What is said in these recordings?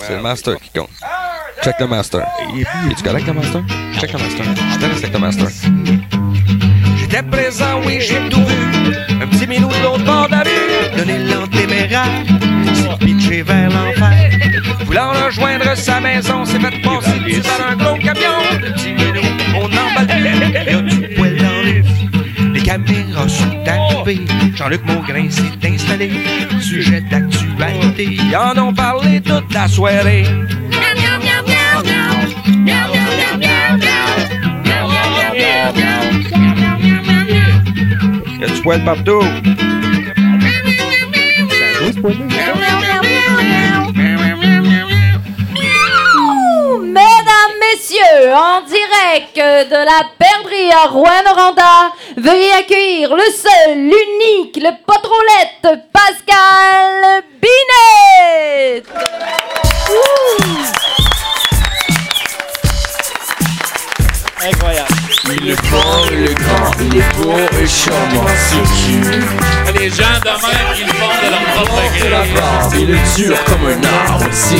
C'est le master qui compte. Check le master. Es-tu correct le master? Check le master. Je te laisse avec le master. J'étais présent, oui, j'ai tout vu. Un petit minou de l'autre bord de la rue, donner l'antéméraire, s'est pitché vers l'enfer. Voulant rejoindre sa maison, s'est fait passer dessus par un gros camion. Le petit Les caméras sont arrivées, Jean-Luc Maugrain s'est installé. Sujet d'actualité, ils en ont parlé toute la soirée. Y a du poil partout? En direct de la perdrie à Rouen-Noranda, veuillez accueillir le seul, l'unique, le patrolette, Pascal Binet. Incroyable. Il est fort, il est grand, il est beau et charmant, c'est. Les gens de même, ils font de leur propre gré. barbe, il est dur comme un arbre, c'est.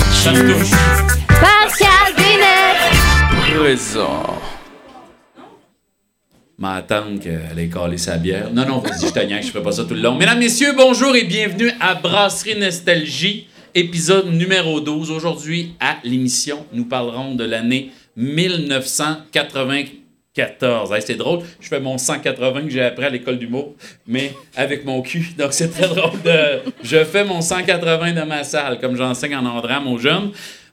Pascal Binet. Présent. Ma tante qu'elle ait calé sa bière. Non, non, vas-y, je niaise, je ferai pas ça tout le long. Mesdames, messieurs, bonjour et bienvenue à Brasserie Nostalgie, épisode numéro 12. Aujourd'hui, à l'émission, nous parlerons de l'année 1994. Hey, c'est drôle, je fais mon 180 que j'ai appris à l'école d'humour, mais avec mon cul. Donc, c'est très drôle de... Je fais mon 180 de ma salle, comme j'enseigne en andram aux jeunes.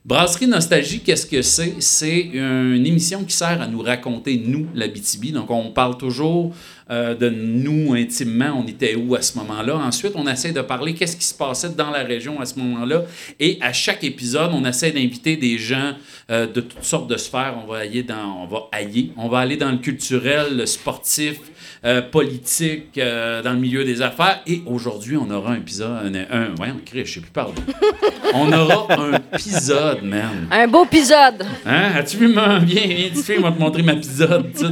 Brasserie Nostalgie, qu'est-ce que c'est? C'est une émission qui sert à nous raconter, nous, la BTB. Donc, on parle toujours euh, de nous intimement, on était où à ce moment-là? Ensuite, on essaie de parler qu'est-ce qui se passait dans la région à ce moment-là. Et à chaque épisode, on essaie d'inviter des gens euh, de toutes sortes de sphères. On va aller dans, on on va aller dans le culturel, le sportif, euh, politique, euh, dans le milieu des affaires. Et aujourd'hui, on aura un épisode, un, un voyons, Chris, je sais plus parler. On aura un épisode, man. Un beau épisode. Hein? As-tu vu ma bien, bien petit film, on va te montrer ma épisode. tu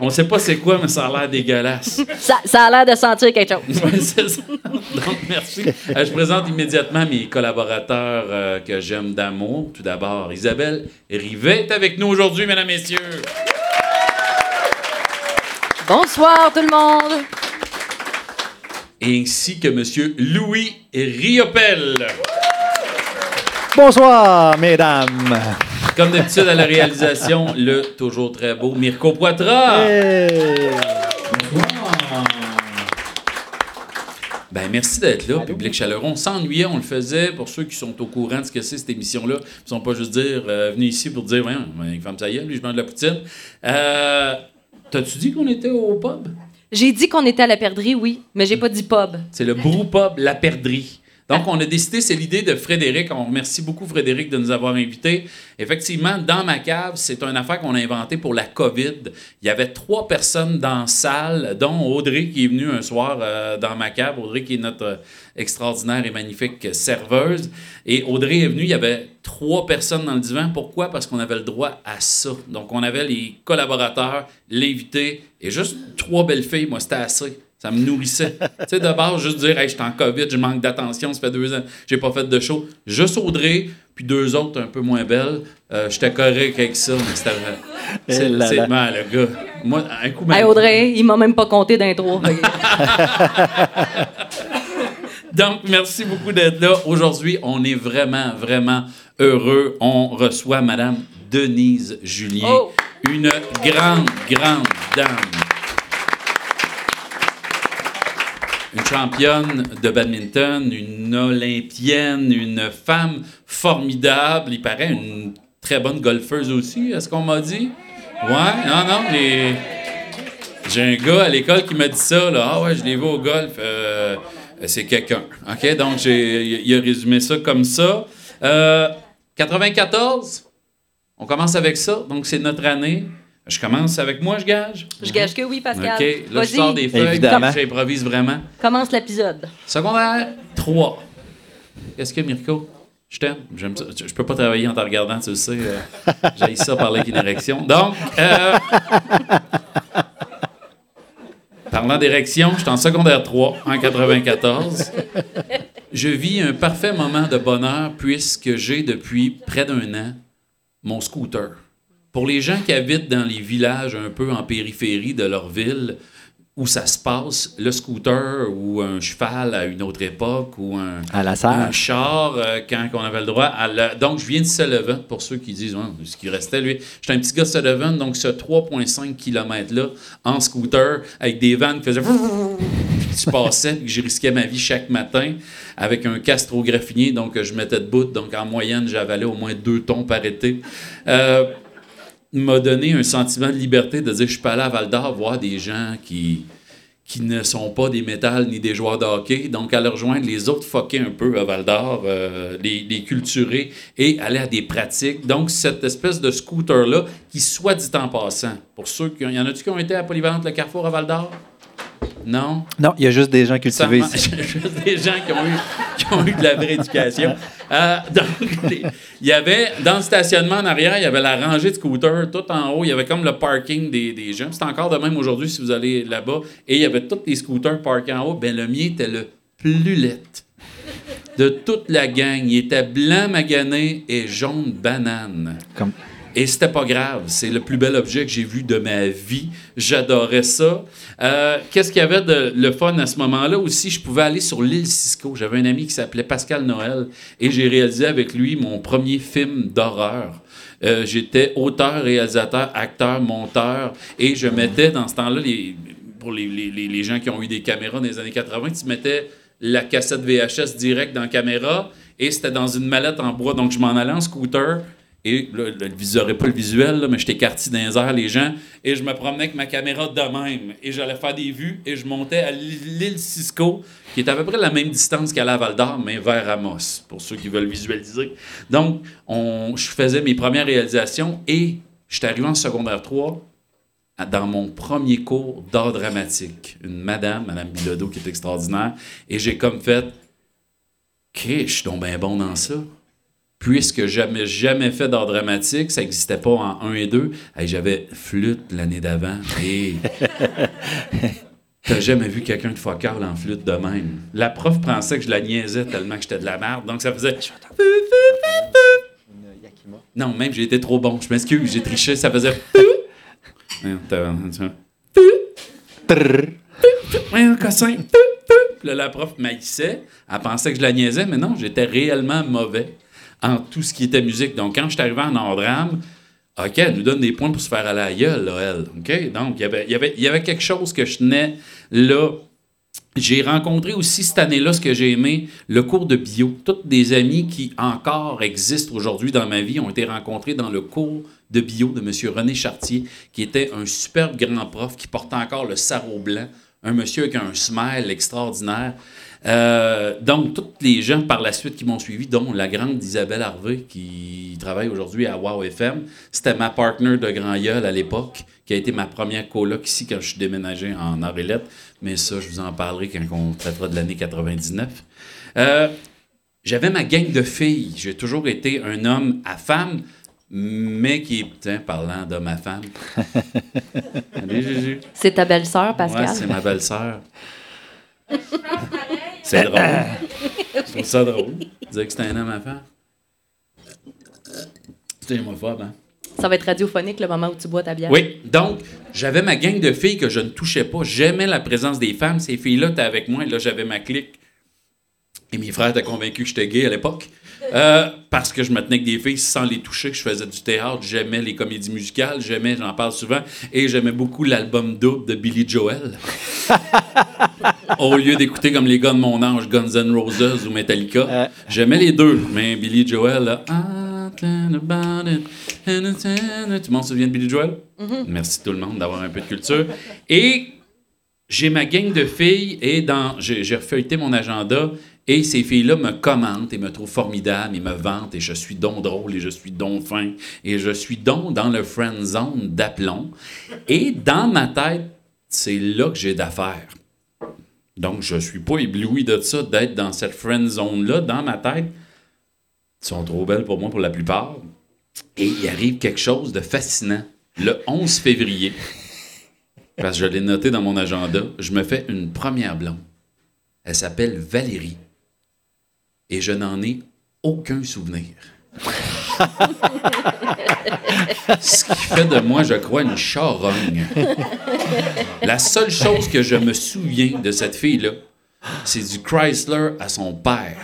on sait pas c'est quoi, mais ça a l'air dégueulasse. Ça, ça a l'air de sentir quelque chose. Ouais, c'est ça. Donc, merci. Euh, je présente immédiatement mes collaborateurs euh, que j'aime d'amour. Tout d'abord, Isabelle Rivet est avec nous aujourd'hui, mesdames, messieurs. Bonsoir tout le monde. Ainsi que Monsieur Louis Riopel. Bonsoir, mesdames. Comme d'habitude à la réalisation, le toujours très beau Mirko Poitras. Hey. Ben, merci d'être là, public chaleureux. On s'ennuyait, on le faisait. Pour ceux qui sont au courant de ce que c'est cette émission-là, ils ne sont pas juste dire, euh, venus ici pour dire, voyons, ben, femme ça y est, lui, je mange de la poutine. Euh, T'as-tu dit qu'on était au pub? J'ai dit qu'on était à la perdrie, oui, mais j'ai pas dit pub. C'est le Brou Pub La Perdrie. Donc, on a décidé, c'est l'idée de Frédéric. On remercie beaucoup Frédéric de nous avoir invités. Effectivement, dans ma cave, c'est une affaire qu'on a inventée pour la COVID. Il y avait trois personnes dans la salle, dont Audrey qui est venue un soir euh, dans ma cave. Audrey qui est notre euh, extraordinaire et magnifique serveuse. Et Audrey est venue, il y avait trois personnes dans le divan. Pourquoi? Parce qu'on avait le droit à ça. Donc, on avait les collaborateurs, l'invité et juste trois belles filles. Moi, c'était assez. Ça me nourrissait. tu sais, de base, juste dire, hey, je suis en COVID, je manque d'attention, ça fait deux ans, j'ai pas fait de show. Juste Audrey, puis deux autres un peu moins belles. Euh, J'étais correct avec ça, mais c'était. C'est Eh là c'est là. mal, le gars. Moi, un coup, Hey Audrey, il m'a même pas compté d'intro. Donc, merci beaucoup d'être là. Aujourd'hui, on est vraiment, vraiment heureux. On reçoit Madame Denise Julien, Oh. une grande, grande dame. Une championne de badminton, une olympienne, une femme formidable. Il paraît une très bonne golfeuse aussi, est-ce qu'on m'a dit? Ouais, non, non. J'ai un gars à l'école qui m'a dit ça, là. Ah ouais, je l'ai vu au golf. Euh, c'est quelqu'un. OK? Donc, il a résumé ça comme ça. Euh, 94, on commence avec ça. Donc, c'est notre année. Je commence avec moi, je gage? Je gage que oui, Pascal. OK. Là, je Vas-y, sors des feuilles, Évidemment. puis j'improvise vraiment. commence l'épisode. Secondaire 3. Qu'est-ce que Mirko? Je t'aime. J'aime ça. Je peux pas travailler en te regardant, tu le sais. Euh, J'ai ça parler avec une érection. Donc, euh, parlant d'érection, je suis en secondaire 3 en 94. je vis un parfait moment de bonheur puisque j'ai depuis près d'un an mon scooter. Pour les gens qui habitent dans les villages un peu en périphérie de leur ville, où ça se passe, le scooter ou un cheval à une autre époque ou un, À la un serre. char euh, quand on avait le droit. À la- Donc, je viens de Sullivan, pour ceux qui disent ce qui restait, lui. J'étais un petit gars de Sullivan, donc ce 3,5 km-là en scooter avec des vannes qui faisaient. Tu passais, puis que je risquais ma vie chaque matin avec un casque trop graffinier, donc je mettais debout. Donc, en moyenne, j'avalais au moins deux tons par été. Euh, m'a donné un sentiment de liberté de dire je suis allé à Val d'Or voir des gens qui qui ne sont pas des métals ni des joueurs de hockey. Donc, aller rejoindre les autres fucker un peu à Val d'Or, euh, les, culturer et aller à des pratiques. Donc, cette espèce de scooter-là, qui, soit dit en passant, pour ceux qui ont, y en a-tu qui ont été à Polyvalente Le Carrefour à Val d'Or? Non? Non, il y a juste des gens cultivés marche. ici. Juste des gens qui ont eu, qui ont eu de la vraie éducation. Euh, donc, il y avait, dans le stationnement en arrière, il y avait la rangée de scooters. Tout en haut, il y avait comme le parking des, des gens. C'est encore de même aujourd'hui si vous allez là-bas. Et il y avait tous les scooters parkés en haut. Ben, le mien était le plus laid de toute la gang. Il était blanc magané et jaune banane. Comme... Et c'était pas grave. C'est le plus bel objet que j'ai vu de ma vie. J'adorais ça. Euh, Qu'est-ce qu'il y avait de le fun à ce moment-là aussi? Je pouvais aller sur l'île Cisco. J'avais un ami qui s'appelait Pascal Noël et j'ai réalisé avec lui mon premier film d'horreur. Euh, J'étais auteur, réalisateur, acteur, monteur et je mettais dans ce temps-là, les, pour les, les- les- gens qui ont eu des caméras dans les années 80, tu mettais la cassette VHS direct dans la caméra et c'était dans une mallette en bois. Donc je m'en allais en scooter et là, là, vous n'aurez pas le visuel, mais j'étais quartier dans les les gens, et je me promenais avec ma caméra de même. Et j'allais faire des vues, et je montais à l'île Cisco, qui est à peu près la même distance qu'à la Val d'Or, mais vers Amos, pour ceux qui veulent visualiser. Donc, on, je faisais mes premières réalisations, et j'étais arrivé en secondaire 3 à- dans mon premier cours d'art dramatique. Une madame, Madame Bilodeau, qui est extraordinaire, et j'ai comme fait « Ok, je suis donc bien bon dans ça. » puisque jamais jamais fait d'art dramatique, ça n'existait pas en 1 et 2. Hey, J'avais flûte l'année d'avant. T'as jamais vu quelqu'un de focal en flûte de même. La prof pensait que je la niaisais tellement que j'étais de la merde. Donc ça faisait... Non, même j'ai été trop bon. Je m'excuse, j'ai triché. Ça faisait... Un cossin. Là, la prof maïssait. Elle pensait que je la niaisais, mais non, j'étais réellement mauvais en tout ce qui était musique. Donc, quand je suis arrivé en Nord-Drame, OK, elle nous donne des points pour se faire à la gueule, là, elle. OK? Donc, il y avait quelque chose que je tenais là. J'ai rencontré aussi cette année-là ce que j'ai aimé, le cours de bio. Toutes des amis qui encore existent aujourd'hui dans ma vie ont été rencontrés dans le cours de bio de M. René Chartier, qui était un superbe grand prof qui portait encore le sarrau blanc, un monsieur avec un smile extraordinaire. Euh, donc, tous les gens par la suite qui m'ont suivi, dont la grande Isabelle Harvey, qui travaille aujourd'hui à Wow FM, c'était ma partner de Grand Gueule à l'époque, qui a été ma première coloc ici quand je suis déménagé en Arélette. Mais ça, je vous en parlerai quand on traitera de l'année 99. Euh, j'avais ma gang de filles. J'ai toujours été un homme à femme, mais qui est, tiens, parlant d'homme à femme. Allez, Jésus. C'est ta belle-sœur, Pascal. Ouais, c'est ma belle-sœur. C'est drôle. Je trouve ça drôle. Dire que c'est un homme à femme. C'est homophobe, hein? Ça va être radiophonique le moment où tu bois ta bière. Oui, donc, j'avais ma gang de filles que je ne touchais pas. J'aimais la présence des femmes. Ces filles-là étaient avec moi. Et là, j'avais ma clique. Et mes frères étaient convaincus que j'étais gay à l'époque. Euh, parce que je me tenais avec des filles sans les toucher. Je faisais du théâtre. J'aimais les comédies musicales. J'aimais, j'en parle souvent. Et j'aimais beaucoup l'album double de Billy Joel. Au lieu d'écouter comme les gars de mon âge, Guns N' Roses ou Metallica. Euh. J'aimais les deux. Mais Billy Joel, là. Tout le monde se souvient de Billy Joel? Merci tout le monde d'avoir un peu de culture. Et j'ai ma gang de filles et dans j'ai refeuilleté mon agenda et ces filles-là me commentent et me trouvent formidable et me vantent et je suis donc drôle et je suis donc fin et je suis donc dans le friend zone d'aplomb. Et dans ma tête, c'est là que j'ai d'affaires. Donc, je suis pas ébloui de ça, d'être dans cette friend zone-là. Dans ma tête, elles sont trop belles pour moi pour la plupart. Et il arrive quelque chose de fascinant. Le 11 février, parce que je l'ai noté dans mon agenda, je me fais une première blonde. Elle s'appelle Valérie. Et je n'en ai aucun souvenir. Ce qui fait de moi, je crois, une charogne. La seule chose que je me souviens de cette fille-là, c'est du Chrysler à son père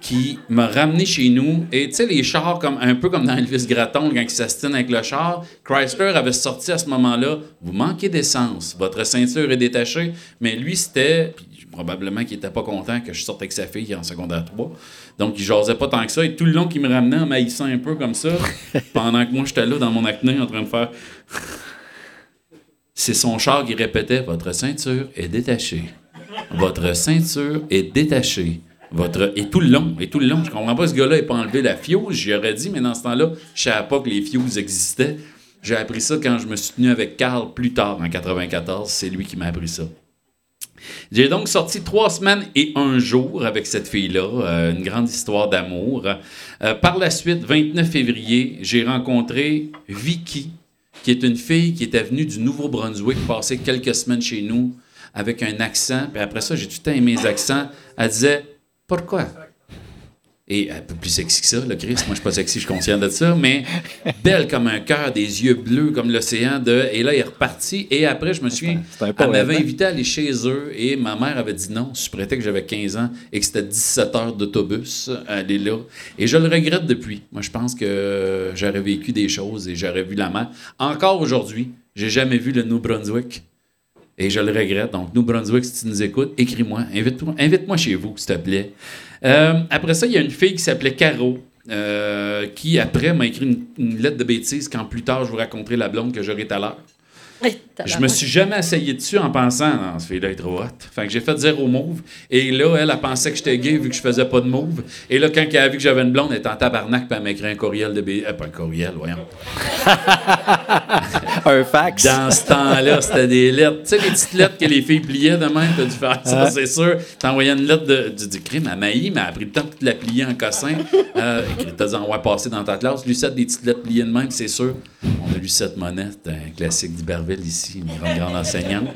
qui m'a ramené chez nous. Et tu sais, les chars, comme, un peu comme dans Elvis Gratton, quand il s'astine avec le char, Chrysler avait sorti à ce moment-là Vous manquez d'essence, votre ceinture est détachée. Mais lui, c'était. Probablement qu'il n'était pas content que je sorte avec sa fille en secondaire 3. Donc, il jasait pas tant que ça. Et tout le long qu'il me ramenait en maïssant un peu comme ça, pendant que moi, j'étais là dans mon acné en train de faire. C'est son char qui répétait Votre ceinture est détachée. Votre ceinture est détachée. Votre... Et tout le long, et tout le long, je comprends pas, ce gars-là n'a pas enlevé la fuse. J'y aurais dit, mais dans ce temps-là, je savais pas que les fuses existaient. J'ai appris ça quand je me suis tenu avec Carl plus tard, en 94. C'est lui qui m'a appris ça. J'ai donc sorti trois semaines et un jour avec cette fille-là, euh, une grande histoire d'amour. Euh, par la suite, 29 février, j'ai rencontré Vicky, qui est une fille qui était venue du Nouveau-Brunswick passer quelques semaines chez nous avec un accent. Puis après ça, j'ai tout le temps aimé les accents. Elle disait Pourquoi Et un peu plus sexy que ça, le Christ. Moi, je suis pas sexy, je suis conscient de ça. Mais belle comme un cœur, des yeux bleus comme l'océan. De... Et là, il est reparti. Et après, je me souviens, elle m'avait invité à aller chez eux. Et ma mère avait dit non, sous prétexte que j'avais 15 ans et que c'était 17 heures d'autobus à aller là. Et je le regrette depuis. Moi, je pense que j'aurais vécu des choses et j'aurais vu la mer. Encore aujourd'hui, j'ai jamais vu le New Brunswick. Et je le regrette. Donc, New Brunswick, si tu nous écoutes, écris-moi. Invite-moi invite chez vous, s'il te plaît. Euh, après ça, il y a une fille qui s'appelait Caro, euh, qui après m'a écrit une, une lettre de bêtise quand plus tard je vous raconterai la blonde que j'aurai tout à l'heure. Je me suis jamais essayé dessus en pensant, non, ce fille-là est trop hot. Fait que j'ai fait zéro move. Et là, elle, elle pensait que j'étais gay vu que je faisais pas de move. Et là, quand elle a vu que j'avais une blonde, elle était en tabarnak, puis elle m'a écrit un courriel de B. Euh, pas un courriel, voyons. Un fax. Dans ce temps-là, c'était des lettres. Tu sais, les petites lettres que les filles pliaient de même, t'as dû faire ça, c'est sûr. T'envoyais une lettre de, du, du crime à Maï, mais elle a pris le temps de la plier en cossin. Euh, t'as dit, on va passer dans ta classe. Lucette, des petites lettres pliées de même, c'est sûr. On a Lucette Monette, un classique d'Iberville ici, une grande, grande enseignante.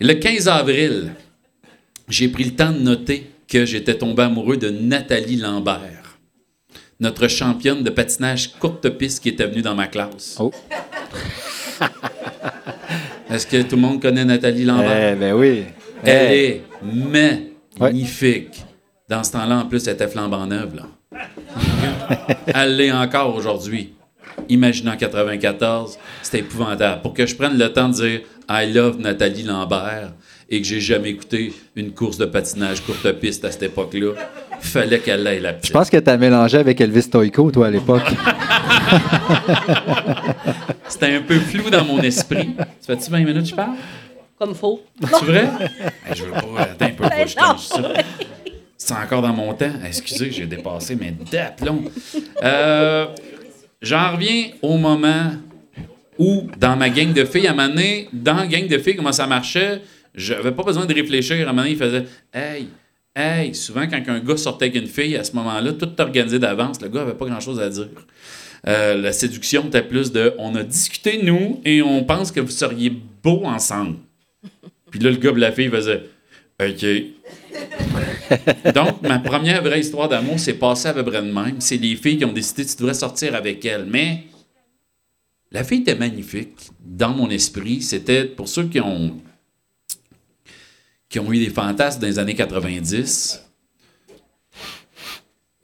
Le 15 avril, j'ai pris le temps de noter que j'étais tombé amoureux de Nathalie Lambert, notre championne de patinage courte piste qui était venue dans ma classe. Oh. Est-ce que tout le monde connaît Nathalie Lambert? Eh ben oui. Elle Eh. est magnifique. Dans ce temps-là, en plus, elle était flambant neuve. Là. elle l'est encore aujourd'hui. Imaginez en 94, c'était épouvantable. Pour que je prenne le temps de dire I love Nathalie Lambert et que j'ai jamais écouté une course de patinage courte piste à cette époque-là, fallait qu'elle ait la Je petite. pense que tu as mélangé avec Elvis Stoico, toi, à l'époque. C'était un peu flou dans mon esprit. Ça fait-tu 20 minutes que je parle? Comme faux. C'est vrai? Hey, je veux pas. Attends un peu, je Ben non. change ça. C'est encore dans mon temps. Excusez, j'ai dépassé mes d'aplomb. Euh, J'en reviens au moment où, dans ma gang de filles, à un moment donné, dans la gang de filles, comment ça marchait, j'avais pas besoin de réfléchir. À un moment donné, il faisait Hey, hey. Souvent, quand un gars sortait avec une fille, à ce moment-là, tout est organisé d'avance. Le gars avait pas grand-chose à dire. Euh, la séduction était plus de on a discuté, nous, et on pense que vous seriez beaux ensemble. Puis là, le gars et la fille faisait OK. Donc, ma première vraie histoire d'amour s'est passée à peu près de même. C'est les filles qui ont décidé que tu devrais sortir avec elles. Mais la fille était magnifique dans mon esprit. C'était pour ceux qui ont, qui ont eu des fantasmes dans les années 90.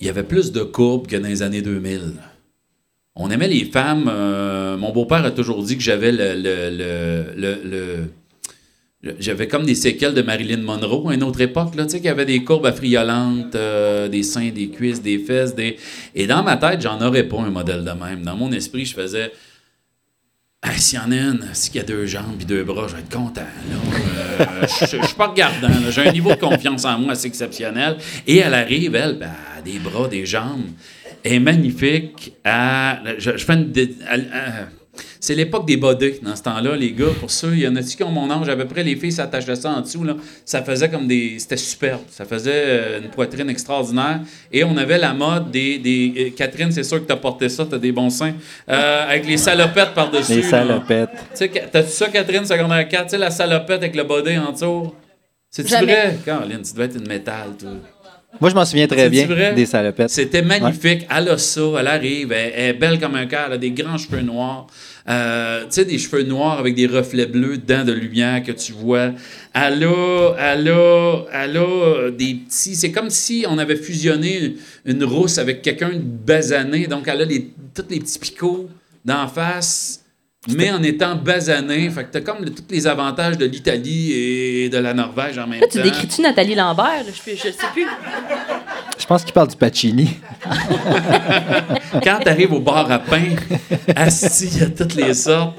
Il y avait plus de courbes que dans les années 2000. On aimait les femmes. euh, mon beau-père a toujours dit que j'avais le- le- le- le- j'avais comme des séquelles de Marilyn Monroe à une autre époque, là, tu sais, qu'il y avait des courbes affriolantes, euh, des seins, des cuisses, des fesses, des... Et dans ma tête, j'en aurais pas un modèle de même. Dans mon esprit, je faisais... S'il y en a une, s'il y a deux jambes et deux bras, je vais être content. Euh, je je suis pas regardant. J'ai un niveau de confiance en moi assez exceptionnel. Et elle arrive, elle, ben, des bras, des jambes. Elle est magnifique. Je, fais une... elle- c'est l'époque des bodés dans ce temps-là, les gars. Pour ceux, il y en a qui ont mon âge, à peu près, les filles s'attachaient ça en dessous. Là. Ça faisait comme des. C'était superbe. Ça faisait euh, une poitrine extraordinaire. Et on avait la mode des. des euh, Catherine, c'est sûr que t'as porté ça, t'as des bons seins. Euh, avec les salopettes par-dessus. Les salopettes. Tu sais, t'as-tu ça, Catherine, secondaire 4? Tu sais, la salopette avec le body en dessous? C'est Jamais. vrai, Caroline, tu devais être une métal, toi. Moi, je m'en souviens très bien vrai? des salopettes. C'était magnifique. Elle a ça, elle arrive, elle, elle est belle comme un cœur, elle a des grands cheveux noirs. Euh, tu sais, des cheveux noirs avec des reflets bleus dedans de lumière que tu vois. Elle a, elle a, elle a euh, des petits. C'est comme si on avait fusionné une rousse avec quelqu'un de basané. Donc, elle a les, tous les petits picots d'en face. Mais en étant basané, fait que t'as comme le- tous les avantages de l'Italie et de la Norvège en même Là, tu temps. décris-tu Nathalie Lambert? là? Je, je sais plus. Je pense qu'il parle du Pacini. Quand tu arrives au bar à pain, asti, il y a toutes les sortes.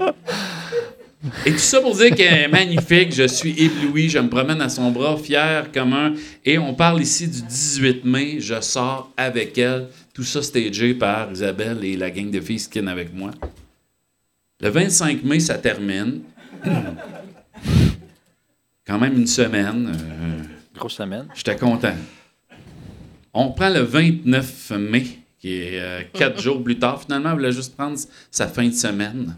Et tout ça pour dire qu'elle est magnifique, je suis ébloui, je me promène à son bras, fier comme un. Et on parle ici du 18 mai, je sors avec elle. Tout ça stagé par Isabelle et la gang de filles skin avec moi. Le 25 mai, ça termine. Quand même une semaine. euh, Grosse semaine. J'étais content. On prend le 29 mai, qui est euh, quatre jours plus tard. Finalement, on voulait juste prendre sa fin de semaine.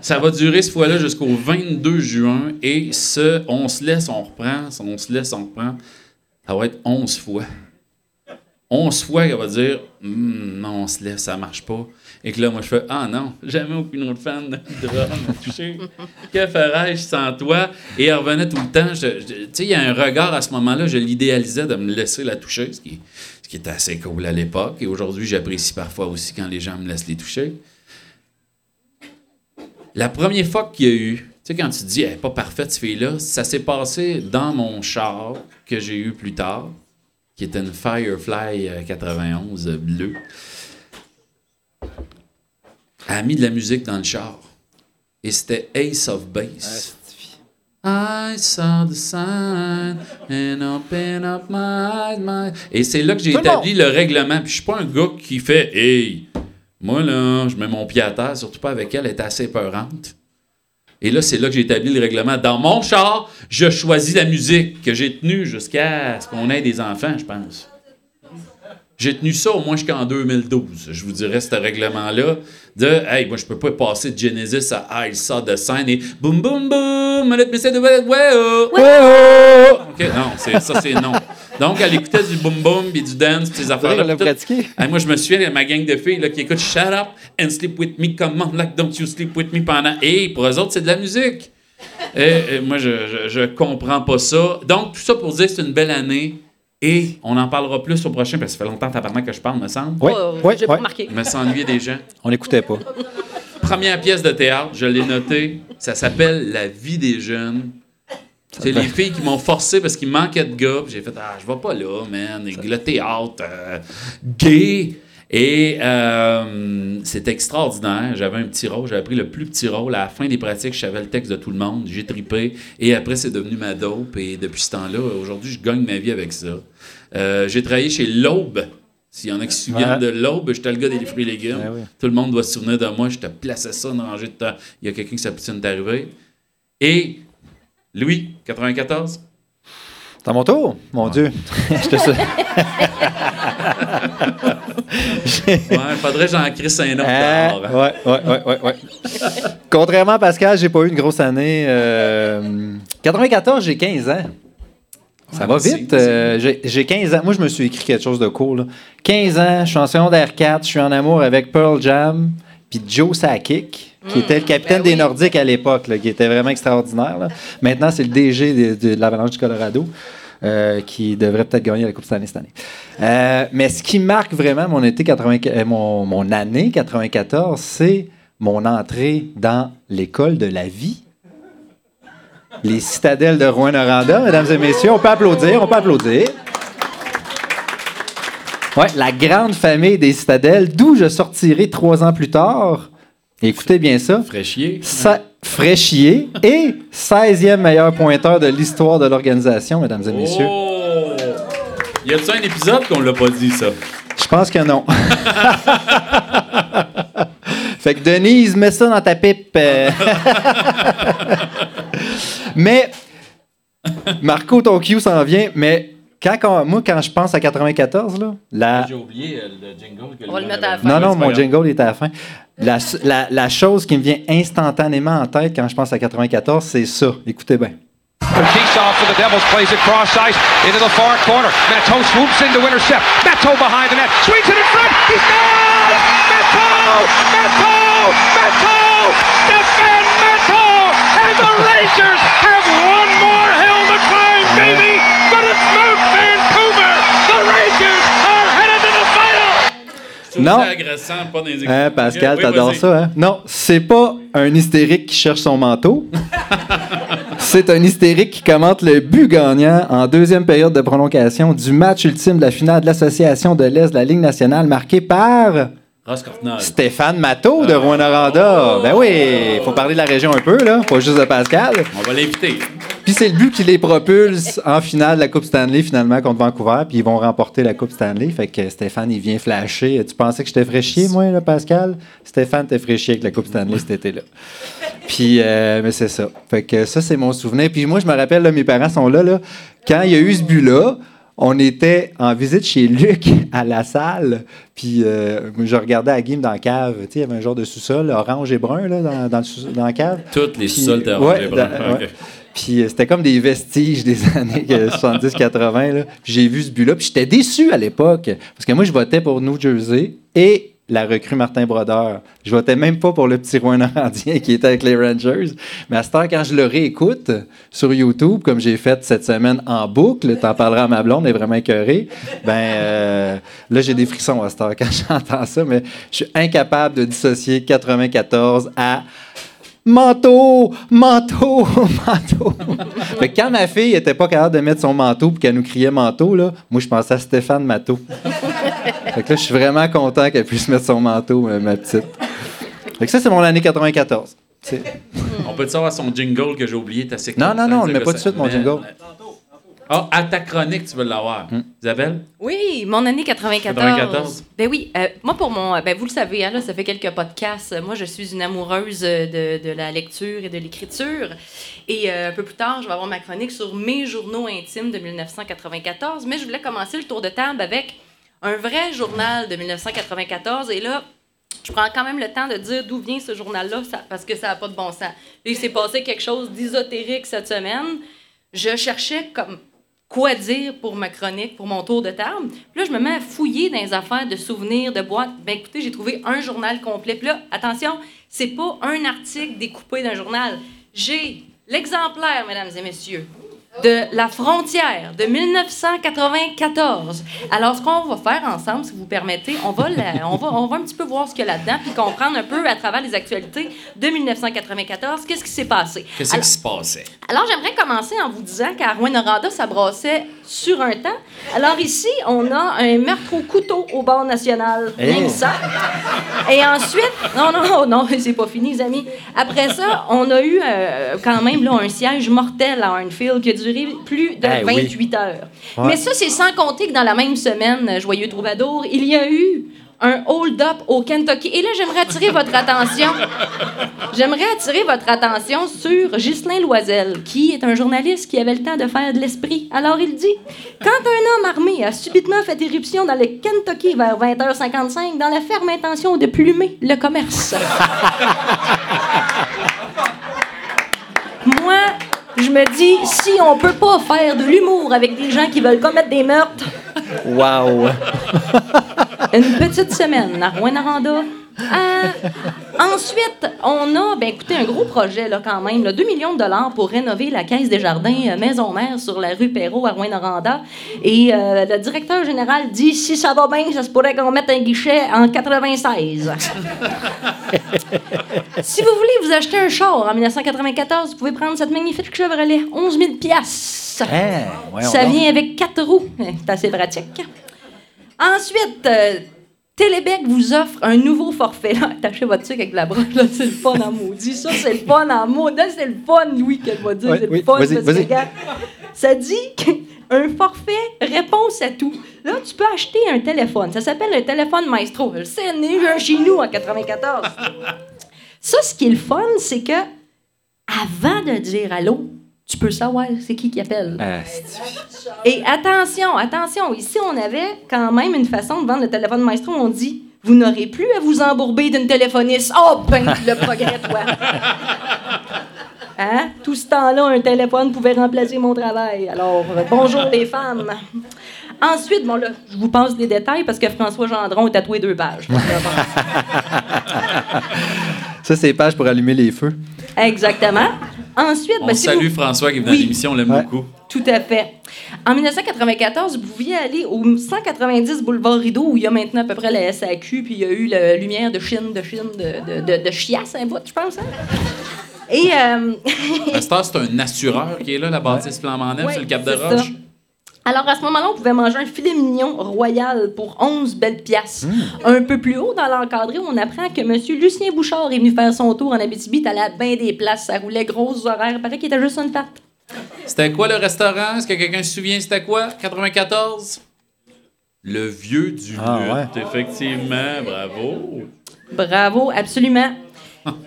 Ça va durer ce fois-là jusqu'au 22 juin. Et ce, on se laisse, on reprend, on se laisse, on reprend. Ça va être 11 fois. 11 fois qu'elle va dire Hum, non, on se laisse, ça marche pas. Et que là, moi, je fais Ah non, jamais aucune autre fan de drum m'a touché. que ferais-je sans toi? Et elle revenait tout le temps. Je- je- Tu sais, il y a un regard à ce moment-là, je l'idéalisais de me laisser la toucher, ce qui, ce qui était assez cool à l'époque. Et aujourd'hui, j'apprécie parfois aussi quand les gens me laissent les toucher. La première fois qu'il y a eu, tu sais, quand tu dis, elle n'est pas parfaite, cette fille-là, ça s'est passé dans mon char que j'ai eu plus tard, qui était une Firefly euh, 91 euh, bleue. Elle a mis de la musique dans le char. Et c'était Ace of Base. I saw the sign and open up my. Et c'est là que j'ai établi le règlement. Puis je suis pas un gars qui fait Hey, moi là, je mets mon pied à terre, surtout pas avec elle, elle est assez peurante. Et là, c'est là que j'ai établi le règlement. Dans mon char, je choisis la musique que j'ai tenue jusqu'à ce qu'on ait des enfants, je pense. J'ai tenu ça au moins jusqu'en 2012, je vous dirais, ce règlement-là, de « Hey, moi, je peux pas passer de Genesis à I Saw the Sign et « Boum, boum, boum, let me say the ouais, oh, ouais, oh. OK, non, ça, c'est non. Donc, elle écoutait du boum, boum, puis du dance, puis ces affaires-là. Elle pratiqué. Hey, moi, je me souviens de ma gang de filles là, qui écoutent Shut Up and Sleep With Me, Come on, like don't you sleep with me pendant. Et pour eux autres, c'est de la musique. Et, et moi, je, je, je comprends pas ça. Donc, tout ça pour dire que c'est une belle année. Et on en parlera plus au prochain, parce que ça fait longtemps que je parle, me semble. Oui, Oh, oui, J'ai pas oui. remarqué. Je me sens ennuyé des gens. On n'écoutait pas. Première pièce de théâtre, je l'ai notée. Ça s'appelle La vie des jeunes. C'est les filles qui m'ont forcé parce qu'il manquait de gars. J'ai fait Ah, je vais pas là, man. Et Le théâtre, euh, gay. Et euh, c'est extraordinaire. J'avais un petit rôle. J'avais pris le plus petit rôle. À la fin des pratiques, je savais le texte de tout le monde. J'ai tripé. Et après, c'est devenu ma dope. Et depuis ce temps-là, aujourd'hui, je gagne ma vie avec ça. Euh, J'ai travaillé chez l'Aube. S'il y en a qui se souviennent Ouais. de l'Aube, j'étais le gars des fruits et légumes. Ouais, ouais. Tout le monde doit se souvenir de moi. Je te plaçais ça dans rangée de temps. Il y a quelqu'un qui s'appelle d'arriver. Et Louis, 94. C'est à mon tour? Mon Dieu. Je te Ouais, faudrait que j'en crisse un autre dehors, hein. ouais, ouais, ouais, ouais, ouais. Contrairement à Pascal, j'ai pas eu une grosse année. euh, 94, j'ai 15 ans. Ça Ouais, va vite. euh, j'ai j'ai 15 ans. Moi, je me suis écrit quelque chose de cool. là. 15 ans, je suis en secondaire 4, je suis en amour avec Pearl Jam, puis Joe Sakic, qui était le capitaine ben des. Nordiques à l'époque, qui était vraiment extraordinaire. là. Maintenant, c'est le DG de, de- de l'Avalanche du Colorado. euh, qui devrait peut-être gagner la Coupe Stanley cette année. Euh, mais ce qui marque vraiment mon été 80, euh, mon, mon année 94, c'est mon entrée dans l'école de la vie. Les citadelles de Rouen-Noranda, mesdames et messieurs, on peut applaudir, on peut applaudir. Ouais, la grande famille des citadelles, d'où je sortirai trois ans plus tard. Écoutez bien ça. Fraîchier. Sa- Fraîchier et 16e meilleur pointeur de l'histoire de l'organisation, mesdames et messieurs. Oh! Y a-tu un épisode qu'on l'a pas dit, ça? Je pense que non. fait que Denise, mets ça dans ta pipe. euh. mais Marco, ton cue s'en vient, mais quand on- moi, quand je pense à 94, là, la, J'ai oublié euh, le jingle. que On va le mettre à la avait- fin. Non, non, mon jingle est à la fin. La, la- la chose qui me vient instantanément en tête quand je pense à 94, c'est ça. Écoutez bien. Keesoff for the Devils plays it cross ice into the far corner. Matto swoops in to intercept. Matto behind the net. Swings it in front. He's down! Matto! Matto! Matto! Stefan Matto! And the Rangers have one more hill to climb, baby! Non. agressant, pas dans les Hein, Pascal, t'adores ça, hein? Non, c'est pas un hystérique qui cherche son manteau. c'est un hystérique qui commente le but gagnant en deuxième période de prolongation du match ultime de la finale de l'Association de l'Est de la Ligue nationale marqué par. Stéphane Matteau de Rouen-Noranda. Ben oui, faut parler de la région un peu, là, pas juste de Pascal. On va l'inviter. Puis c'est le but qui les propulse en finale de la Coupe Stanley, finalement, contre Vancouver. Puis ils vont remporter la Coupe Stanley. Fait que Stéphane, il vient flasher. Tu pensais que je t'ai chier, moi, là, Pascal? Stéphane t'es chier avec la Coupe Stanley cet été-là. Puis, euh, mais c'est ça. Fait que ça, c'est mon souvenir. Puis moi, je me rappelle, là, mes parents sont là, là. Quand il y a eu ce but-là, on était en visite chez Luc à la salle, puis euh, je regardais la game dans la cave. Tu sais, il y avait un genre de sous-sol orange et brun là, dans, dans, le sous- dans la cave. Toutes les sous-sols étaient ouais, orange et brun. dans- ouais. Puis euh, c'était comme des vestiges des années euh, 70-80. là. Puis j'ai vu ce but-là. Puis j'étais déçu à l'époque. Parce que moi, je votais pour New Jersey et la recrue Martin Brodeur. Je votais même pas pour le petit Rouen Norandien qui était avec les Rangers. Mais à cette heure, quand je le réécoute sur YouTube, comme j'ai fait cette semaine en boucle, t'en parleras à ma blonde, elle est vraiment écœurée, ben euh, là, j'ai des frissons à cette heure quand j'entends ça. Mais je suis incapable de dissocier 94 à manteau, manteau, manteau. fait que quand ma fille était pas capable de mettre son manteau puis qu'elle nous criait manteau, là, moi, je pensais à Stéphane Manteau. fait que là, je suis vraiment content qu'elle puisse mettre son manteau, euh, ma petite. Fait que ça, c'est mon année 94. C'est- On peut te savoir son jingle que j'ai oublié, t'as Non, non, non, on le met pas tout de suite, mon jingle. Ah, à ta chronique, tu veux l'avoir. Isabelle? Oui, mon année 94. 94. Ben oui, euh, moi pour mon, ben vous le savez, hein, là, ça fait quelques podcasts. euh, Moi, je suis une amoureuse euh, de, de la lecture et de l'écriture. Et euh, un peu plus tard, je vais avoir ma chronique sur mes journaux intimes de 1994. Mais je voulais commencer le tour de table avec un vrai journal de 1994. Et là, je prends quand même le temps de dire d'où vient ce journal-là, parce que ça n'a pas de bon sens. Il s'est passé quelque chose d'ésotérique cette semaine. Je cherchais comme quoi dire pour ma chronique, pour mon tour de table. Puis là, je me mets à fouiller dans les affaires de souvenirs, de boîtes. Ben écoutez, j'ai trouvé un journal complet. Puis là, attention, c'est pas un article découpé d'un journal. J'ai l'exemplaire, mesdames et messieurs, de La Frontière de 1994. Alors, ce qu'on va faire ensemble, si vous permettez, on va, la- on va, on va un petit peu voir ce qu'il y a là-dedans, puis comprendre un peu à travers les actualités de 1994, qu'est-ce qui s'est passé. Qu'est-ce qui se passait? alors, j'aimerais commencer en vous disant qu'à Rouen-Noranda, ça brassait sur un temps. Alors, ici, on a un meurtre au couteau au bord national. Rien que ça. Et ensuite, non, non, non, c'est pas fini, les amis. Après ça, on a eu euh, quand même là, un siège mortel à Arnfield qui a plus de Eh oui. 28 heures. Ouais. Mais ça, c'est sans compter que dans la même semaine, euh, Joyeux Troubadour, il y a eu un hold-up au Kentucky. Et là, j'aimerais attirer votre attention. J'aimerais attirer votre attention sur Ghislain Loisel, qui est un journaliste qui avait le temps de faire de l'esprit. Alors, il dit Quand un homme armé a subitement fait éruption dans le Kentucky vers 20h55, dans la ferme intention de plumer le commerce. Moi, je me dis, si on peut pas faire de l'humour avec des gens qui veulent commettre des meurtres, Wow! une petite semaine à Rouen-Noranda. Euh, ensuite, on a, ben écoutez, un gros projet là, quand même, là, 2 millions de dollars pour rénover la Caisse des Jardins euh, Maison Mère sur la rue Perrault à Rouen-Noranda. Et euh, le directeur général dit si ça va bien, ça se pourrait qu'on mette un guichet en 96. si vous voulez vous acheter un char en 1994, vous pouvez prendre cette magnifique Chevrolet, 11 000 piastres. Hein, Ça vient avec quatre roues. C'est assez pratique. Ensuite, Télébec vous offre un nouveau forfait. Là, attachez votre truc avec la broche. Là, c'est le fun en maudit. Ça, c'est le fun en maudit. Là, c'est le fun, Louis, qu'elle va dire. C'est le oui, fun. parce que, vas-y. regarde, ça dit qu'un forfait réponse à tout. Là, tu peux acheter un téléphone. Ça s'appelle un téléphone Maestro. Le eu un chez nous en 94. Ça, ce qui est le fun, c'est que avant de dire allô, tu peux savoir c'est qui qui appelle. Ah, Et attention, attention, ici on avait quand même une façon de vendre le téléphone maestro. On dit vous n'aurez plus à vous embourber d'une téléphoniste. Oh ben le progrès toi. Hein? Tout ce temps-là, un téléphone pouvait remplacer mon travail. Alors euh, bonjour les femmes. Ensuite, bon là, je vous passe les détails parce que François Gendron a tatoué deux pages. Ça, c'est les pages pour allumer les feux. Exactement. Ensuite, On ben, si salue vous- François qui est venu Oui. à l'émission, on l'aime Ouais. beaucoup. Tout à fait. En 1994, vous pouviez aller au 190 boulevard Rideau, où il y a maintenant à peu près la SAQ, puis il y a eu la lumière de Chine, de Chine, de, de, de, de chiasse, un bout, je pense. hein? Et euh, c'est un assureur qui est là, la bâtisse flambant neuve, Ouais, sur le Cap de Roche. ça. Alors, à ce moment-là, on pouvait manger un filet mignon royal pour 11 belles piastres. Un peu plus haut dans l'encadré, on apprend que M. Lucien Bouchard est venu faire son tour en Abitibi. À bien des places, ça roulait grosses horaires. Paraît qu'il était juste une patte. C'était quoi le restaurant? Est-ce que quelqu'un se souvient c'était quoi? 94? Le vieux du Ah, lutte, effectivement. Bravo. Bravo, absolument.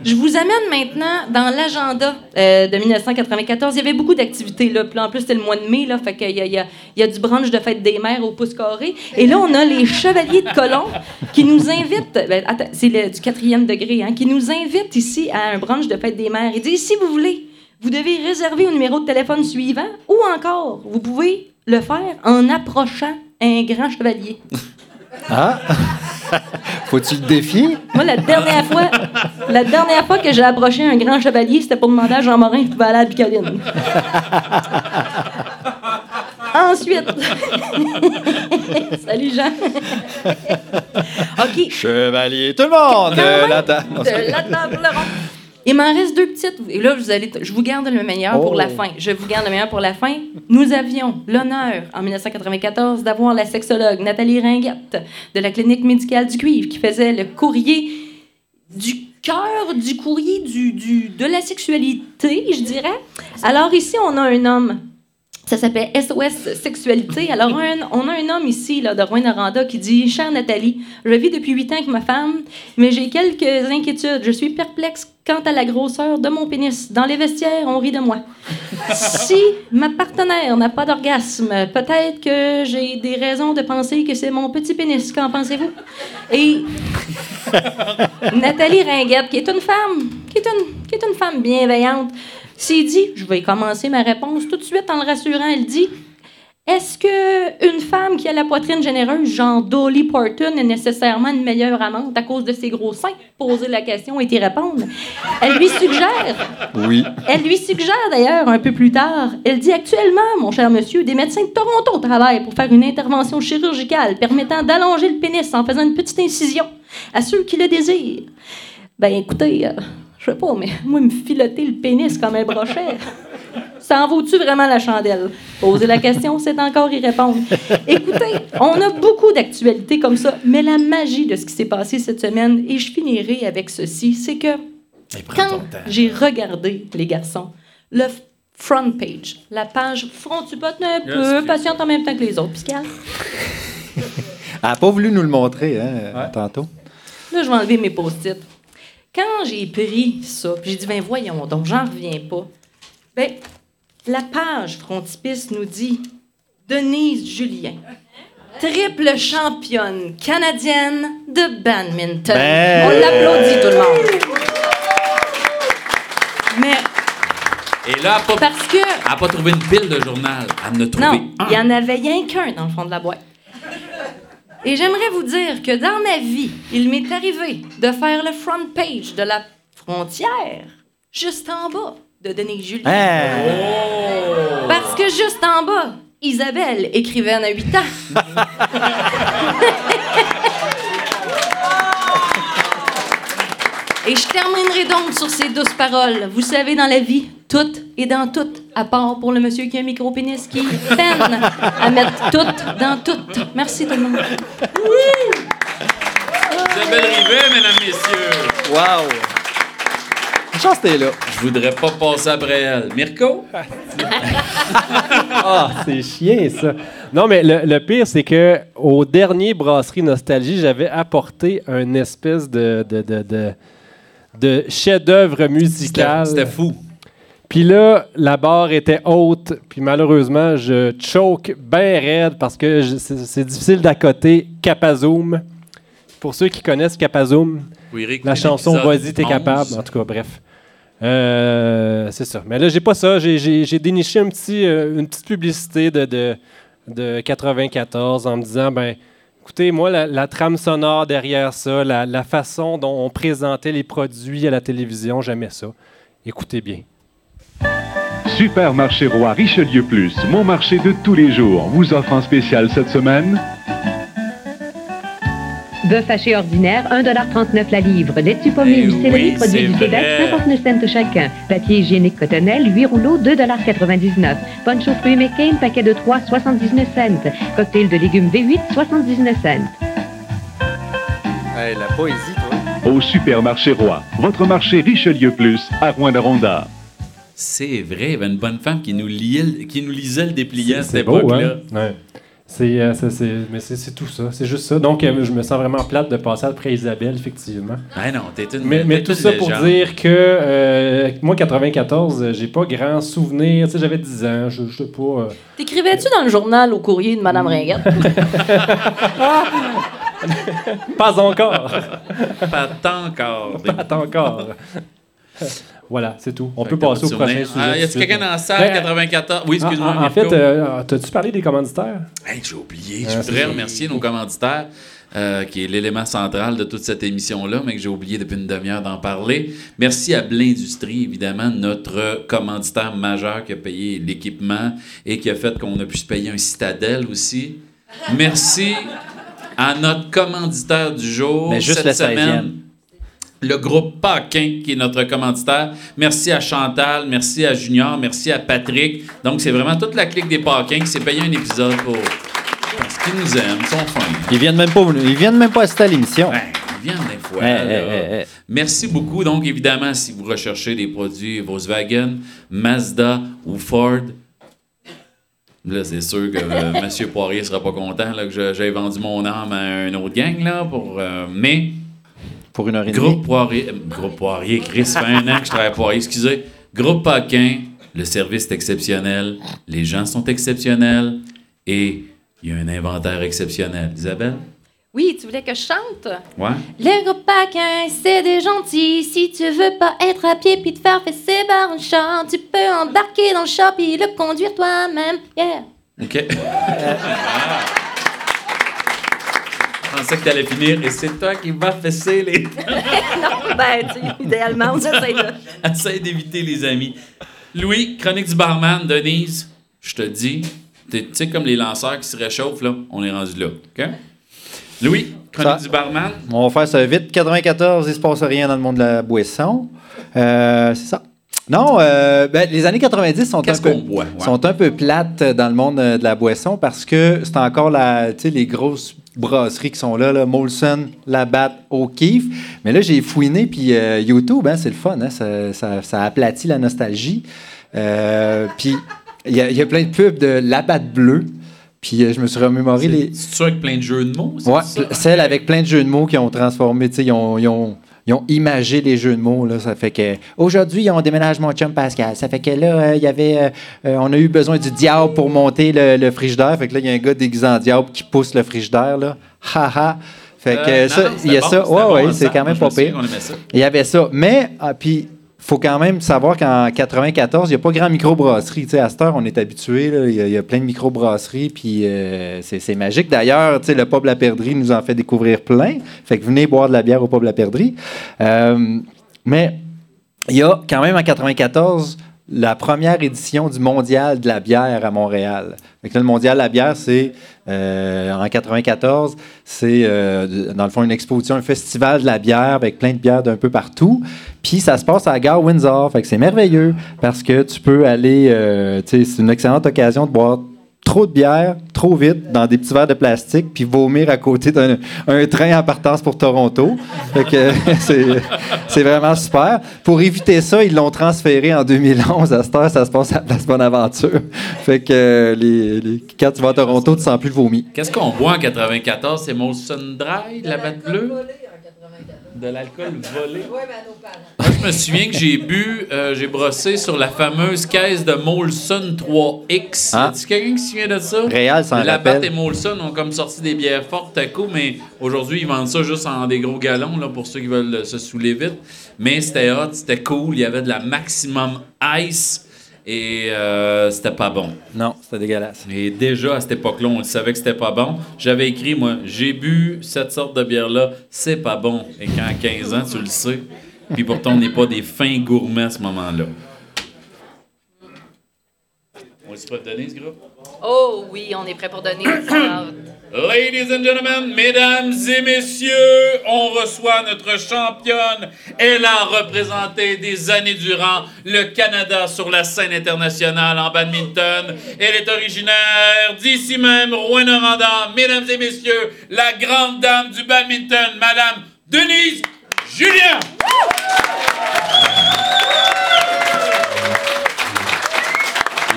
Je vous amène maintenant dans l'agenda euh, de 1994. Il y avait beaucoup d'activités. Là. En plus, c'était le mois de mai. Là, fait qu'il y a, il y, a, du brunch de fête des mères au pouce carré. Et là, on a les Chevaliers de Colomb qui nous invitent... ben, c'est du quatrième degré. Hein, qui nous invitent ici à un brunch de fête des mères. Ils disent, si vous voulez, vous devez réserver au numéro de téléphone suivant ou encore, vous pouvez le faire en approchant un grand chevalier. Ah! Faut-tu le défier? Moi, la dernière fois, la dernière fois que j'ai approché un grand chevalier, c'était pour demander à Jean Morin s'il pouvait aller à la Bicoline. Ensuite. Salut, Jean. OK. Chevalier, tout le monde! Même, la table. de la table ronde. Il m'en reste deux petites. Et là, vous allez, je vous garde le meilleur pour la Oh. fin. Je vous garde le meilleur pour la fin. Nous avions l'honneur, en 1994, d'avoir la sexologue Nathalie Ringuette de la clinique médicale du Cuivre qui faisait le courrier du cœur du courrier du, du, de la sexualité, je dirais. Alors ici, on a un homme. Ça s'appelle SOS Sexualité. Alors, un- on a un homme ici, là, de Rouen-Noranda, qui dit Chère Nathalie, je vis depuis huit ans avec ma femme, mais j'ai quelques inquiétudes. Je suis perplexe quant à la grosseur de mon pénis. Dans les vestiaires, on rit de moi. Si ma partenaire n'a pas d'orgasme, peut-être que j'ai des raisons de penser que c'est mon petit pénis. Qu'en pensez-vous? Et Nathalie Ringuette, qui est une femme, qui est une, qui est une femme bienveillante, s'est dit, je vais commencer ma réponse tout de suite en le rassurant, elle dit, est-ce que une femme qui a la poitrine généreuse, genre Dolly Parton, est nécessairement une meilleure amante à cause de ses gros seins? Poser la question et y répondre. Elle lui suggère Oui. elle lui suggère d'ailleurs un peu plus tard, elle dit actuellement, mon cher monsieur, des médecins de Toronto travaillent pour faire une intervention chirurgicale permettant d'allonger le pénis en faisant une petite incision à ceux qui le désirent. Ben écoutez, euh, je sais pas, mais moi, me filoter le pénis comme un brochet, ça en vaut-tu vraiment la chandelle? Poser la question, c'est encore y répondre. Écoutez, on a beaucoup d'actualités comme ça, mais la magie de ce qui s'est passé cette semaine, et je finirai avec ceci, c'est que quand j'ai regardé, les garçons, le front page, la page frontipote un peu patiente en même temps que les autres, Pascal. Elle n'a pas voulu nous le montrer, hein, tantôt. Là, je vais enlever mes post-it. Quand j'ai pris ça, puis j'ai dit, ben voyons donc, j'en reviens pas. Ben, la page frontispice nous dit Denise Julien, triple championne canadienne de badminton. Ben. On l'applaudit, tout le monde. Mais Et là, elle n'a pas, parce que. elle a pas trouvé une pile de journal. Elle en a trouvé Non, un. il y en avait rien qu'un dans le fond de la boîte. Et j'aimerais vous dire que dans ma vie, il m'est arrivé de faire le front page de la frontière juste en bas de Denis Julien. Hein? Parce que juste en bas, Isabelle, écrivaine à 8 ans. Et je terminerai donc sur ces douces paroles. Vous savez, dans la vie, tout est dans tout, à part pour le monsieur qui a un micro-pénis qui peine à mettre tout dans tout. Merci tout le monde. Isabelle Rivet, mesdames, messieurs. Wow! Une chance t'es là. Je voudrais pas passer après elle. Mirko? Ah, c'est chien, ça. Non, mais le, le pire, c'est que au dernier Brasserie Nostalgie, j'avais apporté un espèce de, de, de, de, de chef-d'œuvre musical. C'était fou. Puis là, la barre était haute, puis malheureusement, je choke bien raide parce que c'est difficile d'accoter Capazoom. Pour ceux qui connaissent Capazoom, Oui, la chanson Vas-y, t'es 11. capable. En tout cas, bref. Euh, c'est ça. Mais là, j'ai pas ça. J'ai- déniché un petit, euh, une petite publicité de, de, de 94 en me disant, ben, écoutez, moi, la, la trame sonore derrière ça, la, la façon dont on présentait les produits à la télévision, j'aimais ça. Écoutez bien. Supermarché Roi Richelieu Plus, mon marché de tous les jours, vous offre en spécial cette semaine Bœuf haché ordinaire, 1,39$ la livre. Laitue pommée Eh ou céleri oui, produit c'est du Québec, vrai. 59 cents chacun. Papier hygiénique cotonnelle, 8 rouleaux, 2,99$. Punch aux fruits McCain, paquet de 3, 79 cents. Cocktail de légumes V8, 79 cents. Hey, la poésie, toi. au Supermarché Roi, votre marché Richelieu Plus à Rouen-Ronda. C'est vrai, il y avait une bonne femme qui nous, liait, le- qui nous lisait le dépliant à cette époque-là. hein? Ouais. C'est, euh, c'est- c'est- mais c'est, c'est tout ça. C'est juste ça. Donc, euh, je me sens vraiment plate de passer après Isabelle, effectivement. Ah non, t'es une Mais, mais t'es tout une ça pour dire que euh, moi, 94, euh, j'ai pas grand souvenir. Tu sais, j'avais 10 ans, je, je sais pas. euh, T'écrivais-tu dans le journal au courrier de Madame Ringuette? pas encore. Pas tant encore. pas encore. Voilà, c'est tout. On Fait peut passer pas au prochain sujet. Ah, y suite. quelqu'un dans la salle, Ben, 94? Oui, excuse-moi. En, fait, euh, t'as-tu parlé des commanditaires? Hey, j'ai oublié. Ah, je voudrais remercier nos commanditaires, euh, qui est l'élément central de toute cette émission-là, mais que j'ai oublié depuis une demi-heure d'en parler. Merci à Blindustrie, évidemment, notre commanditaire majeur qui a payé l'équipement et qui a fait qu'on a pu se payer un citadelle aussi. Merci à notre commanditaire du jour. Mais juste cette semaine. 16e. Le groupe Paquin, qui est notre commanditaire. Merci à Chantal, merci à Junior, merci à Patrick. Donc, c'est vraiment toute la clique des Paquins qui s'est payé un épisode pour. Parce qu'ils nous aiment, ils sont fins. Ils viennent même pas, ils viennent même pas assister à l'émission. Ouais, ils viennent des fois. Merci beaucoup. Donc, évidemment, si vous recherchez des produits Volkswagen, Mazda ou Ford, là, c'est sûr que euh, M. Poirier sera pas content là, que j'aie vendu mon âme à un autre gang, là, pour, euh, mais Pour une heure et demie. Groupe Poirier, euh, Groupe Poirier, Chris, ça fait un an que je travaille à Poirier, excusez. Groupe Paquin, le service est exceptionnel, les gens sont exceptionnels et il y a un inventaire exceptionnel. Isabelle? Oui, tu voulais que je chante? Ouais? Le groupe Paquin, c'est des gentils. Si tu veux pas être à pied puis te faire fesser par un char, tu peux embarquer dans le char puis le conduire toi-même. Yeah! OK. Pensais que tu allais finir et c'est toi qui vas fesser les. non, ben, tu sais, idéalement, on essaie de. Essaye d'éviter les amis. Louis, chronique du barman, Denise, je te dis, t'es- tu sais, comme les lanceurs qui se réchauffent, là, on est rendu là. OK? Louis, chronique Ça- du barman. On va faire ça vite. 94, il se passe rien dans le monde de la boisson. Euh, c'est ça. Non, euh, ben, les années 90 sont un, peu, qu'on boit? Ouais. sont un peu plates dans le monde euh, de la boisson parce que c'est encore la, tu sais, les grosses brasseries qui sont là, là Molson, Labatt, O'Keeffe. Mais là, j'ai fouiné, puis euh, YouTube, hein, c'est le fun, hein, ça, ça, ça aplatit la nostalgie. Euh, puis il y, a- il y a plein de pubs de Labatt bleu. Puis euh, je me suis remémoré les, C'est sûr avec plein de jeux de mots? c'est Ouais, ça? celle avec plein de jeux de mots qui ont transformé, tu sais, ils ont, ils ont, ils ont imagé les jeux de mots. Là, ça fait que aujourd'hui, on déménage mon chum Pascal. Ça fait que là, euh, il y avait, euh, euh, on a eu besoin du diable pour monter le, le frigidaire. Fait que là, il y a un gars déguisé en diable qui pousse le frigidaire. Là, haha. Fait que Euh, non, ça, il y a ça. ouais, bon ouais, c'est quand même pas pire. Il y avait ça. Mais, ah, puis, faut quand même savoir qu'en 94, il n'y a pas grand microbrasserie. Tu à cette heure, on est habitué. Il y, a- plein de microbrasseries, puis euh, c'est magique. D'ailleurs, tu le Pub La Perdrie nous en fait découvrir plein. Fait que venez boire de la bière au Pub La Perdrie. Euh, mais il y a quand même en 94 la première édition du Mondial de la bière à Montréal. Que là, le Mondial de la bière, c'est euh, en 94, c'est euh, dans le fond une exposition, un festival de la bière avec plein de bières d'un peu partout. Puis ça se passe à la gare Windsor. Fait que c'est merveilleux parce que tu peux aller, euh, c'est une excellente occasion de boire trop de bière, trop vite, dans des petits verres de plastique, puis vomir à côté d'un un train en partance pour Toronto. Fait que c'est c'est vraiment super. Pour éviter ça, ils l'ont transféré en 2011. À cette heure, ça se passe à la Place Bonaventure. Fait que les, les- quand tu vas à Toronto, tu sens plus le vomi. Qu'est-ce qu'on boit en 94? C'est Molson Dry, de la batte bleue? De l'alcool volé? Moi, je me souviens que j'ai bu, euh, j'ai brossé sur la fameuse caisse de Molson 3X. Ah. Est-ce quelqu'un qui se souvient de ça? Réal s'en La Batte et. Molson ont comme sorti des bières fortes à coup, mais aujourd'hui, ils vendent ça juste en des gros galons là, pour ceux qui veulent se saouler vite. Mais c'était hot, c'était cool. Il y avait de la maximum ice et euh, c'était pas bon. Non, c'était dégueulasse. Et déjà, à cette époque-là, on le savait que c'était pas bon. J'avais écrit, moi, j'ai bu cette sorte de bière-là, c'est pas bon. Et quand à 15 ans, tu le sais. Puis pourtant, on n'est pas des fins gourmets à ce moment-là. On le pas donner, ce groupe? Oh oui, on est prêt pour donner. Ladies and gentlemen, mesdames et messieurs, on reçoit notre championne. Elle a représenté des années durant le Canada sur la scène internationale en badminton. Elle est originaire d'ici même, Rouen-Noranda. Mesdames et messieurs, la grande dame du badminton, Madame Denise Julien.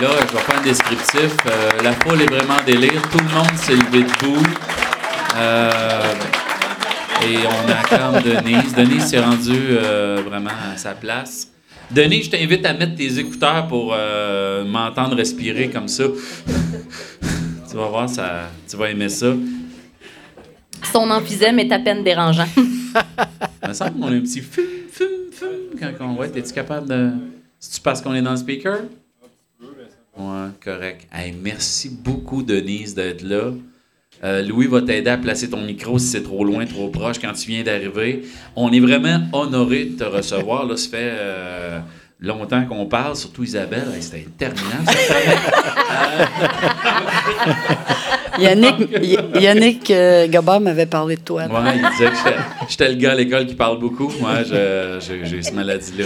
Là, je vais faire un descriptif. Euh, la foule est vraiment délire. Tout le monde s'est levé debout. Euh, et on acclame Denise. Denise s'est rendue euh, vraiment à sa place. Denise, je t'invite à mettre tes écouteurs pour euh, m'entendre respirer comme ça. tu vas voir, ça, tu vas aimer ça. Son emphysème est à peine dérangeant. Il me semble qu'on a un petit fum, fum, fum quand on va. Es-tu capable de. Si tu parce qu'on est dans le speaker? Ouais, correct. Hey, merci beaucoup, Denise, d'être là. Euh, Louis va t'aider à placer ton micro si c'est trop loin, trop proche quand tu viens d'arriver. On est vraiment honoré de te recevoir. Là, ça fait euh, longtemps qu'on parle, surtout Isabelle. Hey, C'était interminable. Yannick, Yannick euh, Gabard m'avait parlé de toi. Ouais, il disait que j'étais- le gars à l'école qui parle beaucoup. Moi, j'ai cette maladie-là.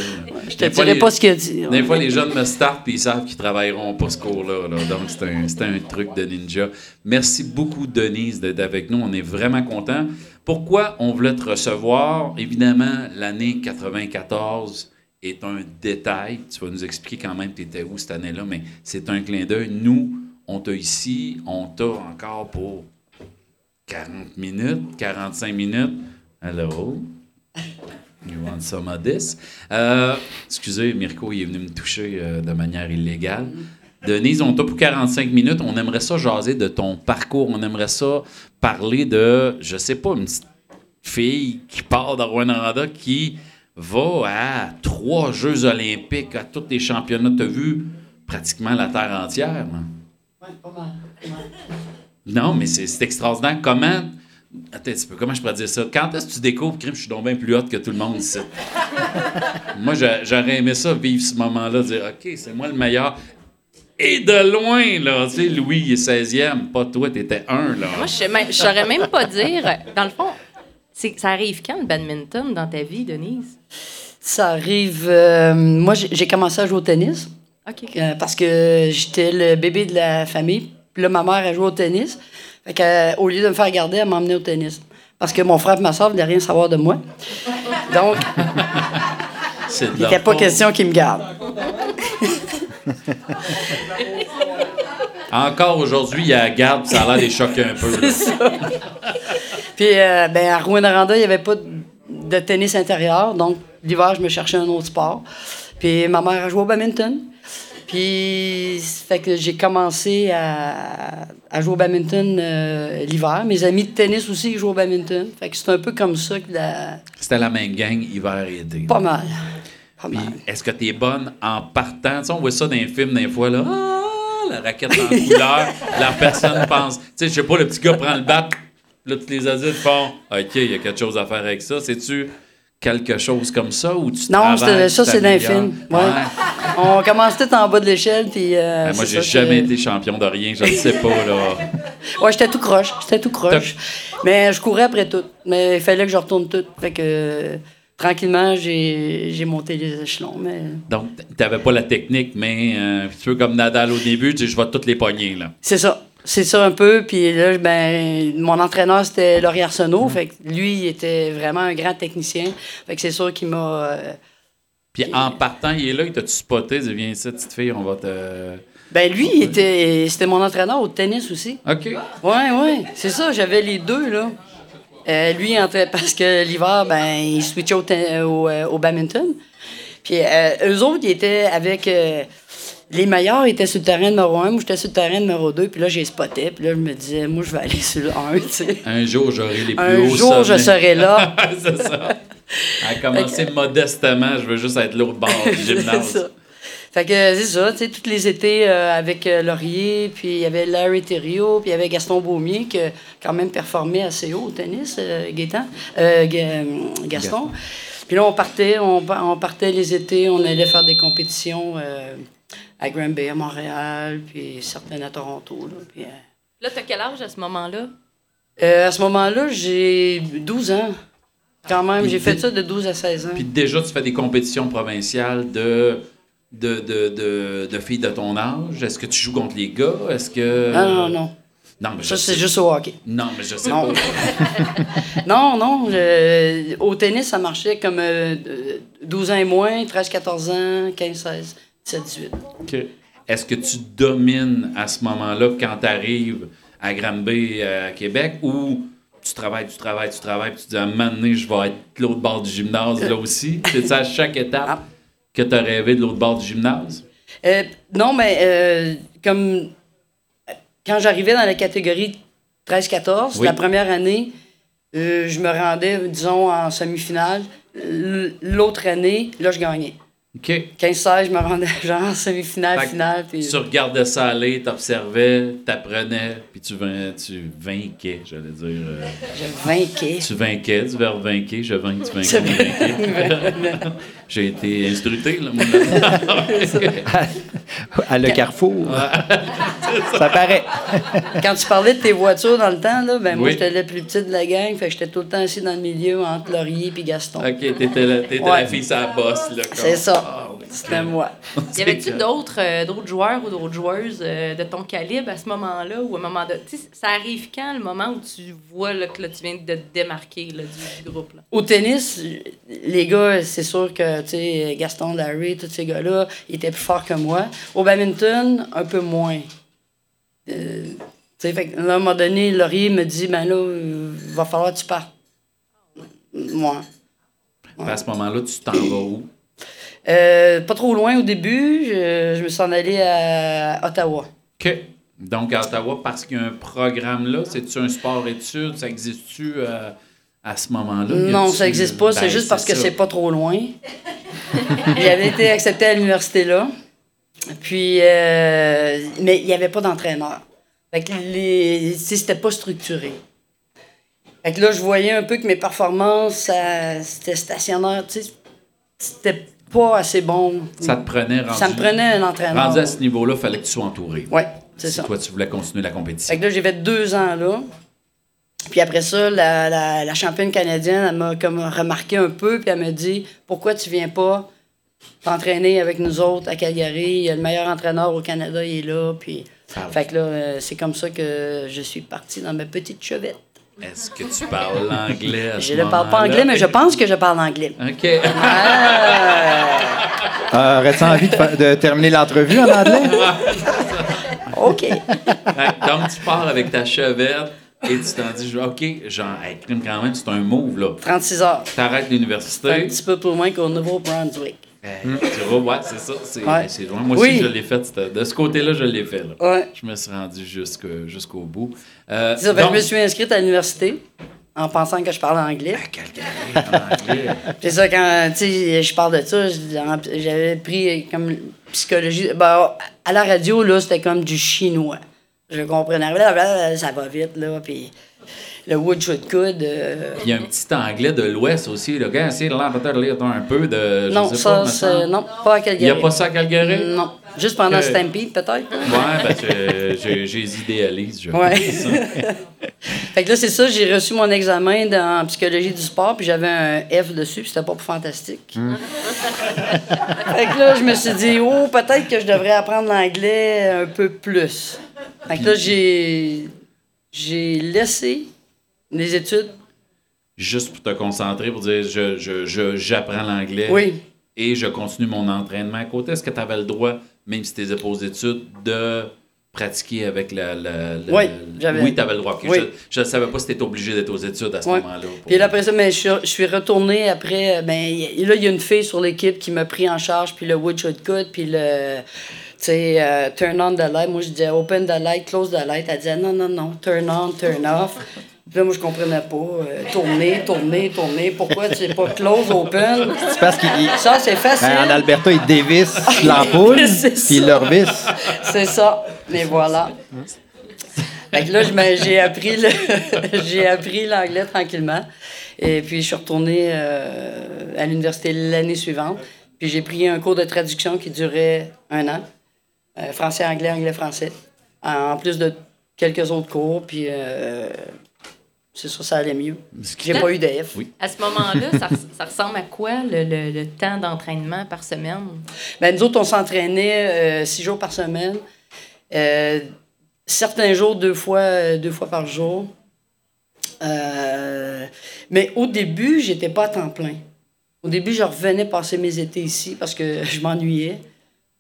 Je te Des fois, dirai les- pas ce qu'il a dit. Des fois, les jeunes me startent puis ils savent qu'ils travailleront pas ce cours-là. là. Donc, c'est un, un truc de ninja. Merci beaucoup, Denise, d'être avec nous. On est vraiment contents. Pourquoi on voulait te recevoir? Évidemment, l'année 94 est un détail. Tu vas nous expliquer quand même tu étais où cette année-là, mais c'est un clin d'œil. Nous, on t'a ici, on t'a encore pour 40 minutes, 45 minutes. Hello. You want some of this? Euh, excusez, Mirko, il est venu me toucher euh, de manière illégale. Denise, on t'a pour 45 minutes. On aimerait ça jaser de ton parcours. On aimerait ça parler de, je sais pas, une petite fille qui part de Rwanda qui va à trois Jeux olympiques, à tous les championnats. Tu as vu pratiquement la Terre entière. hein? Non, mais c'est c'est extraordinaire. Comment. Attends un petit peu, comment je pourrais dire ça? Quand est-ce que tu découvres, crime, je suis donc bien plus haute que tout le monde ici? moi, j'a- j'aurais aimé ça, vivre ce moment-là, dire, OK, c'est moi le meilleur. Et de loin, là, tu sais, Louis, il est 16e, pas toi, t'étais un, là. Moi, je saurais même pas dire. Dans le fond, ça arrive quand le badminton dans ta vie, Denise? Ça arrive. euh, moi, j'ai j'ai commencé à jouer au tennis. OK. euh, parce que j'étais le bébé de la famille. Puis là, ma mère, elle jouait au tennis. Fait que, euh, au lieu de me faire garder, elle m'a emmené au tennis. Parce que mon frère et ma soeur ne voulaient rien savoir de moi. Donc, il n'était pas faute. question qu'ils me gardent. Encore aujourd'hui, il y a la garde, puis ça a l'air les choquer un peu. Puis, euh, ben, à Rouen-Noranda, il n'y avait pas de, tennis intérieur. Donc, l'hiver, je me cherchais un autre sport. Puis, ma mère a joué au badminton. Puis, fait que j'ai commencé à, à jouer au badminton euh, l'hiver. Mes amis de tennis aussi ils jouent au badminton. Fait que c'est un peu comme ça que la... C'était la même gang, hiver et été. Pas mal. Pas Puis, mal. est-ce que tu es bonne en partant? Tu sais, on voit ça dans les films, des fois, là. Ah, la raquette en couleur. la personne pense. Tu sais, je sais pas, le petit gars prend le bat. Là, tous les adultes font OK, il y a quelque chose à faire avec ça. C'est-tu quelque chose comme ça ou tu Non, ça, c'est films. Ouais. On commence tout en bas de l'échelle. Puis, euh, Ben, moi, j'ai jamais été champion de rien, je ne sais pas, là. Ouais, j'étais tout croche. J'étais tout croche. Mais je courais après tout. Mais il fallait que je retourne tout. Fait que tranquillement, j'ai monté les échelons. Mais Donc, tu n'avais pas la technique, mais euh, tu veux comme Nadal au début, tu dis, je vais toutes les pogner, là. c'est ça. C'est ça un peu. Puis là, ben, mon entraîneur, c'était Laurie Arsenault. Fait que lui, il était vraiment un grand technicien. Fait que c'est sûr qu'il m'a. euh, Puis en partant, il est là, il t'a-tu spoté, il dit, viens ici, petite fille, on va te. Ben lui, il était, c'était mon entraîneur au tennis aussi. OK. Ouais, ouais. C'est ça, j'avais les deux, là. Euh, lui, parce que l'hiver, ben, il switchait au, ten- au, euh, au badminton. Puis eux autres, ils étaient avec. Euh, les meilleurs étaient sur le terrain numéro 1, moi j'étais sur le terrain numéro 2, puis là j'ai spoté, puis là je me disais, moi je vais aller sur le 1, tu sais. Un jour, j'aurai les plus Un hauts jour, je serai là. c'est ça. À commencer modestement, je veux juste être l'autre bord du C'est gymnase. ça. Fait que c'est ça, tu sais, tous les étés euh, avec euh, Laurier, puis il y avait Larry Thériault, puis il y avait Gaston Beaumier qui a quand même performé assez haut au tennis, euh, Gaétan, euh, Ga- Gaston. Puis là, on partait, on, on partait les étés, on allait faire des compétitions euh, à Granby, à Montréal, puis certaines à Toronto. Là, puis, euh, Là, t'as quel âge à ce moment-là? euh, à ce moment-là, j'ai 12 ans. Quand même, j'ai fait ça de 12 à 16 ans. Puis déjà, tu fais des compétitions provinciales de, de, de, de, de filles de ton âge. Est-ce que tu joues contre les gars? Est-ce que... Non, non, non. Non, mais je Ça, c'est juste au hockey. Non, mais je sais Non. pas. Non, non. je- au tennis, ça marchait comme euh, 12 ans et moins, 13, 14 ans, 15, 16, 17, 18. OK. Est-ce que tu domines à ce moment-là quand tu arrives à Granby, euh, à Québec, ou tu travailles, tu travailles, tu travailles, puis tu dis à un moment donné, je vais être l'autre bord du gymnase là aussi? C'est à chaque étape que tu as rêvé de l'autre bord du gymnase? Euh, non, mais euh, comme quand j'arrivais dans la catégorie 13-14, Oui. la première année, euh, je me rendais, disons, en semi-finale. L'autre année, là, je gagnais. OK. 15-16, je me rendais genre en semi-finale, finale. Puis... Tu regardais ça aller, t'observais, t'apprenais, puis tu, vain- tu vainquais, j'allais dire. euh, Je vainquais. tu vainquais, du verbe vainquer, je vainc, tu vainquais, vainquais. J'ai été instructé, là, mon À le carrefour. Ça paraît. Quand tu parlais de tes voitures dans le temps, là, ben moi, Oui. j'étais la plus petite de la gang, fait que j'étais tout le temps assis dans le milieu entre Laurier et Gaston. OK, t'étais la, t'étais Ouais. la fille sa bosse, là. C'est ça. Ah. C'était moi. Y avait-tu d'autres euh, d'autres joueurs ou d'autres joueuses euh, de ton calibre à ce moment-là ou à un moment de. Tu sais, ça arrive quand le moment où tu vois là, que là, tu viens de te démarquer là, du, du groupe? Là? Au tennis, les gars, c'est sûr que tu sais, Gaston, Larry, tous ces gars-là, ils étaient plus forts que moi. Au badminton, un peu moins. Euh, tu sais, fait que là, à un moment donné, Laurier me dit ben là, il va falloir que tu partes. Moi. À ce moment-là, tu t'en vas où? Euh, pas trop loin au début, je, je me suis en allé à Ottawa. OK. Donc, à Ottawa, parce qu'il y a un programme là, c'est-tu un sport-études? Ça existe-tu euh, à ce moment-là? Non, ça n'existe pas. Ben, c'est juste parce que c'est pas trop loin. J'avais été accepté à l'université là. Puis, euh, mais il n'y avait pas d'entraîneur. Fait que les, c'était pas structuré. Fait que là, je voyais un peu que mes performances, ça- c'était stationnaire. Tu sais, c'était pas assez bon. Ça te prenait rendu... Ça me prenait un entraîneur. Rendu à ce niveau-là, il fallait que tu sois entouré. Oui, c'est Si ça. toi, tu voulais continuer la compétition. Fait que là, j'ai fait deux ans là. Puis après ça, la, la, la championne canadienne, elle m'a comme remarqué un peu, puis elle m'a dit Pourquoi tu viens pas t'entraîner avec nous autres à Calgary? Il y a le meilleur entraîneur au Canada, il est là. Puis. Ah. Fait que là, euh, c'est comme ça que je suis parti dans ma petite chevette. Est-ce que tu parles à ce Je ne parle pas anglais, mais je pense que je parle anglais. OK. Ah, Euh, Aurais-tu envie de, terminer l'entrevue en anglais? OK. Fait que Donc, tu pars avec ta chevette et tu t'en dis, OK, genre, hey, crime quand même, c'est un move, là. 36 heures. T'arrêtes Un l'université. petit peu plus loin qu'au Nouveau-Brunswick. Hey, Tu vois, ouais, c'est ça. C'est Ouais. c'est loin. Moi Oui. aussi, je l'ai fait. De ce côté-là, je l'ai fait. Là. Ouais. Je me suis rendu jusqu'au bout. Euh, ça, donc- je me suis inscrite à l'université en pensant que je parlais anglais. en anglais. C'est ça, quand je parle de ça, j'avais pris comme psychologie. Ben, à la radio, là, c'était comme du chinois. Je comprenais. blablabla, Ça va vite, là. Puis le wood should could. euh, Il y a un petit anglais de l'Ouest aussi. Le gars, lire un peu de. je non, sais ça, pas, c'est- semble. non, pas à Il Calgary. n'y a pas ça à Calgary? Non. Juste pendant Que- Stampede, peut-être. Ouais, ben, je- je- j'ai les idéalise. Je Ouais. ça. Fait que là, c'est ça, j'ai reçu mon examen en psychologie du sport, puis j'avais un F dessus, puis c'était pas pour fantastique. fait que là, je me suis dit, oh, peut-être que je devrais apprendre l'anglais un peu plus. Fait que là, j'ai, j'ai laissé les études. Juste pour te concentrer, pour dire je, je, je- j'apprends l'anglais. Oui. Et je continue mon entraînement à côté. Est-ce que tu avais le droit, même si tu n'étais pas aux études, de pratiquer avec la. la- la- Oui, j'avais- Oui, tu avais le droit. Oui. Je ne savais pas si tu étais obligé d'être aux études à ce moment-là. Puis là, après ça, ben, je, suis, je suis retourné après. Ben, y- là, il y a une fille sur l'équipe qui m'a pris en charge, puis le wood shot cut, puis le. Tu sais, euh, turn on the light. Moi, je disais open the light, close the light. Elle disait non, non, non, turn on, turn off. Puis là, moi, je comprenais pas. Euh, tourner, tourner, tourner. Pourquoi tu sais pas close, open? C'est parce qu'il. il- Ça, c'est facile. en Alberta, ils dévissent l'ampoule, puis ils le revissent. C'est ça. Mais voilà. Fait que là, j'ai appris le- j'ai appris l'anglais tranquillement. Et puis, je suis retourné euh, à l'université l'année suivante. Puis, j'ai pris un cours de traduction qui durait un an. Euh, français, anglais, anglais, français. En plus de quelques autres cours. Puis, euh, c'est ça, ça allait mieux. J'ai pas eu de F. À ce moment-là, ça, res- ça ressemble à quoi le, le- le temps d'entraînement par semaine? Ben, nous autres, on s'entraînait euh, six jours par semaine. Euh, certains jours, deux fois, euh, deux fois par jour. Euh, mais au début, j'étais pas à temps plein. Au début, je revenais passer mes étés ici parce que je m'ennuyais.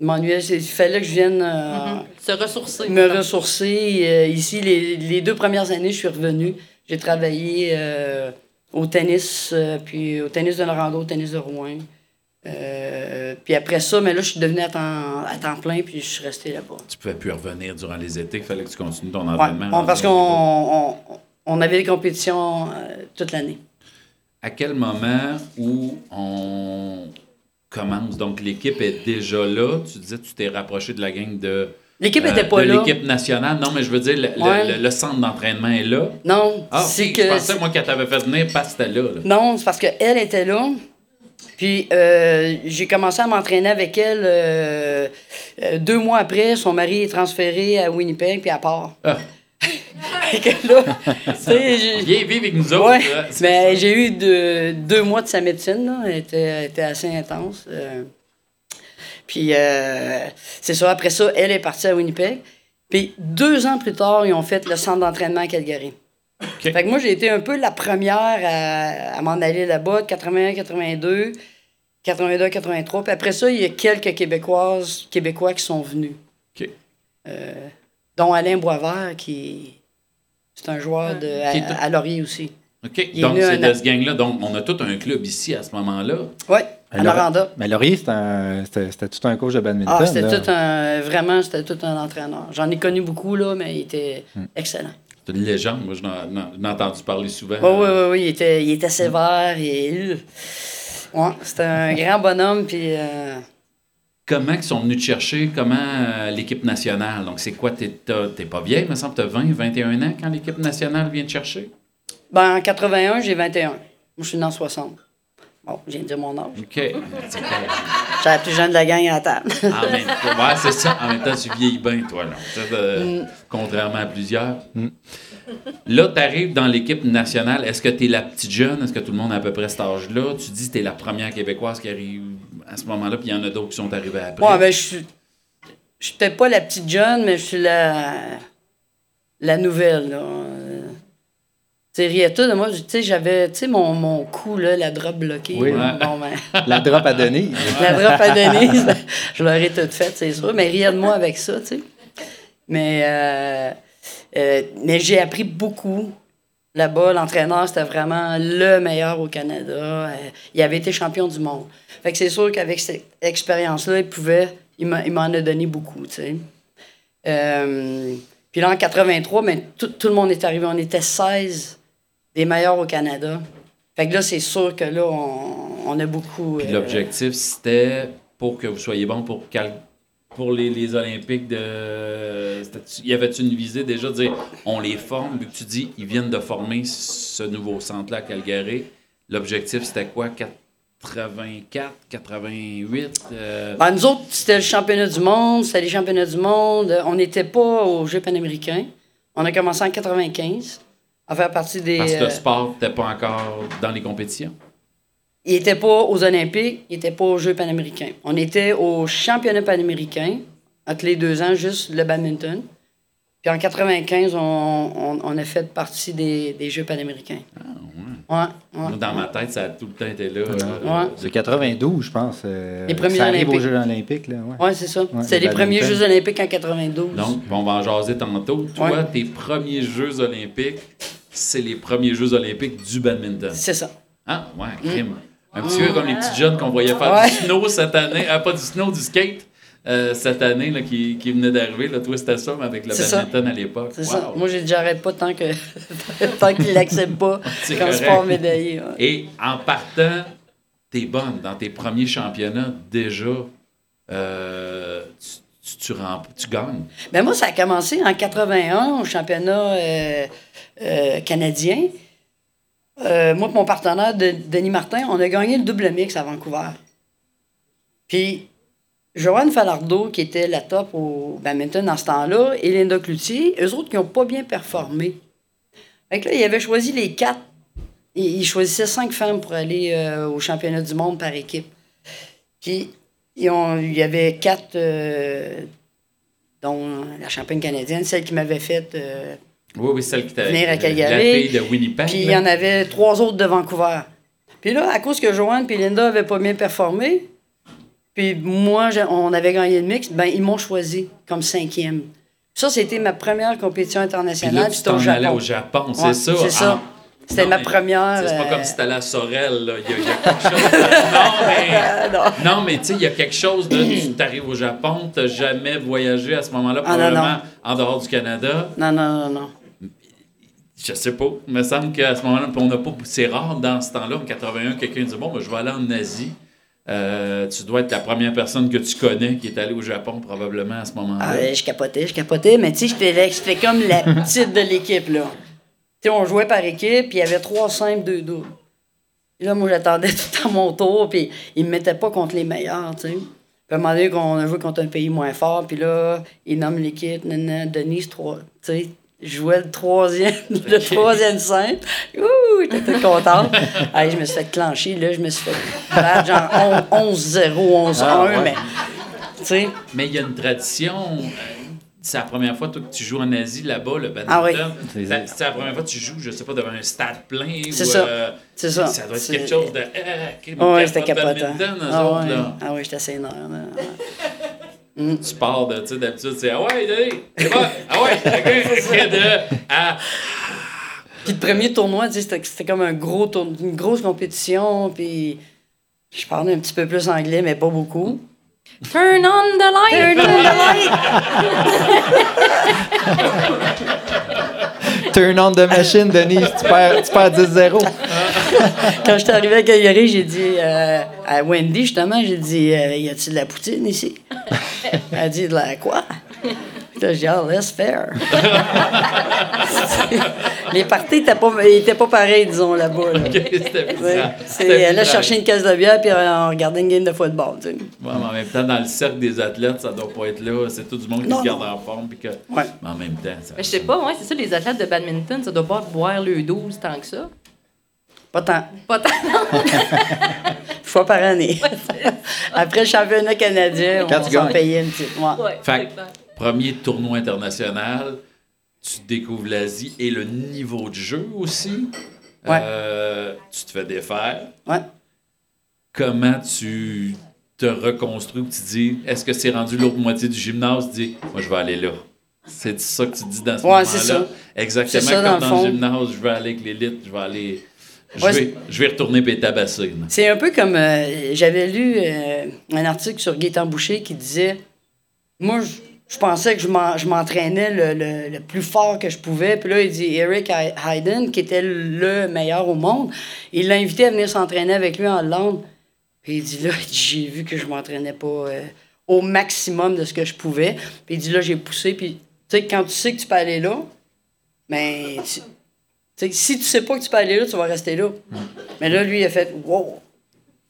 M'ennuyais. Il fallait que je vienne euh, Mhm. Se ressourcer. me ressourcer. Euh, ici, les, les deux premières années, je suis revenu. J'ai travaillé euh, au tennis, euh, puis au tennis de Norando, au tennis de Rouen. Euh, puis après ça, mais là, je suis devenu à temps, à temps plein, puis je suis resté là-bas. Tu pouvais plus revenir durant les étés. Il fallait que tu continues ton Ouais, entraînement. on- parce qu'on on, on avait des compétitions euh, toute l'année. À quel moment où on commence? Donc, l'équipe est déjà là. Tu disais que tu t'es rapproché de la gang de. euh, L'équipe était pas de là. L'équipe nationale. Non, mais je veux dire, le, le- Ouais. le- le centre d'entraînement est là. Non, Ah, c'est que... Je pensais, moi, qu'elle t'avait fait venir parce que c'était là. là. Non, c'est parce qu'elle était là. Puis euh, j'ai commencé à m'entraîner avec elle euh, euh, deux mois après. Son mari est transféré à Winnipeg, puis à part. Ah. Que là, tu sais, j'ai- Viens vivre avec nous autres. Ouais, ça. j'ai eu deux, deux mois de sa médecine, là. Elle était, elle était assez intense. euh. Puis, euh, c'est ça. Après ça, elle est partie à Winnipeg. Puis, deux ans plus tard, ils ont fait le centre d'entraînement à Calgary. Fait que moi, j'ai été un peu la première à, à m'en aller là-bas, de 81, 82, 82, 83. Puis après ça, il y a quelques Québécoises, Québécois qui sont venus. Euh, dont Alain Boisvert, qui c'est un joueur de, à, à Laurier aussi. OK. Il Donc, c'est de ce gang-là. Donc, on a tout un club ici à ce moment-là. Oui, à Noranda. Mais Laurier, c'était tout un coach de badminton. Ah, c'était tout un. Vraiment, c'était tout un entraîneur. J'en ai connu beaucoup, là, mais il était Hmm. excellent. C'est une légende. Moi, je n'en- n'en- j'en ai entendu parler souvent. Oui, oui, oui, oui. Il était, il était sévère et. Ouais, c'était un grand bonhomme, puis. euh, Comment ils sont venus te chercher? Comment euh, l'équipe nationale? Donc, c'est quoi? T'es t'es pas vieille, il me semble, t'as 20, 21 ans quand l'équipe nationale vient te chercher? Ben, en 81, j'ai 21. Moi, je suis en 60. Bon, je viens de dire mon âge. OK. J'ai la plus jeune de la gang à la table. En même temps, ouais, c'est ça. En même temps, tu vieillis bien, toi, là. Euh, Mm. Contrairement à plusieurs. Là, tu arrives dans l'équipe nationale. Est-ce que tu es la petite jeune? Est-ce que tout le monde a à peu près cet âge-là? Tu dis que tu es la première Québécoise qui arrive à ce moment-là, puis il y en a d'autres qui sont arrivés après. Bon, ben, je suis. Je suis peut-être pas la petite jeune, mais je suis la. La nouvelle, là. Euh, Tu sais, Rieta, de moi, tu sais, j'avais, tu sais, mon, mon cou, là, la drop bloquée. Oui. là. Bon, ben. La drop à Denise. la drop à Denise, je l'aurais toute faite, c'est sûr. Mais rien de moi avec ça, tu sais. Mais, euh, euh, mais j'ai appris beaucoup là-bas. L'entraîneur, c'était vraiment le meilleur au Canada. Euh, il avait été champion du monde. Fait que c'est sûr qu'avec cette expérience-là, il pouvait, il m'en a donné beaucoup, tu sais. Euh, puis là, en 83, ben, tout, tout le monde est arrivé. On était 16 des meilleurs au Canada. Fait que là, c'est sûr que là, on, on a beaucoup... Puis euh, l'objectif, c'était pour que vous soyez bon pour, quel- pour les, les Olympiques de. Y avait-tu une visée déjà de dire on les forme, vu que tu dis ils viennent de former ce nouveau centre-là à Calgary. L'objectif, c'était quoi? 84, 88 euh, Ben, nous autres, c'était le championnat du monde, c'était les championnats du monde. On n'était pas aux Jeux panaméricains. On a commencé en 95 à faire partie des. Parce que le euh, sport n'était pas encore dans les compétitions? Il n'était pas aux Olympiques, il n'était pas aux Jeux panaméricains. On était aux championnats panaméricains, entre les deux ans, juste le badminton. Puis en 95, on, on- on a fait partie des, des Jeux panaméricains. Ouais, ouais. Dans ma tête, ça a tout le temps été là. euh, Ouais. C'est 92, je pense. euh, Les premiers ça arrive aux Olympiques. Jeux Olympiques. Là, ouais. Ouais, c'est ça. Ouais, C'était le les premiers. Jeux olympiques en 92. Donc, on va en jaser tantôt. Toi, Ouais. tes premiers Jeux olympiques, c'est les premiers Jeux olympiques du badminton. C'est ça. Ah, ouais, crime. Un petit peu comme les petits jeunes qu'on voyait faire. Ouais. du snow cette année. Ah, pas du snow, du skate. euh, cette année là, qui, qui venait d'arriver, toi c'était ça, mais avec le ça. badminton à l'époque. C'est Wow. ça. Moi, j'ai- j'arrête pas tant que tant qu'il l'accepte pas comme sport médaillé. ouais. Et en partant, t'es bonne dans tes premiers championnats déjà. euh, tu, tu, tu, tu gagnes. Ben moi, ça a commencé en 81 au championnat euh, canadien. Euh, moi et mon partenaire, de- Denis Martin, on a gagné le double mix à Vancouver. Puis, Joanne Falardeau, qui était la top au badminton dans ce temps-là, et Linda Cloutier, eux autres qui n'ont pas bien performé. Fait que là, ils avaient choisi les quatre. Ils, ils choisissaient cinq femmes pour aller euh, au championnat du monde par équipe. Puis, il y avait quatre, euh, dont la championne canadienne, celle qui m'avait fait Oui, oui, celle qui t'a venir à La Calgary. fille de Winnipeg. Puis il y en avait trois autres de Vancouver. Puis là, à cause que Joanne et Linda n'avaient pas bien performé, puis moi, on avait gagné le mix, ben ils m'ont choisi comme cinquième. Ça, c'était ma première compétition Puis internationale. là, tu au t'en Japon. allais au Japon, c'est Ouais, ça? C'est ça. En- C'était ma première. C'est pas euh, comme si t'allais à Sorel, là. Il y, a, il y a quelque chose. de- non, mais. non, mais tu sais, il y a quelque chose de. Tu t'arrives au Japon, t'as jamais voyagé à ce moment-là, Ah, non, probablement en dehors du Canada. Non, non, non, non. Je sais pas. Il me semble qu'à ce moment-là, on n'a pas. C'est rare dans ce temps-là, en 81, quelqu'un dit Bon, ben, je vais aller en Asie. Euh, tu dois être la première personne que tu connais qui est allée au Japon, probablement, à ce moment-là. Ah, je capotais, je capotais, mais tu sais, j'étais comme la petite de l'équipe, là. Tu sais, on jouait par équipe, puis il y avait trois simples, deux doubles. Là, moi, j'attendais tout temps mon tour, puis ils me mettaient pas contre les meilleurs, tu sais. Puis à un moment donné, qu'on a joué contre un pays moins fort, puis là, ils nomment l'équipe, Denise, trois, tu sais. Jouais le troisième, le troisième simple. Ouh, j'étais toute contente. Hey, je me suis fait clencher, là, je me suis fait battre, genre 11-0, 11-1, Ah, ouais. mais. Mais il y a une tradition. euh, C'est la première fois toi, que tu joues en Asie là-bas, le badminton. Ah oui. C'est la première fois que tu joues, je sais pas, devant un stade plein. C'est ça. euh, C'est ça. Ça doit être quelque chose de. Crime, Ah ouais, ils c'était capotant. Ah là. Ah ouais, j'étais assez là. Tu pars de, tu sais, d'habitude, c'est Ah ouais, allez, c'est bon, ah ouais, ok, de. Ah, Puis le premier tournoi, c'était c'était comme un gros tour- une grosse compétition, puis je parlais un petit peu plus anglais, mais pas beaucoup. Turn on the light! Turn on the light! Turn on the machine, Denise. Tu perds, tu perds 10-0. Quand j'étais arrivé à Calgary, j'ai dit euh, à Wendy, justement, j'ai dit euh, Y a-t-il de la poutine ici? Elle a dit De la quoi? J'ai dit Ah, laisse faire. Les parties n'étaient pas, étaient pas pareils, disons, là-bas. là. c'était bizarre. Ouais, C'était C'est elle a bizarre. cherché une caisse de bière, puis on regardait une game de football. tu sais. Ouais, mais en même temps, dans le cercle des athlètes, ça doit pas être là. C'est tout du monde qui Non, se garde en forme. Puis que... Mais en même temps, ça. Mais je sais pas, ouais, c'est ça, les athlètes de badminton, ça doit pas boire le 12 tant que ça. Pas tant. Pas tant. Une fois par année. Après le championnat canadien, Quand on tu s'en gagnes. payait une petite. Ouais. Fait que, premier tournoi international, tu découvres l'Asie et le niveau de jeu aussi. Ouais. Euh, tu te fais défaire. Ouais. Comment tu te reconstruis ou tu dis, est-ce que c'est rendu l'autre moitié du gymnase? Tu dis, moi, je vais aller là. C'est ça que tu dis dans ce Ouais, moment-là. c'est ça. Exactement ça, comme dans dans, le fond. le gymnase, je vais aller avec l'élite, je vais aller. Je, Ouais, vais, je vais retourner et tabasser. C'est un peu comme. euh, J'avais lu euh, un article sur Gaétan Boucher qui disait Moi, je, je pensais que je m'en- je m'entraînais le, le- le plus fort que je pouvais. Puis là, il dit Eric Hay- Hayden, qui était le meilleur au monde, il l'a invité à venir s'entraîner avec lui en Hollande. Puis il dit Là, j'ai vu que je m'entraînais pas euh, au maximum de ce que je pouvais. Puis il dit Là, j'ai poussé. Puis tu sais, quand tu sais que tu peux aller là, mais tu- si tu sais pas que tu peux aller là, tu vas rester là. Mais là, lui, il a fait wow.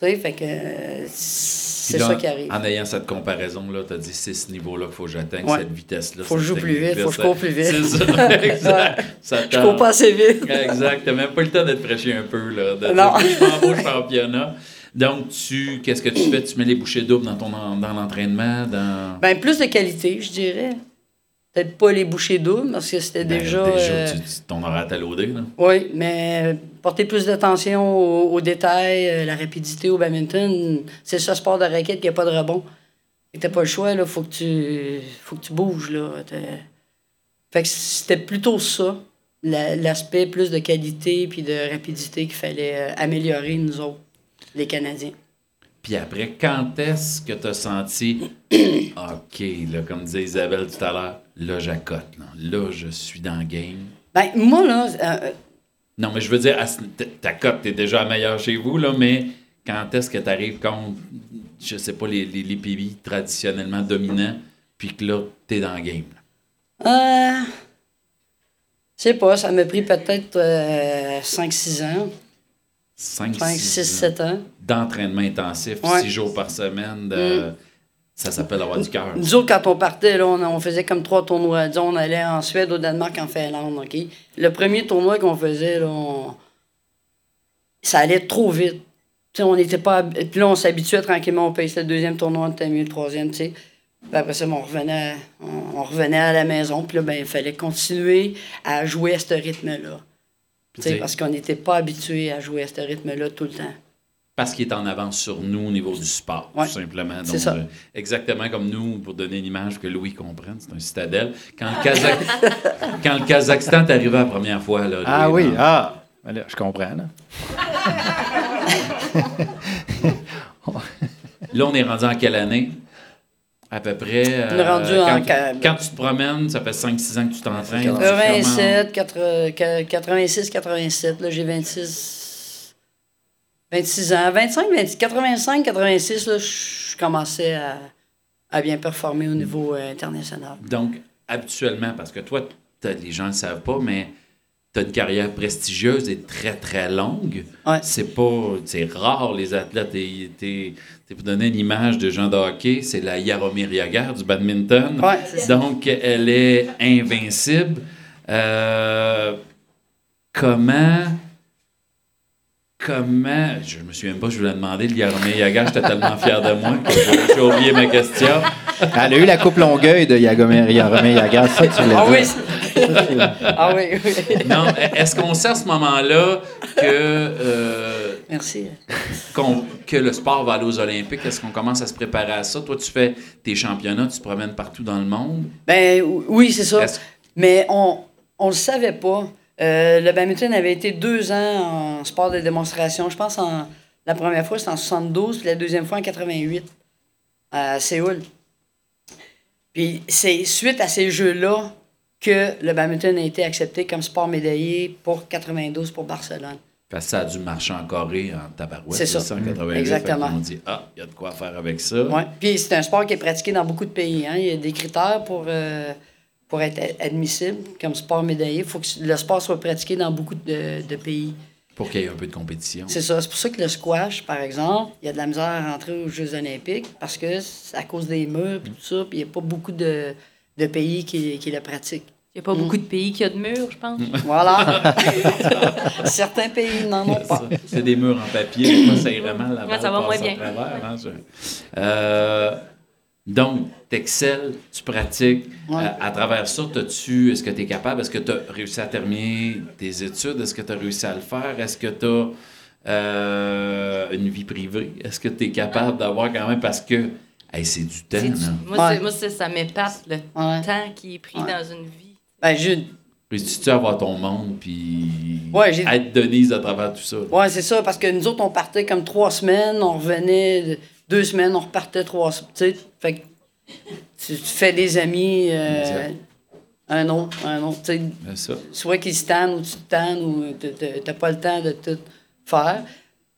Tu sais, fait que euh, c'est ça qui arrive. En ayant cette comparaison-là, tu as dit c'est ce niveau-là qu'il faut que j'atteigne, Ouais. cette vitesse-là. Faut que je joue plus vite, faut que je cours plus vite. C'est ça, exact. Ça Je cours pas assez vite. Exact. T'as même pas le temps d'être fraîchi un peu, là. Non. je m'en championnat. Donc, tu, qu'est-ce que tu fais? Tu mets les bouchées doubles dans ton dans l'entraînement, dans... Ben, plus de qualité, je dirais. Peut-être pas les bouchées doubles, parce que c'était Ben, déjà. déjà, euh, tu- ton horaire à loadé, là. Oui, mais porter plus d'attention aux, aux détails, euh, la rapidité au badminton, c'est ce sport de raquette qui n'a pas de rebond. Et t'as pas le choix, là, faut que tu faut que tu bouges, là. T'as- Fait que c'était plutôt ça, la- l'aspect plus de qualité puis de rapidité qu'il fallait euh, améliorer, nous autres, les Canadiens. Puis après, quand est-ce que tu as senti, OK, là, comme disait Isabelle tout à l'heure, là, j'accote, là. là, je suis dans le game. Ben, moi, là, euh, Non, mais je veux dire, ta cote, t'es déjà meilleur chez vous, là, mais quand est-ce que tu arrives contre, je sais pas, les, les, les pays traditionnellement dominants, puis que là, t'es dans le game? là? euh, je sais pas, ça m'a pris peut-être 5-6 ans. 5, 5, 6, 7 ans. D'entraînement intensif, Ouais. 6 jours par semaine, de- ça s'appelle avoir du cœur. Nous autres, quand on partait, là, on, on faisait comme trois tournois. Disons, on allait en Suède, au Danemark, en Finlande, OK? Le premier tournoi qu'on faisait, là, on- ça allait trop vite. On n'était pas... Puis là, on s'habituait tranquillement au pays. C'était le deuxième tournoi, on était mieux le troisième, tu sais. Puis après ça, ben, on revenait, à- on, on revenait à la maison. Puis là, ben, il fallait continuer à jouer à ce rythme-là. Tu sais, T'sais- parce qu'on n'était pas habitué à jouer à ce rythme-là tout le temps. Parce qu'il est en avance sur nous au niveau du sport, Ouais. tout simplement. Donc, ça. euh, exactement comme nous, pour donner une image que Louis comprenne, c'est un citadelle. Quand le, Kazakh- Quand le Kazakhstan est arrivé la première fois, là, Ah oui, ah, ben je comprends. Là. là, on est rendu en quelle année? À peu près. euh, en quand, tu te promènes, ça fait 5-6 ans que tu t'entraînes. tu 87, 86, 87, là, j'ai 26, 26 ans. 25, 20 85, 86, là, je commençais à, à bien performer au niveau euh, international. Donc, habituellement, parce que toi, les gens ne le savent pas, mais tu as une carrière prestigieuse et très, très longue. C'est pas. C'est rare, les athlètes. T'es- t'es- pour donner une image de Jean de hockey, c'est la Yaromir Jagr du badminton. Ouais. Donc, elle est invincible. Euh, comment. Comment. Je me souviens même pas, je voulais demander, le Yaromir Jagr, j'étais tellement fier de moi que j'ai oublié ma question. Elle a eu la coupe Longueuil de Yagomir Yaromir Yagar, ça tu voulais Ah oui, ah oui, oui. Non, est-ce qu'on sait à ce moment-là que, euh, Merci. qu'on- que le sport va aller aux Olympiques? Est-ce qu'on commence à se préparer à ça? Toi, tu fais tes championnats, tu te promènes partout dans le monde. Ben oui, c'est ça. Mais on on le savait pas. Euh, le badminton avait été deux ans en sport de démonstration. Je pense en la première fois, c'était en 72, puis la deuxième fois en 88, à Séoul. Puis c'est suite à ces jeux-là que le badminton a été accepté comme sport médaillé pour 92 pour Barcelone. Parce que ça a dû marcher en Corée, en tabarouette. C'est ça. en 88. Exactement. Qu'on dit, ah, il y a de quoi faire avec ça. Ouais. Puis c'est un sport qui est pratiqué dans beaucoup de pays. Hein. Il y a des critères pour, euh, pour être admissible comme sport médaillé. Il faut que le sport soit pratiqué dans beaucoup de, de pays. Pour qu'il y ait un peu de compétition. C'est ça. C'est pour ça que le squash, par exemple, il y a de la misère à rentrer aux Jeux olympiques parce que c'est à cause des murs et tout ça. Puis il n'y a pas beaucoup de, de pays qui, qui le pratiquent. Il n'y a pas beaucoup de pays qui ont de murs, je pense. Voilà. Certains pays n'en ont C'est pas. C'est des murs en papier, fois, ça irait mal. la Ouais, ça va moins bien. travers, hein, je- Euh, donc, tu excelles, tu pratiques. Ouais. Euh, à travers ça, t'as-tu- est-ce que tu es capable? Est-ce que tu as réussi à terminer tes études? Est-ce que tu as réussi à le faire? Est-ce que tu as une vie privée? Est-ce que tu es capable d'avoir quand même? Parce que hey, c'est du temps. C'est du- là. Moi, Ouais. c'est- moi, c'est- ça m'épate le Ouais. temps qui est pris Ouais. dans une vie. Ben, Jude. Réussis-tu à avoir ton monde puis Ouais, j'ai- être Denise à travers tout ça? Ouais, c'est ça, parce que nous autres, on partait comme trois semaines, on revenait de- deux semaines, on repartait trois semaines. Fait que tu, tu fais des amis, euh, un autre, un autre. Tu sais, C'est ça. soit qu'ils se tannent ou tu te tannes ou t'as- pas le temps de tout faire.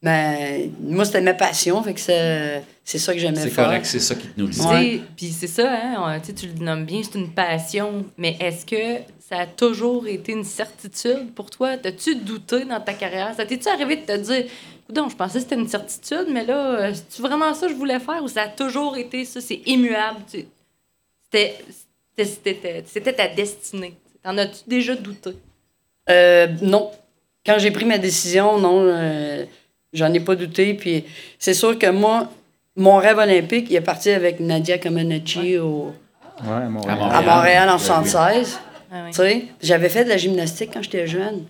Mais moi, c'était ma passion, fait que c'est c'est ça que j'aimais C'est faire. correct, c'est ça qui te nourrit. Tu sais, Puis c'est ça, hein, on- tu le nommes bien, c'est une passion. Mais est-ce que ça a toujours été une certitude pour toi? T'as-tu douté dans ta carrière? Ça t'est-tu arrivé de te dire, non, je pensais que c'était une certitude, mais là, euh, c'est vraiment ça que je voulais faire ou ça a toujours été ça? C'est immuable. tu- C'était c'était- c'était- c'était ta destinée. T'en as-tu déjà douté? Euh, non. Quand j'ai pris ma décision, non, euh, j'en ai pas douté. Puis c'est sûr que moi, mon rêve olympique, il est parti avec Nadia Comaneci au, Ouais, à Montréal. À à Montréal en 76. Ah oui. Tu sais, j'avais fait de la gymnastique quand j'étais jeune.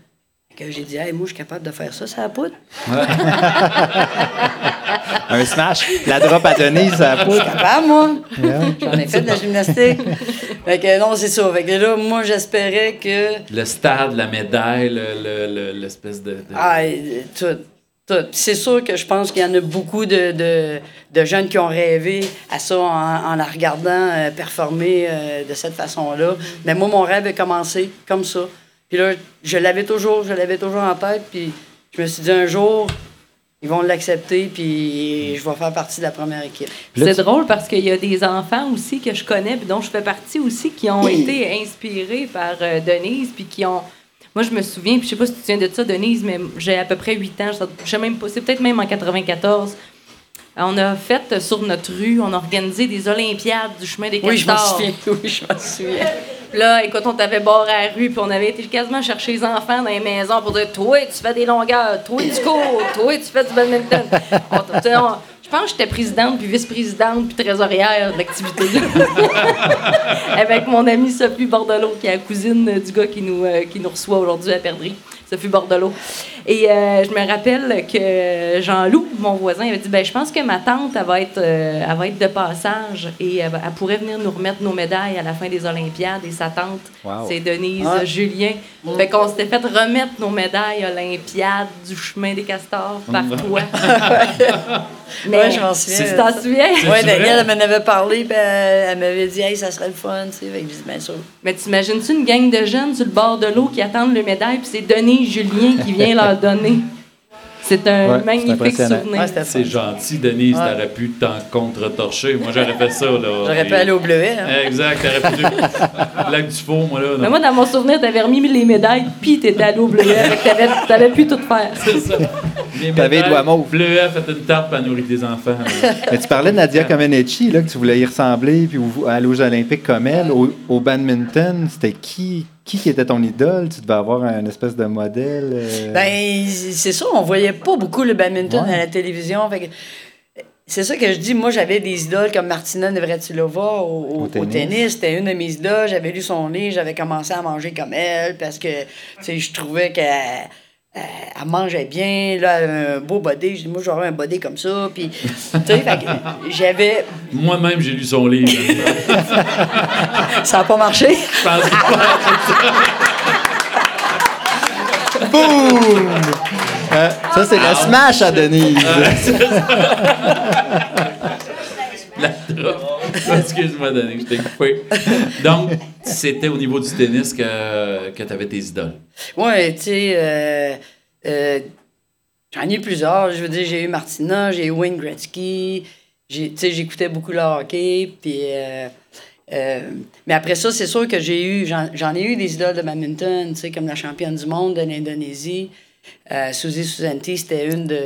Que j'ai dit, hey, moi, je suis capable de faire ça, ça la poudre. Un smash. La drop à Denise, ça a pas. capable, moi. Yeah. J'en ai fait de la gymnastique. fait que non, c'est ça. Fait que là, moi, j'espérais que. Le stade, la médaille, le- le- le- l'espèce de, de- Ah, et- tout. C'est sûr que je pense qu'il y en a beaucoup de, de, de jeunes qui ont rêvé à ça en, en la regardant euh, performer euh, de cette façon-là. Mais moi, mon rêve a commencé comme ça. Puis là, je l'avais toujours, je l'avais toujours en tête. Puis je me suis dit un jour, ils vont l'accepter, puis je vais faire partie de la première équipe. C'est drôle parce qu'il y a des enfants aussi que je connais, puis dont je fais partie aussi, qui ont été inspirés par euh, Denise, puis qui ont. Moi, je me souviens, puis je sais pas si tu te souviens de ça, Denise, mais j'ai à peu près 8 ans, je sais même pas, c'est peut-être même en 94. On a fait euh, sur notre rue, on a organisé des Olympiades du chemin des Oui, je m'en castors. souviens. Oui, je m'en souviens. Là, écoute, on t'avait barré à la rue, puis on avait été quasiment chercher les enfants dans les maisons pour dire Toi, tu fais des longueurs, toi, tu cours, toi, tu fais du badminton. Je pense que j'étais présidente, puis vice-présidente, puis trésorière de l'activité. Avec mon amie Sophie Bordelot, qui est la cousine du gars qui nous, euh, qui nous reçoit aujourd'hui à Perdrix. Sophie Bordelot. Et euh, je me rappelle que Jean-Loup, mon voisin, avait dit ben, Je pense que ma tante, elle va, être, euh, elle va être de passage et elle, pourrait venir nous remettre nos médailles à la fin des Olympiades. Et sa tante, Wow. c'est Denise Ouais. Julien. Fait qu'on s'était fait remettre nos médailles Olympiades du chemin des castors par toi. Ouais, je m'en souviens. Tu t'en souviens? Oui, Danielle, elle m'en avait parlé, puis elle, m'avait dit, hey, ça serait le fun, tu sais. Fait que bien sûr. Mais t'imagines-tu une gang de jeunes sur le bord de l'eau qui attendent le médaille, puis c'est Denise Julien qui vient leur donner. C'est un Ouais, magnifique souvenir. Ouais, C'est gentil, Denise. Ouais. T'aurais pu t'en contre-torcher. Moi, j'aurais fait ça. là. J'aurais pu aller au bleuet. Hein. Exact, t'aurais pu. Lac du Faux, moi, là. non. Mais moi, dans mon souvenir, t'avais remis les médailles, puis t'étais allé au bleuet. T'avais, t'avais pu tout faire. C'est ça. T'avais les doigts mauves. Bleuet a fait une tarte pour nourrir des enfants. Mais tu parlais de Nadia Comaneci, là, que tu voulais y ressembler, puis ou- aller aux Olympiques comme elle. Au, au badminton, c'était qui, qui était ton idole? Tu devais avoir un espèce de modèle. euh, Ben, c'est ça, on voyait pas beaucoup le badminton Ouais. à la télévision. Fait que, c'est ça que je dis. Moi, j'avais des idoles comme Martina Navratilova au, tennis. C'était une de mes idoles. J'avais lu son livre. J'avais commencé à manger comme elle parce que, tu sais, je trouvais qu'elle euh, elle mangeait bien. Là, un beau body. Je dis, moi, j'aurais un body comme ça. Puis, tu sais, j'avais. Moi-même, j'ai lu son livre. Ça n'a pas marché? Je pense pas. Boum! Euh, ça, c'est le smash à Denise. Excuse-moi, Denis, je t'ai coupé. Donc, c'était au niveau du tennis que, que tu avais tes idoles. Ouais, tu sais, euh, euh, j'en ai eu plusieurs. Je veux dire, j'ai eu Martina, j'ai eu Wayne Gretzky. Tu sais, j'écoutais beaucoup le hockey. Puis, euh, mais après ça, c'est sûr que j'ai eu, j'en j'en ai eu des idoles de badminton, tu sais, comme la championne du monde de l'Indonésie. Euh, Suzy Susanti, c'était une de.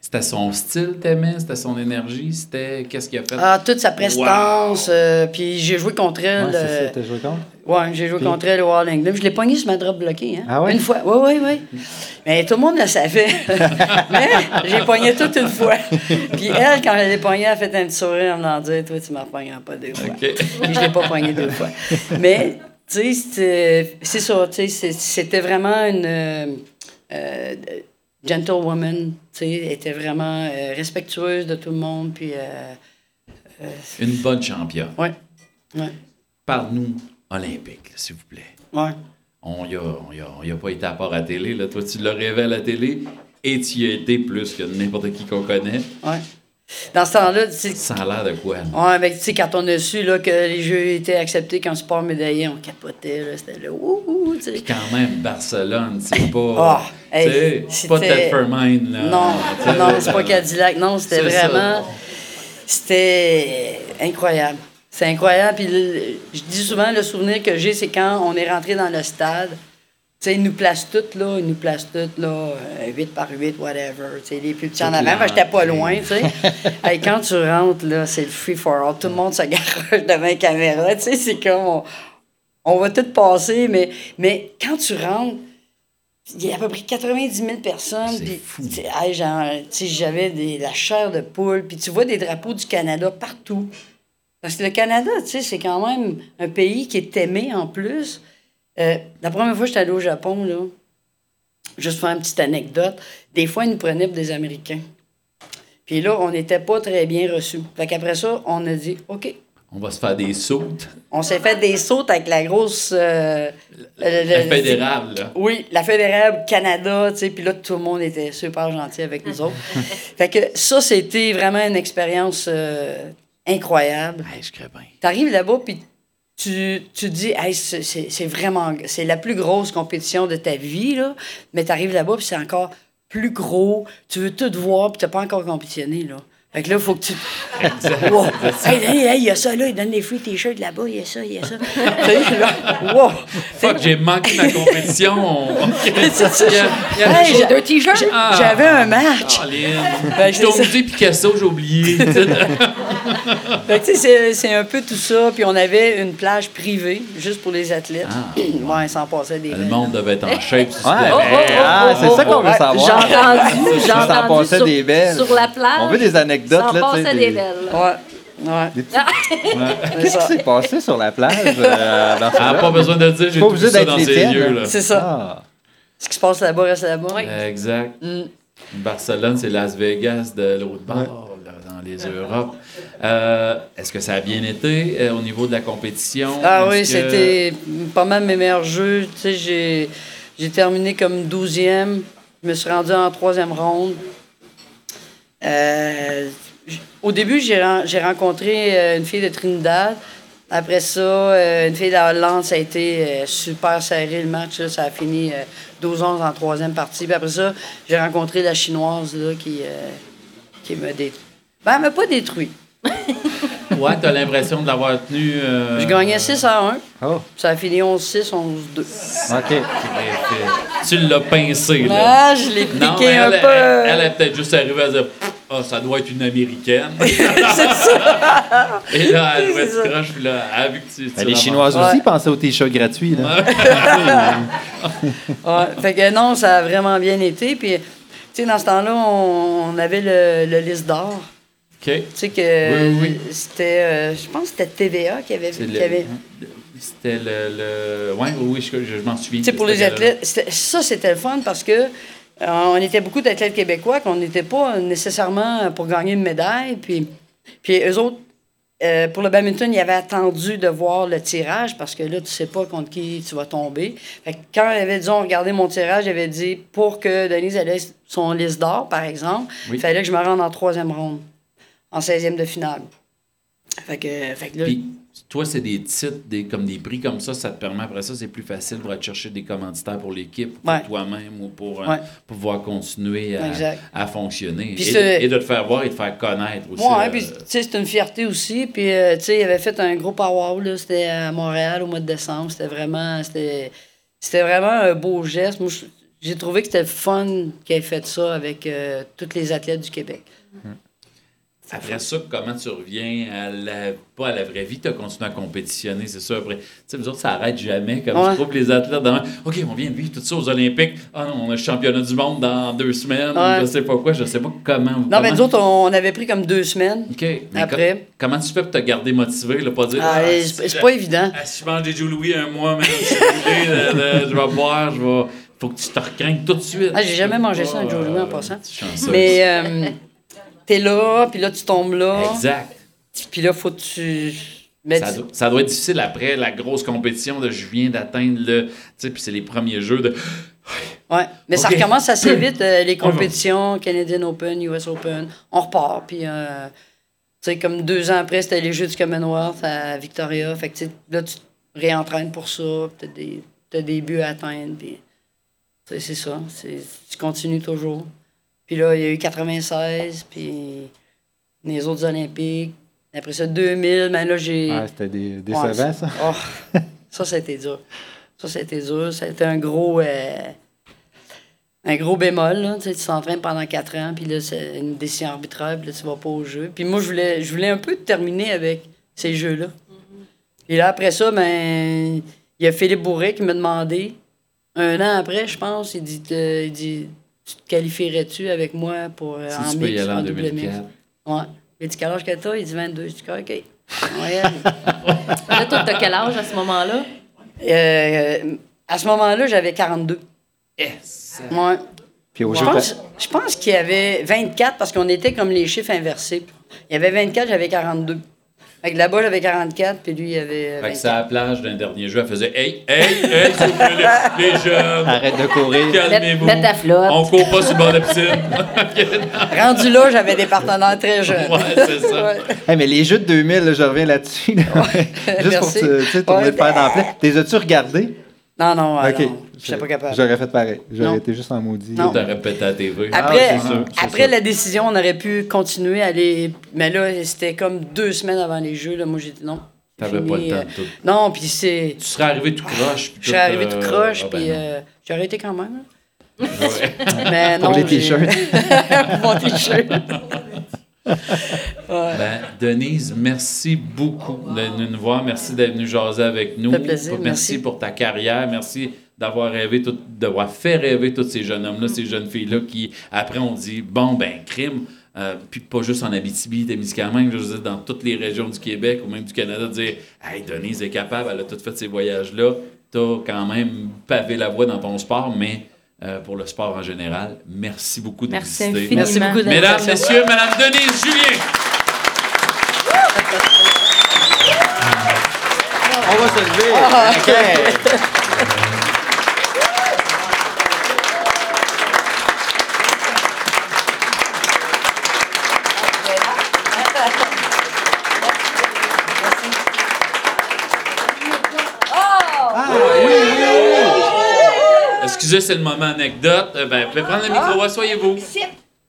C'était son style, t'aimais? C'était son énergie? C'était... Qu'est-ce qu'il a fait? Ah, toute sa prestance. euh, puis j'ai joué contre elle. Ouais, c'est euh, ça, t'as joué contre? Ouais, j'ai joué Puis- contre elle au All England. Je l'ai pogné sur ma drop bloquée. Hein? Ah ouais? Une fois. Oui, oui, oui. Mais tout le monde le savait. Mais j'ai pogné toute une fois. Puis elle, quand elle l'a pogné, elle a fait un petit sourire en me disant Toi, tu m'en pogneras pas deux fois. OK. Puis je l'ai pas pogné deux fois. Mais, tu sais, c'est ça. Tu sais, c'était vraiment une. Euh, gentlewoman. Tu sais, était vraiment euh, respectueuse de tout le monde. Puis. euh, Une bonne championne. ouais. Ouais. Parle-nous olympique, s'il vous plaît. Ouais. On y a, on y a, on y a pas été à part à la télé. Là. Toi, tu l'as rêvé à la télé et tu y as été plus que n'importe qui qu'on connaît. Ouais. Dans ce temps-là, tu sais, Ça a l'air de quoi? Ouais, ben, tu sais, quand on a su là, que les Jeux étaient acceptés comme sport médaillé, on capotait, là, c'était là, ouh, ouh, tu sais. Quand même, Barcelone, c'est pas. Ah, hey, c'est pas c'était- Telfer Mine, là. Non, non, c'est pas Cadillac, non, c'était vraiment... C'était incroyable. C'est incroyable, puis je dis souvent, le souvenir que j'ai, c'est quand on est rentré dans le stade, sais, ils nous placent toutes, là, ils nous placent toutes, là, euh, 8 par 8, whatever, tu sais, les plus petits en avant, que j'étais pas loin, tu sais. Hey, quand tu rentres, là, c'est le free for all, tout le monde se garoche devant la caméra, tu sais, c'est comme, on, on va tout passer, mais, mais quand tu rentres, il y a à peu près 90 000 personnes. C'est hey, j'avais des- la chair de poule. Puis tu vois des drapeaux du Canada partout. Parce que le Canada, tu sais, c'est quand même un pays qui est aimé en plus. Euh, la première fois que j'étais allé au Japon, là, juste pour faire une petite anecdote, des fois, ils nous prenaient pour des Américains. Puis là, on n'était pas très bien reçus. Fait qu'après ça, on a dit, OK, On va se faire des sautes. on s'est fait des sautes avec la grosse... euh, La le- fédérale, là. Oui, la fédérale, Canada, tu sais, puis là, tout le monde était super gentil avec nous autres. fait que ça, c'était vraiment une expérience euh, incroyable. je crée bien. T'arrives là-bas, puis tu, tu dis, hey, c'est- vraiment, c'est la plus grosse compétition de ta vie. Mais t'arrives là-bas, puis c'est encore plus gros. Tu veux tout voir, puis t'as pas encore compétitionné. Fait que là, il faut que tu. Wow. Hey, hey, hey, il y a ça là, il donne des free t-shirts là-bas, il y a ça, il y a ça. Tu sais, là, wow. Fuck, j'ai manqué ma compétition. Hey, j'ai deux t-shirts. Ah. J'avais un match. Ben, Je t'ai dit Picasso, j'ai oublié. Fait que, tu sais, c'est- c'est un peu tout ça. Puis on avait une plage privée, juste pour les athlètes. Ouais, sans passer des Le belles. monde devait être en shape. si Ouais, c'était- ah, c'est ça qu'on veut savoir. J'ai entendu, j'ai entendu passait sur, des belles. sur la plage. On veut des anecdotes, ça en là, des- des belles. Ouais, ouais. Petits- C'est Qu'est-ce qui s'est passé sur la plage? euh, dans ce Ah, pas besoin de le dire, j'ai Pas tout ça dans ses yeux. hein. C'est ça. Ah. Ce qui se passe là-bas reste là-bas. Exact. Mm. Barcelone, c'est Las Vegas de l'autre bord, là, dans les Europes. Euh, Est-ce que ça a bien été euh, au niveau de la compétition? Ah oui, que- c'était pas mal mes meilleurs jeux. Tu sais, j'ai, j'ai terminé comme 12e. Je me suis rendu en troisième ronde. Euh, au début, j'ai, ren- j'ai rencontré euh, une fille de Trinidad. Après ça, euh, une fille de la Hollande, ça a été super serré le match. là. Ça a fini euh, 12-11 en troisième partie. Puis après ça, j'ai rencontré la Chinoise là, qui, qui m'a détruit. Ben, elle m'a pas détruit. Ouais, t'as l'impression de l'avoir tenu. euh, Je gagnais 6 à 1. Oh, Ça a fini 11-6, 11-2. OK. Tu l'as pincé, là. Ah, je l'ai Non, piqué mais un elle, peu. Elle, elle est peut-être juste arrivée à dire Ah, ça doit être une américaine. c'est ça. Et là, elle doit être croche, puis là, elle a vu que tu. tu Ben, les Chinoises Ouais. aussi pensaient aux t-shirts gratuits. Là. Ouais, fait que non, ça a vraiment bien été. Puis, tu sais, dans ce temps-là, on, on avait le, le liste d'or. Tu sais que Oui, oui. c'était, euh, je pense que c'était TVA qui avait. Qui le- avait- C'était le. le... Ouais, oui, oui, je, je m'en souviens. Tu sais, pour les athlètes, ça, c'était le fun parce que euh, on était beaucoup d'athlètes québécois qu'on n'était pas nécessairement pour gagner une médaille. Puis, puis eux autres, euh, pour le badminton, ils avaient attendu de voir le tirage parce que là, tu sais pas contre qui tu vas tomber. Fait que quand ils avaient dit, on regardait mon tirage, j'avais dit, pour que Denise ait son liste d'or, par exemple, il Oui. fallait que je me rende en troisième ronde, en 16e de finale. Fait que, fait que là, Puis, toi, c'est des titres, des, comme des prix comme ça, ça te permet après ça, c'est plus facile pour aller chercher des commanditaires pour l'équipe, ou pour Ouais. toi-même, ou pour, euh, Ouais. pour pouvoir continuer à, à fonctionner. Et, de, et de te faire voir et de te faire connaître aussi. Ouais, euh, puis tu sais, c'est une fierté aussi. Puis, euh, tu sais, il avait fait un gros power, là. C'était à Montréal au mois de décembre. C'était vraiment, c'était, c'était vraiment un beau geste. Moi, j'ai trouvé que c'était fun qu'il ait fait ça avec euh, tous les athlètes du Québec. Après ça, comment tu reviens à la, pas à la vraie vie, tu as continué à compétitionner, c'est ça. Après, tu sais, vous autres, ça arrête jamais. Comme Ouais. tu trouves les athlètes dans OK, on vient de vivre tout ça aux Olympiques. Ah non, on a le championnat du monde dans deux semaines. Ouais. Je sais pas quoi, je sais pas comment. Non, comment- mais nous autres, on avait pris comme deux semaines. OK. Mais Après. comment tu fais pour te garder motivé, là, pas dire. Ah, Ah, c'est, je- pas évident. ah, si je mange des Joe Louis un mois, mais je là, je vais boire, je vais. Faut que tu te recraignes tout de suite. Ah, j'ai jamais mangé ça, un Joe Louis, en passant. es chanceuse. Mais euh, t'es là, puis là, tu tombes là. Exact. Puis là, faut que tu. Ça doit, ça doit être difficile après la grosse compétition de je viens d'atteindre le. Tu sais, puis c'est les premiers jeux de. Ouais, mais ça recommence assez vite, euh, les compétitions, Canadian Open, US Open. On repart, puis, euh, tu sais, comme deux ans après, c'était les Jeux du Commonwealth à Victoria. Fait que, tu sais, là, tu te réentraînes pour ça, t'as des, t'as des buts à atteindre, puis, c'est ça. c'est- Tu continues toujours. Puis là, il y a eu 96, puis les autres Olympiques. Après ça, 2000, mais là, j'ai... Ouais, c'était des, Ouais, décevant, ça. Oh, ça, ça a été dur. Ça, ça a été dur. Ça a été un gros, euh, un gros bémol. Là. Tu sais, tu t'entraînes pendant quatre ans, puis là, c'est une décision arbitraire, puis là, tu vas pas au jeu. Puis moi, je voulais, je voulais un peu terminer avec ces jeux-là. Et là, après ça, ben, il y a Philippe Bourret qui m'a demandé, un an après, je pense, il dit, te- il dit Tu te qualifierais-tu avec moi pour euh, Si en tu peux y mix, aller en double mix? 2004. Ouais. Il dit Quel âge que t'as Il dit 22. Je dis OK. Ouais. Là, toi, t'as quel âge à ce moment-là? Euh, à ce moment-là, j'avais 42. Yes. Ouais. Puis au Je jeu, pense, je pense qu'il y avait 24 parce qu'on était comme les chiffres inversés. Il y avait 24, j'avais 42. Fait que là-bas, j'avais 44, puis lui, il avait euh, Fait que 24. c'est à la plage d'un dernier jeu, elle faisait Hey, hey, hey, s'il vous plaît, les, les jeunes, arrête de courir. calmez-vous. Mets ta flotte. On court pas sur le bord de la piscine. Rendu là, j'avais des partenaires très jeunes. ouais, c'est ça. Ouais. Hey, mais les jeux de 2000, là, je reviens là-dessus. là. Juste pour te, tu sais, tourner Ouais. le fer dans as-tu regardés? Non, non, ah, ok. non, j'étais pas capable. J'aurais fait pareil. J'aurais été juste en maudit. Non. T'as répété à la TV. Après, Ah, c'est sûr, c'est après sûr. la décision, on aurait pu continuer à aller. Mais là, c'était comme deux semaines avant les jeux. Là, moi, j'ai dit non. T'avais pas le temps euh, de tout. Non, puis c'est. Tu serais arrivé tout croche. puis Je suis tout, arrivé euh, tout croche, ben puis non. euh, j'ai arrêté quand même. là. Ouais. Mais Pour non. les j'ai- t-shirts. Mon t-shirt. Ben, Denise, merci beaucoup d'être venue nous voir. Merci d'être venue jaser avec nous. Plaisir, merci, merci. pour ta carrière. Merci d'avoir rêvé, tout, d'avoir fait rêver tous ces jeunes hommes-là, ces jeunes filles-là qui, après, on dit, bon, ben, crime. euh, puis pas juste en Abitibi, Témiscamingue, je veux dire, dans toutes les régions du Québec ou même du Canada, de dire Hey, Denise est capable, elle a tout fait ces voyages-là. T'as quand même pavé la voie dans ton sport, mais euh, pour le sport en général, merci beaucoup de Merci visiter. Merci beaucoup de Mesdames, messieurs, Madame Denise Julien. On va se lever. OK. Excusez, c'est le moment anecdote. Euh, Ben, vous pouvez prendre le micro, asseyez-vous.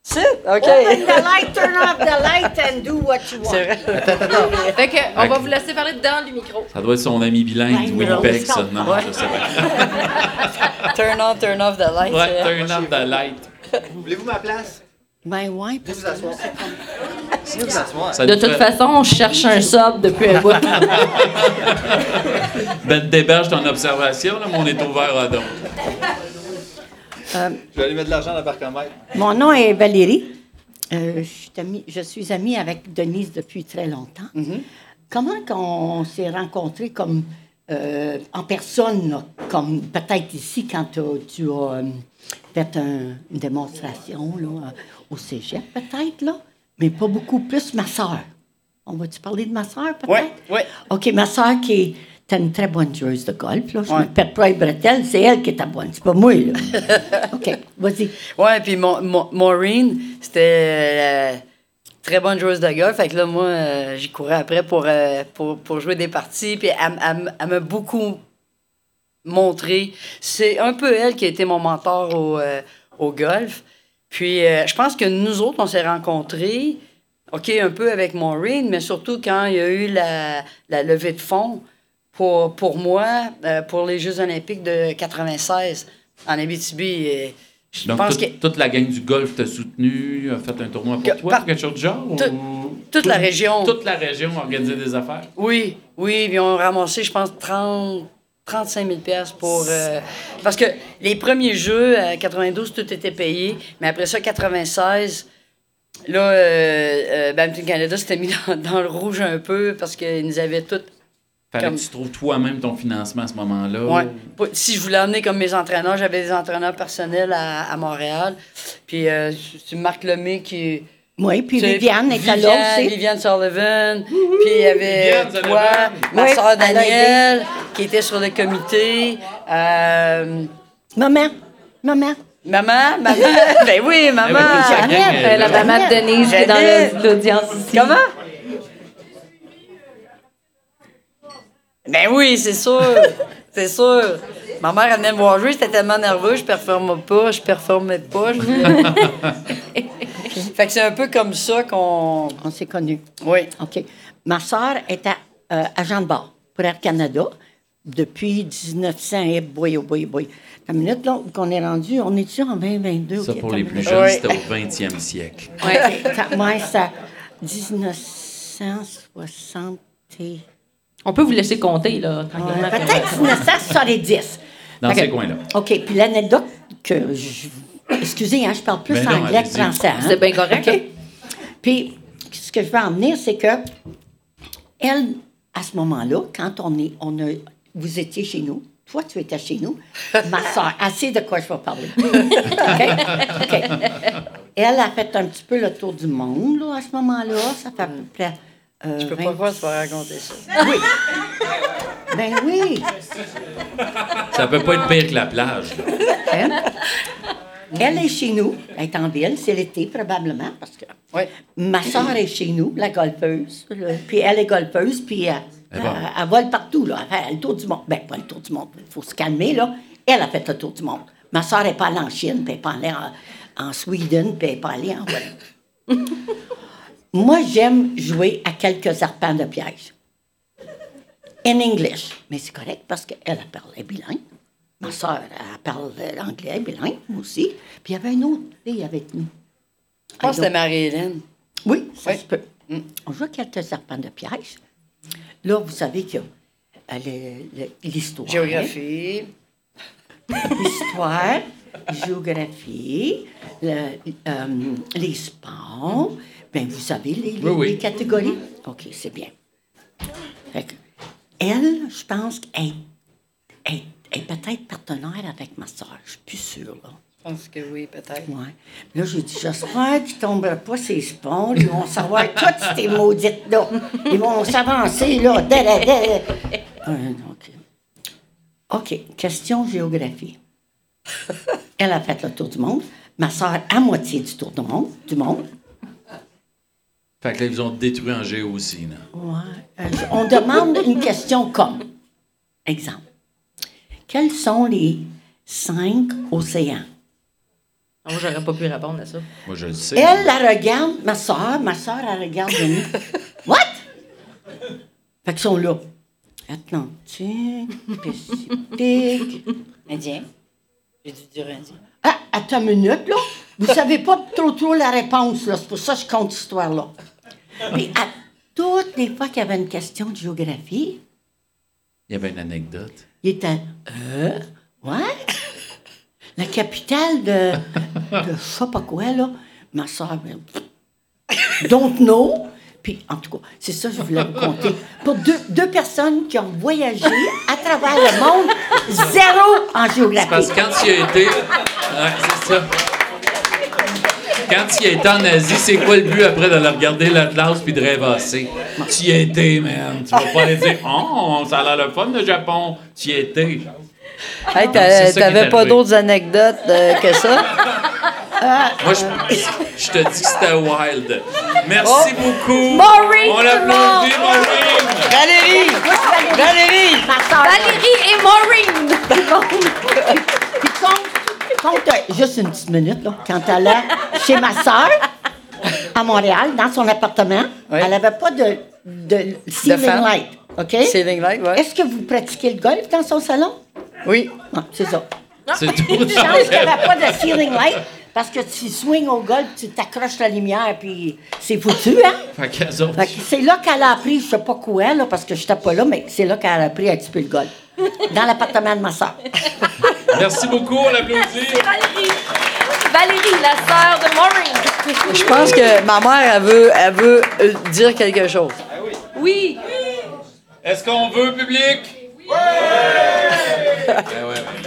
C'est? OK. Open the light, turn off the light and do what you want. C'est vrai. Fait que, on va vous laisser parler dedans du micro. Ça doit être son ami bilingue du Winnipeg, ça. on Non, Ouais. je sais pas. Turn on, turn off the light. Ouais, turn off the light. Voulez-vous ma place? Ben ouais, parce Vous asseoir. Vous asseoir. Ça De toute fait- façon, on cherche un sub depuis un bout. Ben, déberge ton observation, là, mais on est ouvert à donc. Je vais aller mettre de l'argent dans le parcomètre. Mon nom est Valérie. Euh, je, suis amie, je suis amie avec Denise depuis très longtemps. Comment qu'on s'est rencontrés comme euh, en personne, là, comme peut-être ici quand tu as euh, fait un- une démonstration là, au cégep, peut-être, là, mais pas beaucoup plus ma soeur. On va-tu parler de ma soeur, peut-être? Ouais, ouais. OK, ma soeur qui était une très bonne joueuse de golf. Là. Je Ouais. me pète pas les bretelles, c'est elle qui était bonne, c'est pas moi. Là. OK, vas-y. Ouais, puis Maureen, c'était euh, très bonne joueuse de golf. Fait que là, moi, euh, j'y courais après pour, euh, pour, pour jouer des parties. Puis elle, elle- elle m'a beaucoup montré. C'est un peu elle qui a été mon mentor au, euh, au golf. Puis je pense que nous autres, on s'est rencontrés, OK, un peu avec Maureen, mais surtout quand il y a eu la, la levée de fonds pour, pour moi, euh, pour les Jeux olympiques de 96 en Abitibi. Et je Donc, pense que toute la gang du golf t'a soutenu, a fait un tournoi pour Que- toi, par- quelque chose du genre? Tout- ou- toute la région. Toute la région a organisé des affaires? Oui, oui, puis on a ramassé, je pense, 30, 35 000 pièces pour... euh, parce que les premiers jeux, à 92, tout était payé, mais après ça, 96, là, euh, euh, Badminton Canada s'était mis dans, dans le rouge un peu parce qu'ils nous avaient tout... Fallait Comme- que tu trouves toi-même ton financement à ce moment-là. Pas- Si je voulais amener comme mes entraîneurs, j'avais des entraîneurs personnels à, à Montréal. Puis euh, c'est Marc Lemay qui... Oui, puis Viviane était là Viviane, aussi. Viviane Sullivan. Puis il y avait Viviane toi, Sullivan. ma Oui, soeur Danielle, qui était sur le comité. Euh, Maman, maman. maman, maman. ben oui, maman. gang, Euh, la maman de Denise qui est dans l'audience ici. Comment? Ben oui, c'est sûr. c'est sûr. Ma mère, elle venait me voir jouer, j'étais tellement nerveux, je performais pas, je performais pas. je- fait que c'est un peu comme ça qu'on. On s'est connus. Oui. OK. Ma soeur était euh, agent de bord pour Air Canada depuis 1900. Eh boy, oh boy, oh boy. La minute là, qu'on est rendu, on est-tu en 2022? Ça, pour les plus une jeunes, Ouais. c'était au 20e siècle. ça- ouais, ça. 1960. On peut vous laisser compter, là, Ouais, tranquillement. Peut-être 1970. Dans ces coins-là. OK. Puis l'anecdote que je. Excusez, hein, je parle plus Ben non, anglais que français. hein. C'est bien correct. OK? Puis, ce que je veux en venir, c'est que elle, à ce moment-là, quand on est, on a, vous étiez chez nous, toi, tu étais chez nous, ma soeur, assez de quoi je vais parler. OK? OK. Elle a fait un petit peu le tour du monde, là, à ce moment-là. Ça fait à peu près. Euh, Je peux 20 pas croire que tu vas raconter ça. Oui. Ben oui. Ça peut pas être pire que la plage. là. Hein? Elle est chez nous, elle est en ville, c'est l'été probablement, parce que ma soeur est chez nous, la golfeuse, là, puis elle est golfeuse, puis euh, Eh bon. elle, elle vole partout, là, elle fait le tour du monde. Ben, pas le tour du monde, il faut se calmer, là. Elle a fait le tour du monde. Ma soeur n'est pas allée en Chine, puis elle n'est pas allée en, en Sweden, puis elle n'est pas allée en. Moi, j'aime jouer à quelques arpents de piège. In English. Mais c'est correct parce qu'elle elle parle bilingue. Ma soeur, elle parle l'anglais bilingue, moi aussi. Puis il y avait une autre fille avec nous. Je pense que c'était Marie-Hélène. Oui, ça se peut. On joue à quelques serpents de piège. Là, vous savez qu'il y a euh, l'histoire. Géographie. L'histoire, géographie, le- euh, les sports. Bien, vous savez les, les- Oui, oui. les catégories? OK, c'est bien. Fait que, elle, je pense qu'elle elle, elle est peut-être partenaire avec ma soeur. Je suis plus sûre, là. Je pense que oui, peut-être. Ouais. Là, j'ai dit, j'espère qu'ils ne tomberont pas ces ponts. Ils vont savoir toutes ces maudites-là. Ils vont s'avancer, là. Da, da, da. Euh, OK. OK. Question géographie. Elle a fait le tour du monde. Ma soeur, à moitié du tour du monde. Du monde. Fait que là, ils vous ont détruit en géo aussi. Là. Ouais. Euh, on demande une question comme. Exemple. Quels sont les cinq océans? Moi, j'aurais pas pu répondre à ça. Moi, je le sais. Elle la regarde, ma soeur, ma soeur, elle regarde Denis. What? Fait qu'ils sont là. Atlantique, Pacifique, Indien. J'ai dû dire indien. Ah, attends une minute, là. Vous savez pas trop trop la réponse, là. C'est pour ça que je compte cette histoire-là. Mais à toutes les fois qu'il y avait une question de géographie, Il y avait une anecdote. il était Euh? Ouais? La capitale de. de je sais pas quoi, là. Ma soeur, don't know. Puis, en tout cas, c'est ça que je voulais vous conter. Pour deux, deux personnes qui ont voyagé à travers le monde, zéro en géographie. Parce que quand tu y as été. Ouais, c'est ça. Quand tu été en Asie, c'est quoi le but après de le regarder l'Atlas puis de rêvasser? Tu y été, man. Tu vas pas aller dire Oh, ça a l'air le fun le Japon. Tu y été. Hey, t'avais pas d'autres anecdotes euh, que ça? Moi, je, je te dis que c'était wild. Merci beaucoup. Maureen, On monde. Maureen. Valérie! Valérie! Soeur, Valérie et Maureen! Juste une petite minute, là, quand elle allait chez ma soeur, à Montréal, dans son appartement, Oui. elle n'avait pas de, de ceiling light, OK? Ceiling light, ouais. Est-ce que vous pratiquez le golf dans son salon? Oui. Non, c'est ça. C'est tout. Une chance qu'il n'y avait pas de ceiling light, parce que tu swings au golf, tu t'accroches la lumière, puis c'est foutu, hein? Fait qu'elles autres. Fait que c'est là qu'elle a appris, je sais pas quoi, là, parce que je n'étais pas là, mais c'est là qu'elle a appris un petit peu le golf. Dans l'appartement de ma soeur. Merci beaucoup, on l'applaudit. Valérie! Valérie, la sœur de Maureen! Je pense que ma mère, elle veut, elle veut euh, dire quelque chose. Oui! Est-ce qu'on veut, public? Oui! Oui, oui,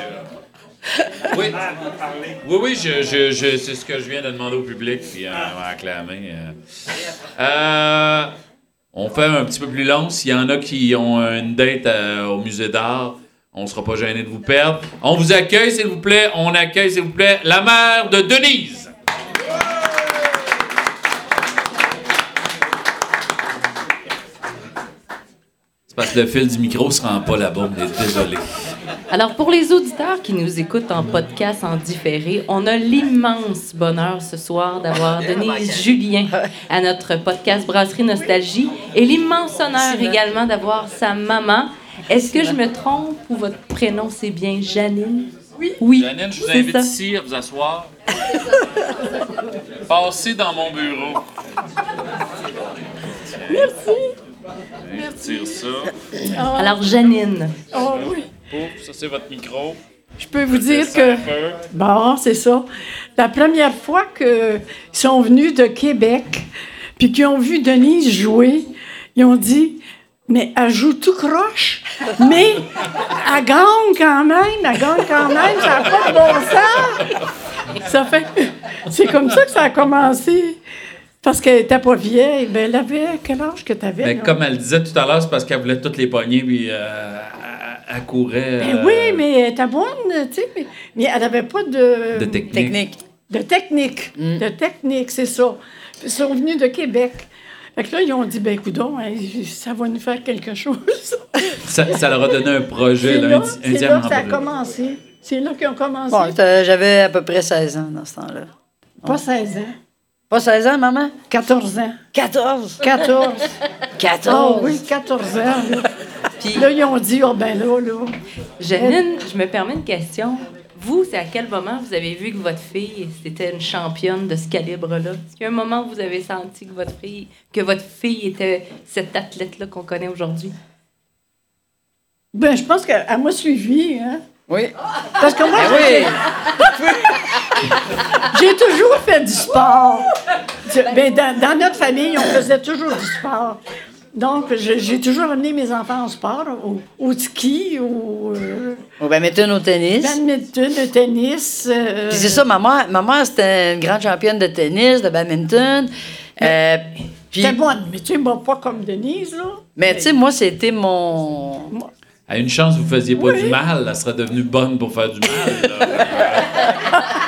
oui je, je, je- c'est ce que je viens de demander au public, puis euh, on va acclamer. euh. Euh, on fait un petit peu plus long. S'il y en a qui ont une date euh, au musée d'art, on ne sera pas gêné de vous perdre. On vous accueille, s'il vous plaît. On accueille, s'il vous plaît, la mère de Denise. C'est parce que le fil du micro se rend pas là-bas, on est désolé. Alors, pour les auditeurs qui nous écoutent en podcast en différé, on a l'immense bonheur ce soir d'avoir Denise Julien à notre podcast Brasserie Nostalgie et l'immense honneur également d'avoir sa maman. Est-ce que je me trompe ou votre prénom c'est bien Janine? Oui. Oui. Janine, je vous invite ça. ici à vous asseoir. Passez dans mon bureau. Merci. Je retire ça. Alors, Janine. Oh oui. Ça c'est votre micro. Je peux vous dire que. Bon, c'est ça. La première fois qu'ils sont venus de Québec, puis qu'ils ont vu Denise jouer, ils ont dit Mais elle joue tout croche, mais elle gagne quand même, elle gagne quand même, ça n'a pas de bon sens. Ça fait, c'est comme ça que ça a commencé. Parce qu'elle n'était pas vieille, ben elle avait quel âge que tu avais? Mais comme elle disait tout à l'heure, c'est parce qu'elle voulait toutes les poignées, puis euh, elle, courait. Ben euh, oui, mais elle était bonne, tu sais, mais, mais elle n'avait pas de... De technique. De technique. De technique, c'est ça. Ils sont venus de Québec. Fait que là, ils ont dit, ben coudon, ça va nous faire quelque chose. Ça, ça leur a donné un projet, C'est là, là, un, un c'est là que ça a commencé. C'est là qu'ils ont commencé. Bon, j'avais à peu près 16 ans dans ce temps-là. Pas 16 ans. Pas 16 ans, maman? 14 ans. 14? 14. 14. Ah oui, 14 ans. Là, Puis là, ils ont dit, oh ben là, là. Janine, je me permets une question. Vous, c'est à quel moment vous avez vu que votre fille c'était une championne de ce calibre-là? Est-ce qu'il y a un moment où vous avez senti que votre fille, que votre fille était cette athlète-là qu'on connaît aujourd'hui? Ben, je pense qu'elle m'a suivi, hein. Oui. Parce que moi, Ben j'ai- j'ai toujours fait du sport. Ben, dans, dans notre famille, on faisait toujours du sport. Donc, j'ai toujours amené mes enfants au sport, au, au ski, au euh, Au badminton, au tennis. badminton, au tennis. euh, Puis c'est ça, ma mère, ma mère, c'était une grande championne de tennis, de badminton. Euh, puis, C'était bonne, mais tu sais, moi, pas comme Denise, là. mais tu sais, moi, c'était mon. À une chance, vous faisiez pas du mal, elle serait devenue bonne pour faire du mal. là.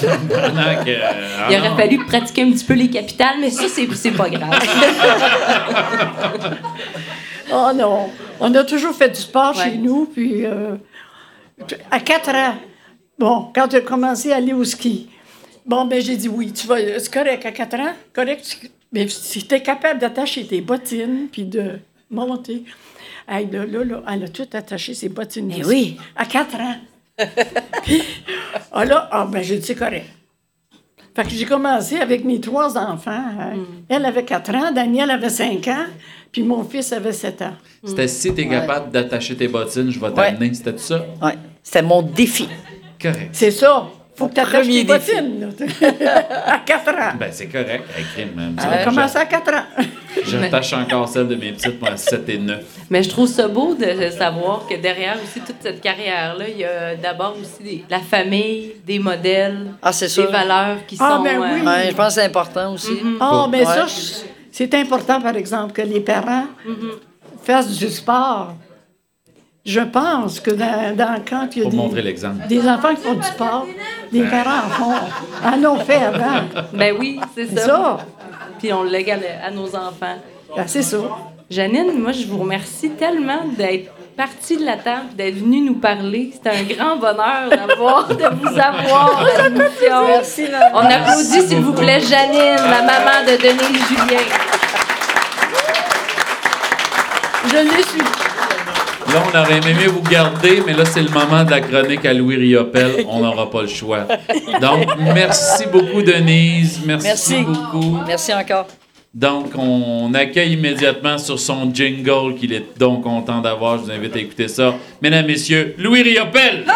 Que, ah Il aurait fallu pratiquer un petit peu les capitales, mais ça, c'est c'est pas grave. Oh non, on a toujours fait du sport Ouais. chez nous, puis euh, à 4 ans, bon, quand j'ai commencé à aller au ski, bon, ben j'ai dit oui, tu vas, c'est correct, à 4 ans, correct, tu- mais si tu es capable d'attacher tes bottines, puis de monter, hey, là, là, là, elle a tout attaché ses bottines. Eh de oui. À 4 ans. Puis, ah là, ah, ben j'ai dit c'est correct. Fait que j'ai commencé avec mes trois enfants. hein. Elle avait 4 ans, Daniel avait 5 ans, puis mon fils avait 7 ans. C'était si t'es capable d'attacher tes bottines, je vais t'amener. C'était tout ça? Ouais. C'était mon défi. Correct. C'est ça. Faut que tu attaches tes bottines. à 4 ans. Ben, c'est correct. Hey, crime, man. Elle a commencé à 4 ans. J'attache encore celle de mes petites, moi, à 7 et 9. Mais je trouve ça beau de savoir que derrière aussi toute cette carrière-là, il y a d'abord aussi des- la famille, des modèles, Ah, des sûr. valeurs qui Ah, sont. ben oui. euh, Ouais, je pense que c'est important aussi. Ah, mais Ouais. ça, c'est important, par exemple, que les parents Mm-hmm. fassent du sport. Je pense que dans, dans quand il y a Pour des, des enfants qui font du sport, les parents en font. En ont fait avant. Ben oui, c'est C'est ça. ça. Puis on le lègue à, nos enfants. Ben, c'est ça. Janine, moi, je vous remercie tellement d'être partie de la table, d'être venue nous parler. C'est un grand bonheur d'avoir, de vous avoir à l'émission. Merci. On applaudit, s'il vous plaît, Janine, la maman de Denise Julien. Je l'ai su. Là, on aurait aimé vous garder, mais là, c'est le moment de la chronique à Louis Riopel. On n'aura pas le choix. Donc, merci beaucoup, Denise. Merci, Merci. beaucoup. Merci encore. Donc, on accueille immédiatement sur son jingle qu'il est donc content d'avoir. Je vous invite à écouter ça. Mesdames, Messieurs, Louis Riopel! Bon,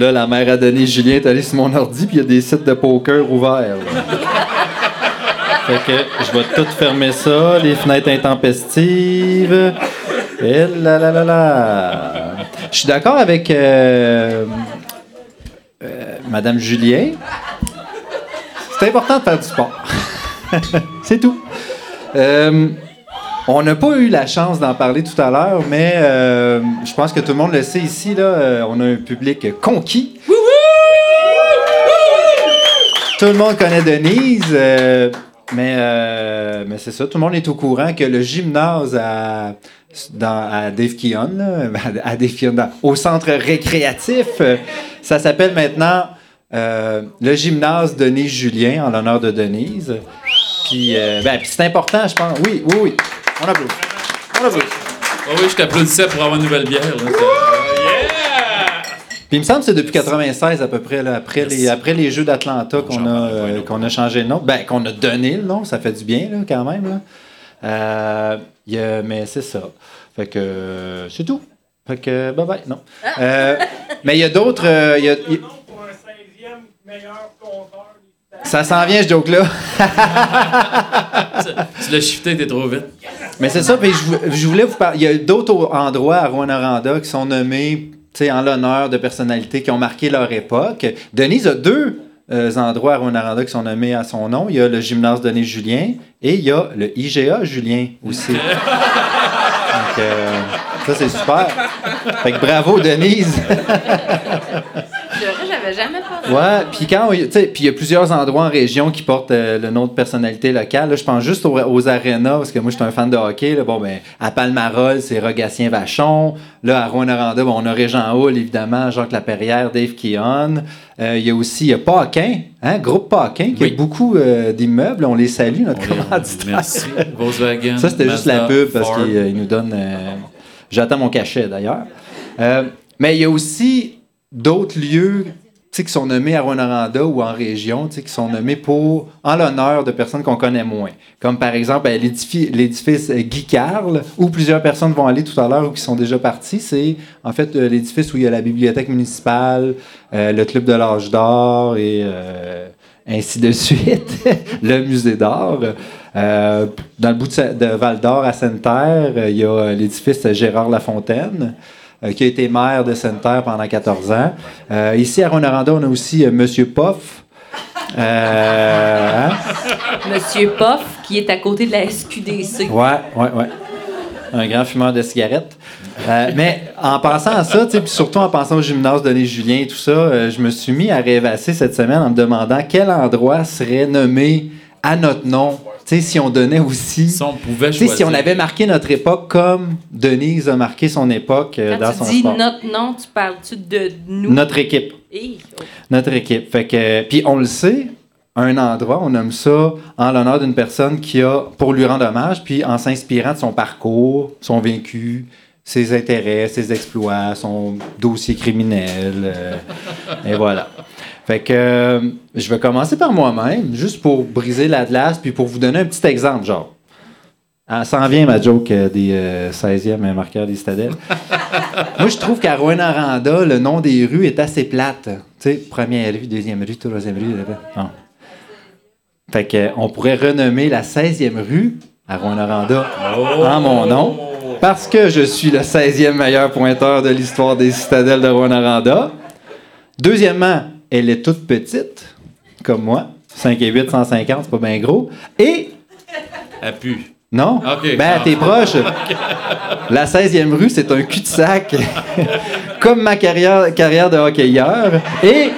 là, la mère a donné Julien est allé sur mon ordi, puis il y a des sites de poker ouverts. fait que je vais tout fermer ça, les fenêtres intempestives. Et là là là là. Je suis d'accord avec euh, euh, Madame Julien. C'est important de faire du sport. C'est tout. Euh, on n'a pas eu la chance d'en parler tout à l'heure, mais euh, je pense que tout le monde le sait ici. Là, euh, on a un public conquis. Tout le monde connaît Denise, euh, mais, mais c'est ça. Tout le monde est au courant que le gymnase à, à Dave au centre récréatif, ça s'appelle maintenant le gymnase Denise Julien en l'honneur de Denise. Ben, c'est important, je pense. Oui, oui, oui. On applaudit. On applaudit. Ah oui, je t'applaudissais pour avoir une nouvelle bière. là. Puis il me semble que c'est depuis 96 à peu près, là, après, les, après les Jeux d'Atlanta qu'on a, euh, qu'on a changé de nom. Ben, qu'on a donné le nom, ça fait du bien là, quand même. Là. Euh, il y a- mais c'est ça. Fait que euh, c'est tout. Fait que bye bye. Non. Euh, mais il y a d'autres. euh, il y a- y a- ça s'en vient, ce joke-là. Tu l'as shifté, t'es trop vite. Mais c'est ça, puis je, vou- je voulais vous parler. Il y a d'autres endroits à Rwanda qui sont nommés en l'honneur de personnalités qui ont marqué leur époque. Denise a deux euh, endroits à Rwanda qui sont nommés à son nom. Il y a le gymnase Denis Julien et il y a le IGA Julien aussi. Donc, euh, ça, c'est super. Fait que bravo, Denise. C'est vrai, j'avais jamais pensé. Ouais, puis quand on- tu sais, puis il y a plusieurs endroits en région qui portent euh, le nom de personnalité locale. Là, je pense juste aux, aux arénas parce que moi je suis un fan de hockey. Là. Bon ben à Palmarol, c'est Rogatien Vachon. Là à Rwanda, bon, on a Régent Hull évidemment, Jacques Laperrière, Dave Keon. Euh, Il y a aussi y a Paquin, hein, groupe Paquin qui a beaucoup euh, d'immeubles. On les salue notre commanditaire. Merci. Volkswagen. Ça, c'était juste la pub parce qu'il il nous donne. J'attends mon cachet d'ailleurs. Mais il y a aussi d'autres lieux qui sont nommés à Rwanda ou en région, qui sont nommés pour, en l'honneur de personnes qu'on connaît moins. Comme par exemple ben, l'édifi- l'édifice euh, Guy Carle, où plusieurs personnes vont aller tout à l'heure ou qui sont déjà partis. C'est en fait euh, l'édifice où il y a la bibliothèque municipale, euh, le club de l'âge d'or et euh, ainsi de suite, le musée d'art. Euh, dans le bout de, de Val d'Or à Sainte-Terre, euh, il y a l'édifice Gérard Lafontaine, qui a été maire de Sainte-Terre pendant 14 ans. Euh, ici à Rwanda, on a aussi euh, Monsieur Poff. Euh, hein? Monsieur Poff, qui est à côté de la SQDC. Ouais, ouais, ouais. Un grand fumeur de cigarettes. Euh, mais en pensant à ça, puis surtout en pensant au gymnase Denis Julien et tout ça, euh, je me suis mis à rêvasser cette semaine en me demandant quel endroit serait nommé à notre nom. Tu sais, si on donnait aussi. Si on pouvait Si on choisir. avait marqué notre époque comme Denise a marqué son époque euh, dans Quand son tu dis sport. notre nom, tu parles-tu de nous? Notre équipe. Hey, oh. Notre équipe. Fait que, puis on le sait, un endroit, on nomme ça en l'honneur d'une personne qui a, pour lui rendre hommage, puis en s'inspirant de son parcours, son vécu, ses intérêts, ses exploits, son dossier criminel. euh, et voilà. Fait que euh, je vais commencer par moi-même, juste pour briser la glace, puis pour vous donner un petit exemple, genre. Ah, ça en vient ma joke euh, des euh, 16e marqueurs des citadelles. Moi, je trouve qu'à Rwanda, le nom des rues est assez plate. Tu sais, première rue, deuxième rue, troisième rue. là. Fait que, on pourrait renommer la 16e rue à Rwanda en mon nom, parce que je suis le 16e meilleur pointeur de l'histoire des citadelles de Rwanda. Deuxièmement, elle est toute petite, comme moi. 5 et 8, 150, c'est pas bien gros. Et Elle pue. non? OK. Ben, t'es proche. La 16e rue, c'est un cul-de-sac. comme ma carrière, carrière de hockeyeur. Et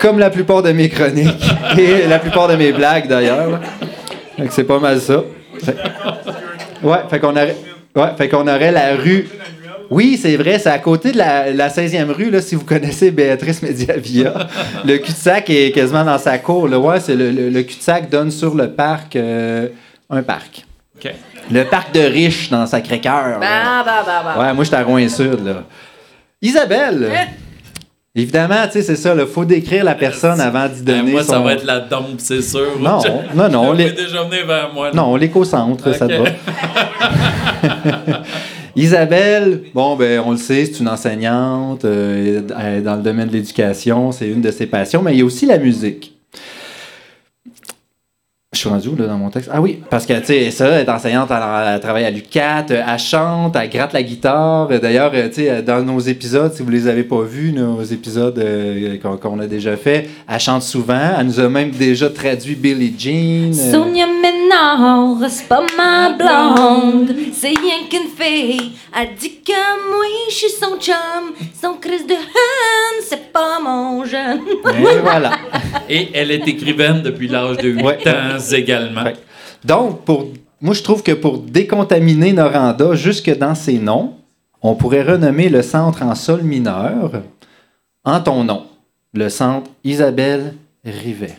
comme la plupart de mes chroniques. Et la plupart de mes blagues, d'ailleurs. c'est pas mal ça. Fait- Ouais, fait qu'on aurait, ouais, fait qu'on aurait la rue. Oui, c'est vrai, c'est à côté de la, la 16e rue, là, si vous connaissez Béatrice Mediavia. Le cul-de-sac est quasiment dans sa cour. Là. Ouais, c'est le, le- le cul-de-sac donne sur le parc, euh, un parc. Le parc de Riche dans Sacré-Cœur. Bah, bah, bah, bah. Ouais, moi, j'étais à Rouen-Sud, là. Isabelle! Évidemment, tu sais, c'est ça, il faut décrire la personne avant d'y Ben, donner moi, ça va être la dompe, c'est sûr. Non, Je- non, non, Je les- vais déjà venir vers moi. là. Non, l'éco-centre, ça te va. Isabelle, bon, ben, on le sait, c'est une enseignante euh, dans le domaine de l'éducation, c'est une de ses passions, mais il y a aussi la musique. Je suis rendu où, là, dans mon texte? Ah oui, parce que, tu sais, ça, elle est enseignante, elle, elle travaille à l'UQAT, euh, elle chante, elle gratte la guitare. Euh, D'ailleurs, euh, tu sais, dans nos épisodes, si vous les avez pas vus, nos épisodes euh, qu'on a déjà fait, elle chante souvent. Elle nous a même déjà traduit Billie Jean. euh, Sonia Ménard, c'est pas ma blonde, c'est rien qu'une fille. Elle dit que moi, je suis son chum, son Chris de Han, c'est pas mon jeune. Et voilà. Et elle est écrivaine depuis l'âge de 8 ans également. Donc, pour, moi, je trouve que pour décontaminer Noranda jusque dans ses noms, on pourrait renommer le centre en sol mineur en ton nom. Le centre Isabelle Rivet.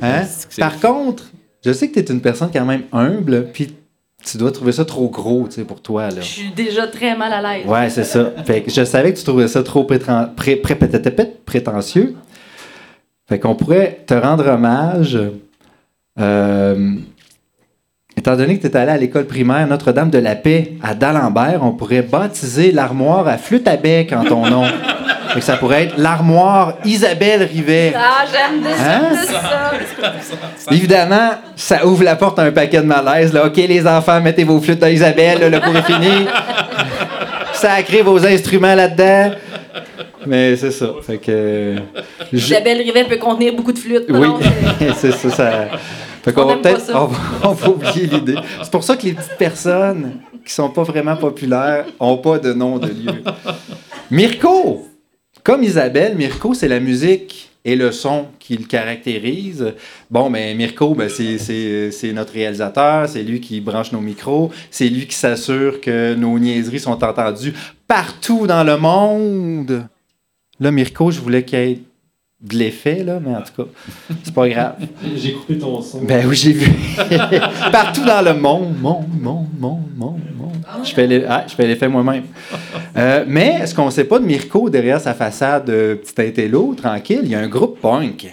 Hein? Par contre, je sais que tu es une personne quand même humble, puis tu dois trouver ça trop gros, tu sais, pour toi, là. Je suis déjà très mal à l'aise. Ouais, c'est ça. Fait que je savais que tu trouvais ça trop prétentieux. Fait qu'on pourrait te rendre hommage euh, étant donné que tu es allé à l'école primaire Notre-Dame de la Paix à D'Alembert, on pourrait baptiser l'armoire à flûte à bec en ton nom. Fait que ça pourrait être l'armoire Isabelle Rivet. Ah, j'aime de Hein? ça. Évidemment, ça ouvre la porte à un paquet de malaise. Là. OK, les enfants, mettez vos flûtes à Isabelle, là, le cours est fini. Sacrez vos instruments là-dedans. Mais c'est ça. Fait que. je- Isabelle Rivet peut contenir beaucoup de flûtes. Oui, c'est ça. ça... Fait qu'on On va peut-être. on va oublier l'idée. C'est pour ça que les petites personnes qui sont pas vraiment populaires ont pas de nom de lieu. Mirko! Comme Isabelle, Mirko, c'est la musique et le son qui le caractérise. Bon, ben Mirko, ben, c'est notre réalisateur, c'est lui qui branche nos micros, c'est lui qui s'assure que nos niaiseries sont entendues partout dans le monde. Là, Mirko, je voulais qu'il y ait de l'effet, là, mais en tout cas, c'est pas grave. J'ai coupé ton son. Ben oui, j'ai vu. Partout dans le monde, monde, monde, monde, monde, monde. Je fais les- ah, je fais l'effet moi-même. Euh, mais ce qu'on ne sait pas de Mirko derrière sa façade euh, petit intello, tranquille, il y a un groupe punk.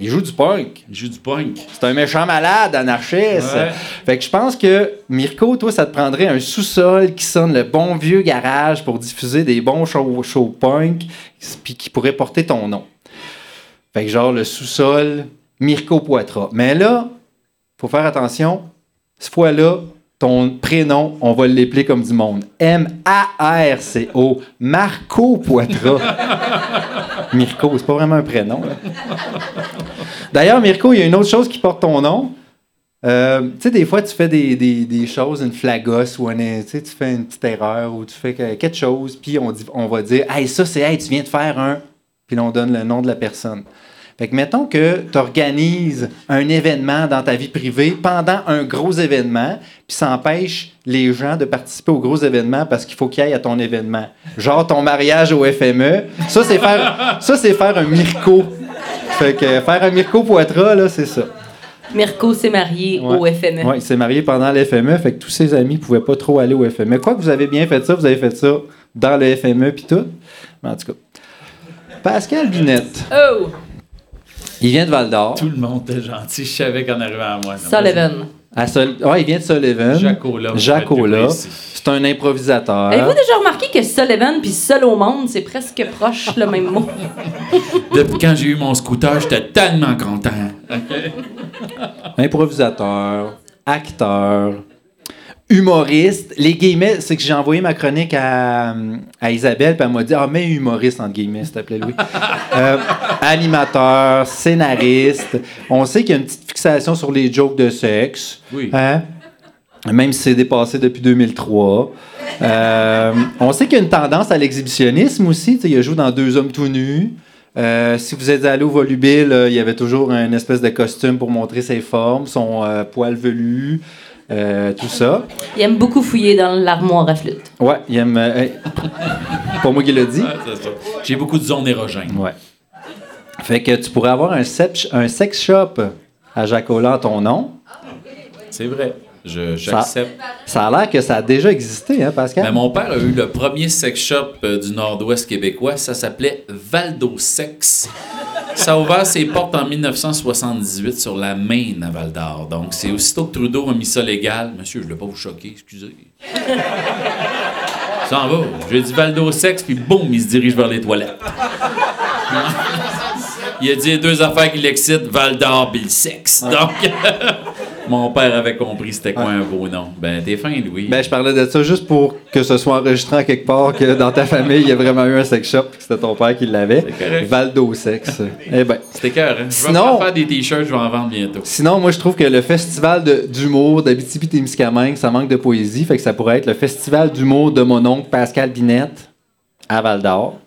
Il joue du punk. Il joue du punk. C'est un méchant malade, anarchiste. Ouais. Fait que je pense que Mirko, toi, ça te prendrait un sous-sol qui sonne le bon vieux garage pour diffuser des bons shows, shows punk, puis qui pourrait porter ton nom. Fait que genre le sous-sol, Mirko Poitras. Mais là, faut faire attention. Cette fois-là, ton prénom, on va l'épeler comme du monde. M-A-R-C-O. Marco Poitras. Mirko, c'est pas vraiment un prénom. D'ailleurs, Mirko, il y a une autre chose qui porte ton nom. Euh, tu sais, des fois, tu fais des, des- des choses, une flagosse ou un, tu fais une petite erreur ou tu fais que- quelque chose, puis on, dit, on va dire Hey, ça, c'est Hey, tu viens de faire un. Puis là, on donne le nom de la personne. Fait que mettons que tu organises un événement dans ta vie privée pendant un gros événement, puis ça empêche les gens de participer au gros événement parce qu'il faut qu'ils aillent à ton événement. Genre ton mariage au FME. Ça, c'est faire, ça, c'est faire un Mirko. Fait que faire un Mirko Poitras, là, c'est ça. Mirko s'est marié au FME. Oui, il s'est marié pendant le FME, fait que tous ses amis ne pouvaient pas trop aller au FME. Quoi que vous avez bien fait ça, vous avez fait ça dans le FME puis tout. Mais en tout cas. Pascal Binette, Oh! Il vient de Val d'Or. Tout le monde était gentil. Je savais qu'en arrivant à moi. Sullivan. À Sol... ouais, il vient de Sullivan. Jacola, Jacola. C'est un improvisateur. Avez-vous déjà remarqué que Sullivan puis seul au monde, c'est presque proche le même mot? Depuis quand j'ai eu mon scooter, j'étais tellement content. Improvisateur, acteur, humoriste. Les guillemets, c'est que j'ai envoyé ma chronique à, à Isabelle, puis elle m'a dit Ah, mais humoriste, entre guillemets, s'il te plaît, Louis. Euh, animateur, scénariste. On sait qu'il y a une petite fixation sur les jokes de sexe. Oui. Hein? Même si c'est dépassé depuis 2003. Euh, on sait qu'il y a une tendance à l'exhibitionnisme aussi. Il a joué dans Deux hommes tout nus. Euh, si vous êtes allé au volubile, euh, il y avait toujours une espèce de costume pour montrer ses formes, son euh, poil velu, euh, tout ça. Il aime beaucoup fouiller dans l'armoire à flûte. Ouais, il aime. euh, pas moi qui l'ai dit. Ouais. J'ai beaucoup de zones érogènes. Ouais. Fait que tu pourrais avoir un, sep- un sex shop à Jacola ton nom. C'est vrai. Je- J'accepte. ça a l'air que ça a déjà existé, hein, Pascal? Mais mon père a eu le premier sex shop euh, du nord-ouest québécois. Ça s'appelait Valdo Sex. Ça a ouvert ses portes en 1978 sur la Maine à Val d'Or. Donc, c'est aussitôt que Trudeau a mis ça légal. Monsieur, je ne voulais pas vous choquer, excusez. Ça en va. J'ai dit Valdo Sex, puis boum, il se dirige vers les toilettes. il a dit deux affaires qui l'excitent Val d'Or puis le sexe. Donc, mon père avait compris c'était quoi un beau nom. Ben, t'es fin, Louis. Ben, je parlais de ça juste pour que ce soit enregistré en quelque part, que dans ta famille, il y a vraiment eu un sex shop, que c'était ton père qui l'avait. Valdo Sex. eh ben. C'était cœur, hein? Je vais Sinon- faire des t-shirts, je vais en vendre bientôt. Sinon, moi, je trouve que le festival d'humour d'Abitibi-Témiscamingue, ça manque de poésie, fait que ça pourrait être le festival d'humour de mon oncle Pascal Binette à Val d'Or.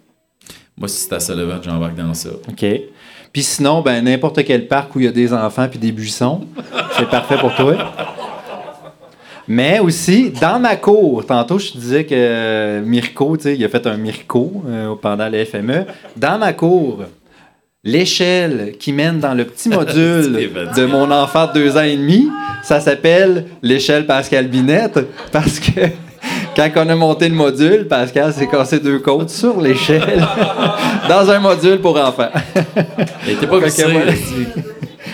Moi, si c'est à Sullivan, j'embarque dans ça. OK. Puis sinon, ben, n'importe quel parc où il y a des enfants puis des buissons, c'est parfait pour toi. Mais aussi, dans ma cour, tantôt je te disais que euh, Mirko, tu sais, il a fait un Mirko euh, pendant le FME. Dans ma cour, l'échelle qui mène dans le petit module de mon enfant de deux ans et demi, ça s'appelle l'échelle Pascal Binette parce que quand on a monté le module, Pascal s'est cassé deux côtes sur l'échelle dans un module pour enfants. Il était pas Fait que vissé, voilà. là.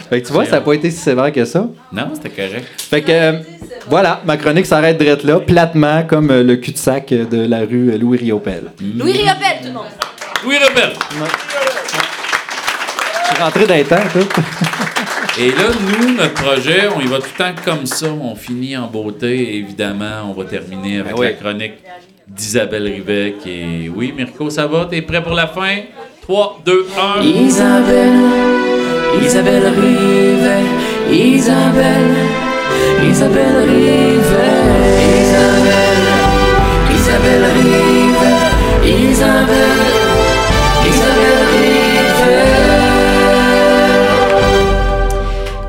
Fait que tu vois, ça n'a pas été si sévère que ça. Non, c'était correct. Fait que, euh, Voilà, ma chronique s'arrête direct là, platement, comme euh, le cul-de-sac de la rue Louis Riopel. Louis Riopel, tout le monde. Louis Riopel. Je suis rentré les temps, toi. Et là, nous, notre projet, on y va tout le temps comme ça. On finit en beauté. Évidemment, on va terminer avec Ben oui. la chronique d'Isabelle Rivet. Qui est... Oui, Mirko, ça va? T'es prêt pour la fin? 3, 2, 1. Isabelle, Isabelle Rivet, Isabelle, Isabelle Rivet, Isabelle, Isabelle Rivet, Isabelle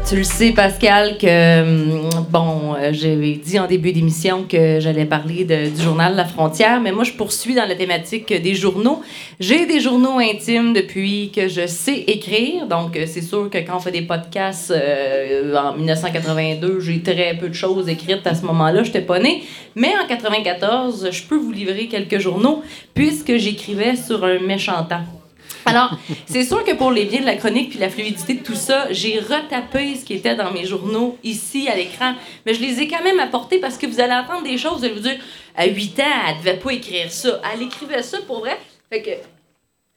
Tu le sais, Pascal, que, hum, bon, euh, j'avais dit en début d'émission que j'allais parler du journal La Frontière, mais moi, je poursuis dans la thématique des journaux. J'ai des journaux intimes depuis que je sais écrire, donc euh, c'est sûr que quand on fait des podcasts euh, en 1982, j'ai très peu de choses écrites à ce moment-là, je n'étais pas née. Mais en 94, je peux vous livrer quelques journaux, puisque j'écrivais sur un méchant temps. Alors, c'est sûr que pour les biens de la chronique puis la fluidité de tout ça, j'ai retapé ce qui était dans mes journaux ici à l'écran, mais je les ai quand même apportés parce que vous allez entendre des choses, vous allez vous dire à 8 ans, elle devait pas écrire ça. Elle écrivait ça pour vrai. Fait que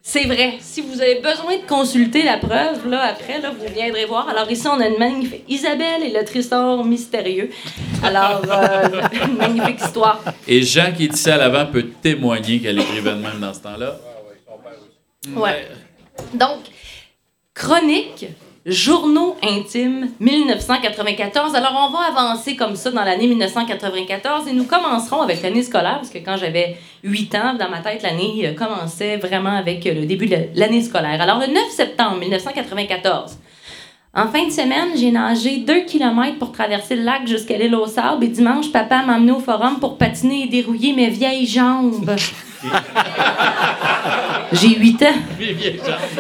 c'est vrai. Si vous avez besoin de consulter la preuve, là, après, là, vous viendrez voir. Alors ici, on a une magnifique Isabelle et le trésor mystérieux. Alors, euh, magnifique histoire. Et Jean, qui est ici à l'avant, peut témoigner qu'elle écrivait de même dans ce temps-là. Ouais. Donc, chronique, journaux intimes, 1994. Alors, on va avancer comme ça dans l'année 1994 et nous commencerons avec l'année scolaire, parce que quand j'avais 8 ans, dans ma tête, l'année euh, commençait vraiment avec euh, le début de l'année scolaire. Alors, le 9 septembre 1994, en fin de semaine, j'ai nagé 2 km pour traverser le lac jusqu'à l'île aux sables et dimanche, papa m'a emmené au forum pour patiner et dérouiller mes vieilles jambes. J'ai 8 ans.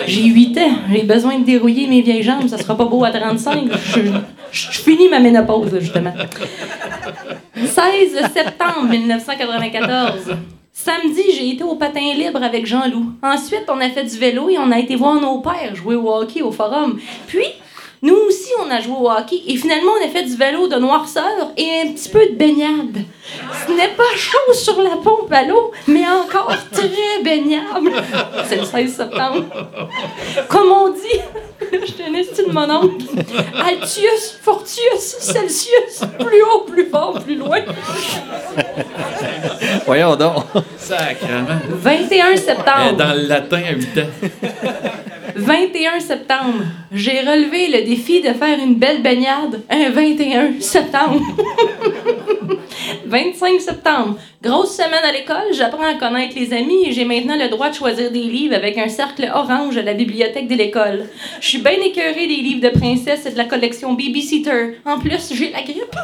J'ai 8 ans. J'ai besoin de dérouiller mes vieilles jambes. Ça sera pas beau à 35. Je, je- je finis ma ménopause, justement. 16 septembre 1994. Samedi, j'ai été au patin libre avec Jean-Loup. Ensuite, on a fait du vélo et on a été voir nos pères jouer au hockey au forum. Puis, nous aussi, on a joué au hockey et finalement, on a fait du vélo de noirceur et un petit peu de baignade. Ce n'est pas chaud sur la pompe à l'eau, mais encore très baignable. C'est le 16 septembre. Comme on dit, je te esti de mon oncle. Altius, Fortius, Celsius, plus haut, plus fort, plus loin. Voyons donc. Sacrement. 21 Elle est septembre. dans le latin à 8 ans. 21 septembre. J'ai relevé le défi de faire une belle baignade un 21 septembre. 25 septembre. Grosse semaine à l'école, j'apprends à connaître les amis et j'ai maintenant le droit de choisir des livres avec un cercle orange à la bibliothèque de l'école. Je suis bien écœurée des livres de princesse et de la collection Babysitter. En plus, j'ai la grippe.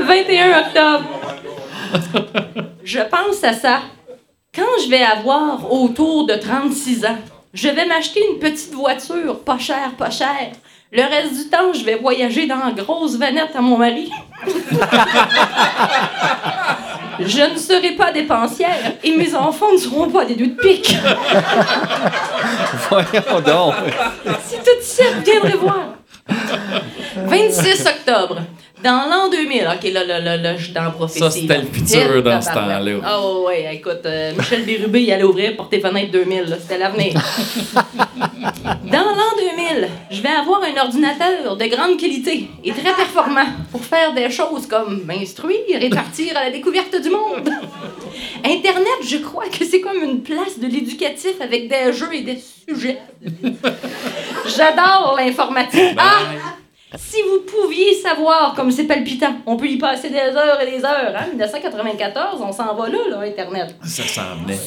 21 octobre. Je pense à ça. Quand je vais avoir autour de 36 ans, je vais m'acheter une petite voiture, pas chère, pas chère. Le reste du temps, je vais voyager dans la grosse vanette à mon mari. je ne serai pas dépensière et mes enfants ne seront pas des deux de pique. Voyons donc. Si tout ça, viendrez voir. 26 octobre. Dans l'an 2000, OK, là, là, là, là, je suis dans la prophétie. Ça, c'était le futur dans ce temps-là. Ah ouais, ouais, écoute, euh, Michel Bérubé, il allait ouvrir Porte tes fenêtres 2000, là, c'était l'avenir. Dans l'an 2000, je vais avoir un ordinateur de grande qualité et très performant pour faire des choses comme m'instruire et partir à la découverte du monde. Internet, je crois que c'est comme une place de l'éducatif avec des jeux et des sujets. J'adore l'informatique. Ah! Si vous pouviez savoir comme c'est palpitant, on peut y passer des heures et des heures. Hein? 1994, on s'en va là, là, Internet. Ça s'en venait.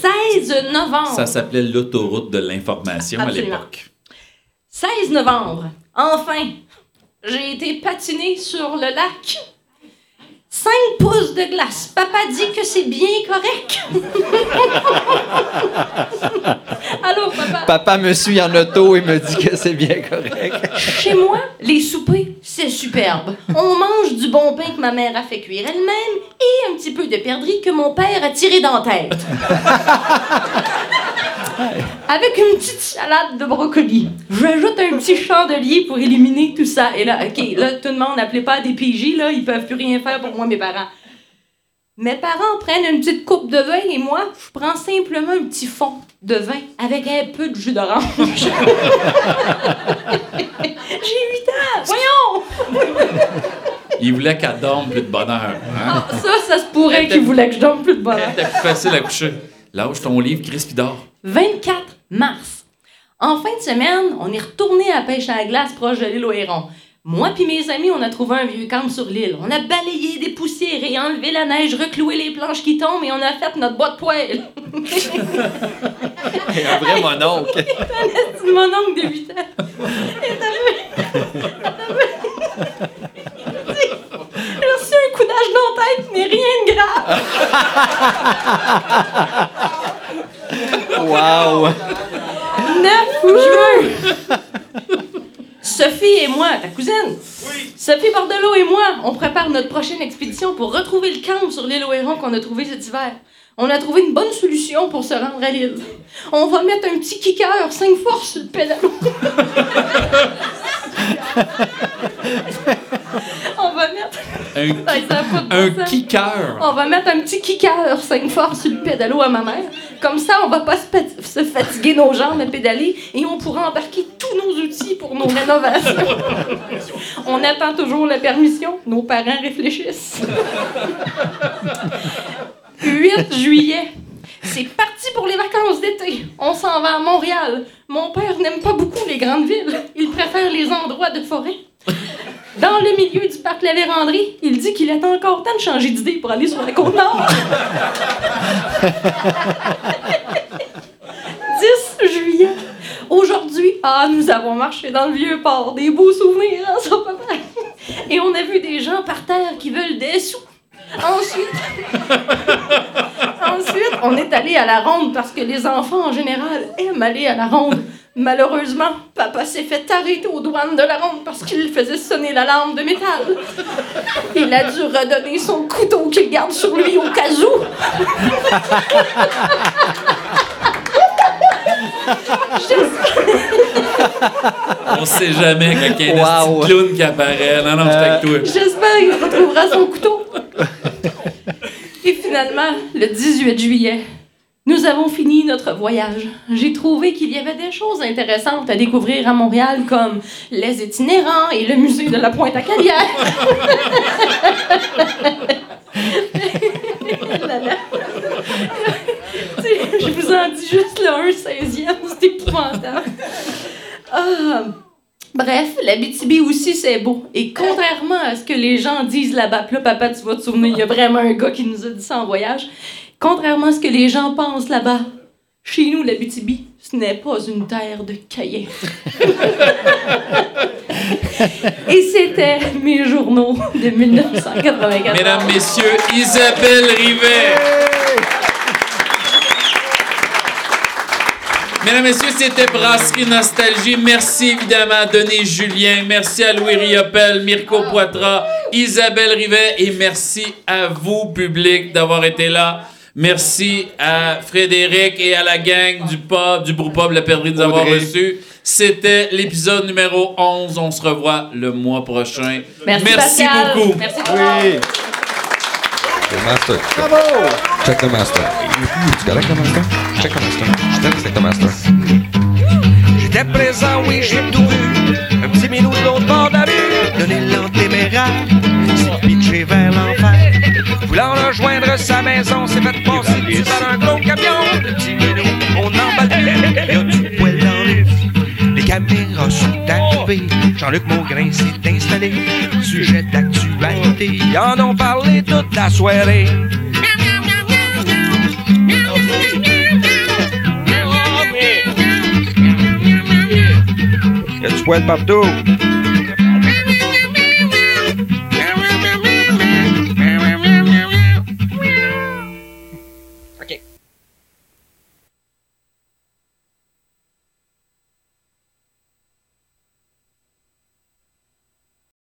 16 novembre. Ça s'appelait l'autoroute de l'information à l'époque. 16 novembre. Enfin, j'ai été patinée sur le lac. 5 pouces de glace. Papa dit que c'est bien correct. Allô, papa? Papa me suit en auto et me dit que c'est bien correct. Chez moi, les soupers, c'est superbe. On mange du bon pain que ma mère a fait cuire elle-même et un petit peu de perdrix que mon père a tiré dans la tête. Avec une petite salade de brocoli. J'ajoute un petit chandelier pour éliminer tout ça. Et là, OK, là, tout le monde, n'appelez pas des PJ, là, ils peuvent plus rien faire pour moi, mes parents. Mes parents prennent une petite coupe de vin et moi, je prends simplement un petit fond de vin avec un peu de jus d'orange. J'ai 8 ans, voyons! Il voulait qu'elle dorme plus de bonheur. Hein? Ça, ça se pourrait qu'ils voulaient que je dorme plus de bonheur. C'était plus facile à coucher. Lâche ton livre, Chris, puis dors. 24 mars. En fin de semaine, on est retourné à la pêche à la glace proche de l'île Hérons. Moi puis mes amis, on a trouvé un vieux camp sur l'île. On a balayé des poussières et enlevé la neige, recloué les planches qui tombent et on a fait notre boîte de poêle. un vrai mononcle. un petit mononcle de 8 ans. J'ai reçu un coup d'âge dans la tête, mais rien de grave. Wow! 9 juin. Sophie et moi, ta cousine, Sophie Bordelot et moi, on prépare notre prochaine expédition pour retrouver le camp sur l'île Hérons qu'on a trouvé cet hiver. On a trouvé une bonne solution pour se rendre à l'île. On va mettre un petit kicker 5 forces sur le pédalo. on va mettre. Un, kicker. On va mettre un petit kicker 5 forces sur le pédalo à ma mère. Comme ça, on va pas se, se fatiguer nos jambes à pédaler et on pourra embarquer tous nos outils pour nos rénovations. on attend toujours la permission. Nos parents réfléchissent. 8 juillet. C'est parti pour les vacances d'été. On s'en va à Montréal. Mon père n'aime pas beaucoup les grandes villes. Il préfère les endroits de forêt. Dans le milieu du parc La Vérandrie, il dit qu'il est encore temps de changer d'idée pour aller sur la côte nord. 10 juillet. Aujourd'hui, ah, nous avons marché dans le vieux port. Des beaux souvenirs, hein, ça, papa? Et on a vu des gens par terre qui veulent des sous. Ensuite, ensuite, on est allé à la ronde parce que les enfants en général aiment aller à la ronde. Malheureusement, papa s'est fait arrêter aux douanes de la ronde parce qu'il faisait sonner l'alarme de métal. Il a dû redonner son couteau qu'il garde sur lui au cas où. On sait jamais quand il y a un petit clown qui apparaît. Non, non, toi. J'espère qu'il retrouvera son couteau. Et finalement, le 18 juillet, nous avons fini notre voyage. J'ai trouvé qu'il y avait des choses intéressantes à découvrir à Montréal, comme les itinérants et le musée de la là. Tu sais, Je vous en dis juste le 1 16e, c'est épouvantable. Ah, Bref, la BTB aussi, c'est beau. Et contrairement à ce que les gens disent là-bas, là, papa, tu vas te souvenir, il y a vraiment un gars qui nous a dit ça en voyage. Contrairement à ce que les gens pensent là-bas, chez nous, la BTB, ce n'est pas une terre de cahiers. Et c'était mes journaux de 1984. Mesdames, Messieurs, Isabelle Rivet. Mesdames, Messieurs, c'était Brasserie Nostalgie. Merci évidemment à Denis Julien. Merci à Louis Riopel, Mirko Poitras, Isabelle Rivet. Et merci à vous, public, d'avoir été là. Merci à Frédéric et à la gang du pub, du Brewpub La Perdrix de nous avoir reçus. C'était l'épisode numéro 11. On se revoit le mois prochain. Merci, Pascal. beaucoup. Merci. Le master. Bravo! Check the master. Tu correct le master? Check the master. Check the master. J'étais présent, oui, j'ai tout vu. Un petit minou de l'autre bord de la rue, donner l'antéméraire, s'est pitché vers l'enfer. Voulant rejoindre sa maison, s'est fait passer dessus par un gros camion. Le petit minou, on emballe plus, y a du poil dans le Les caméras sont arrivées, Jean-Luc Maugrain s'est installé. Sujet d'actualité, ils en ont parlé toute la soirée. Il y a du poil partout.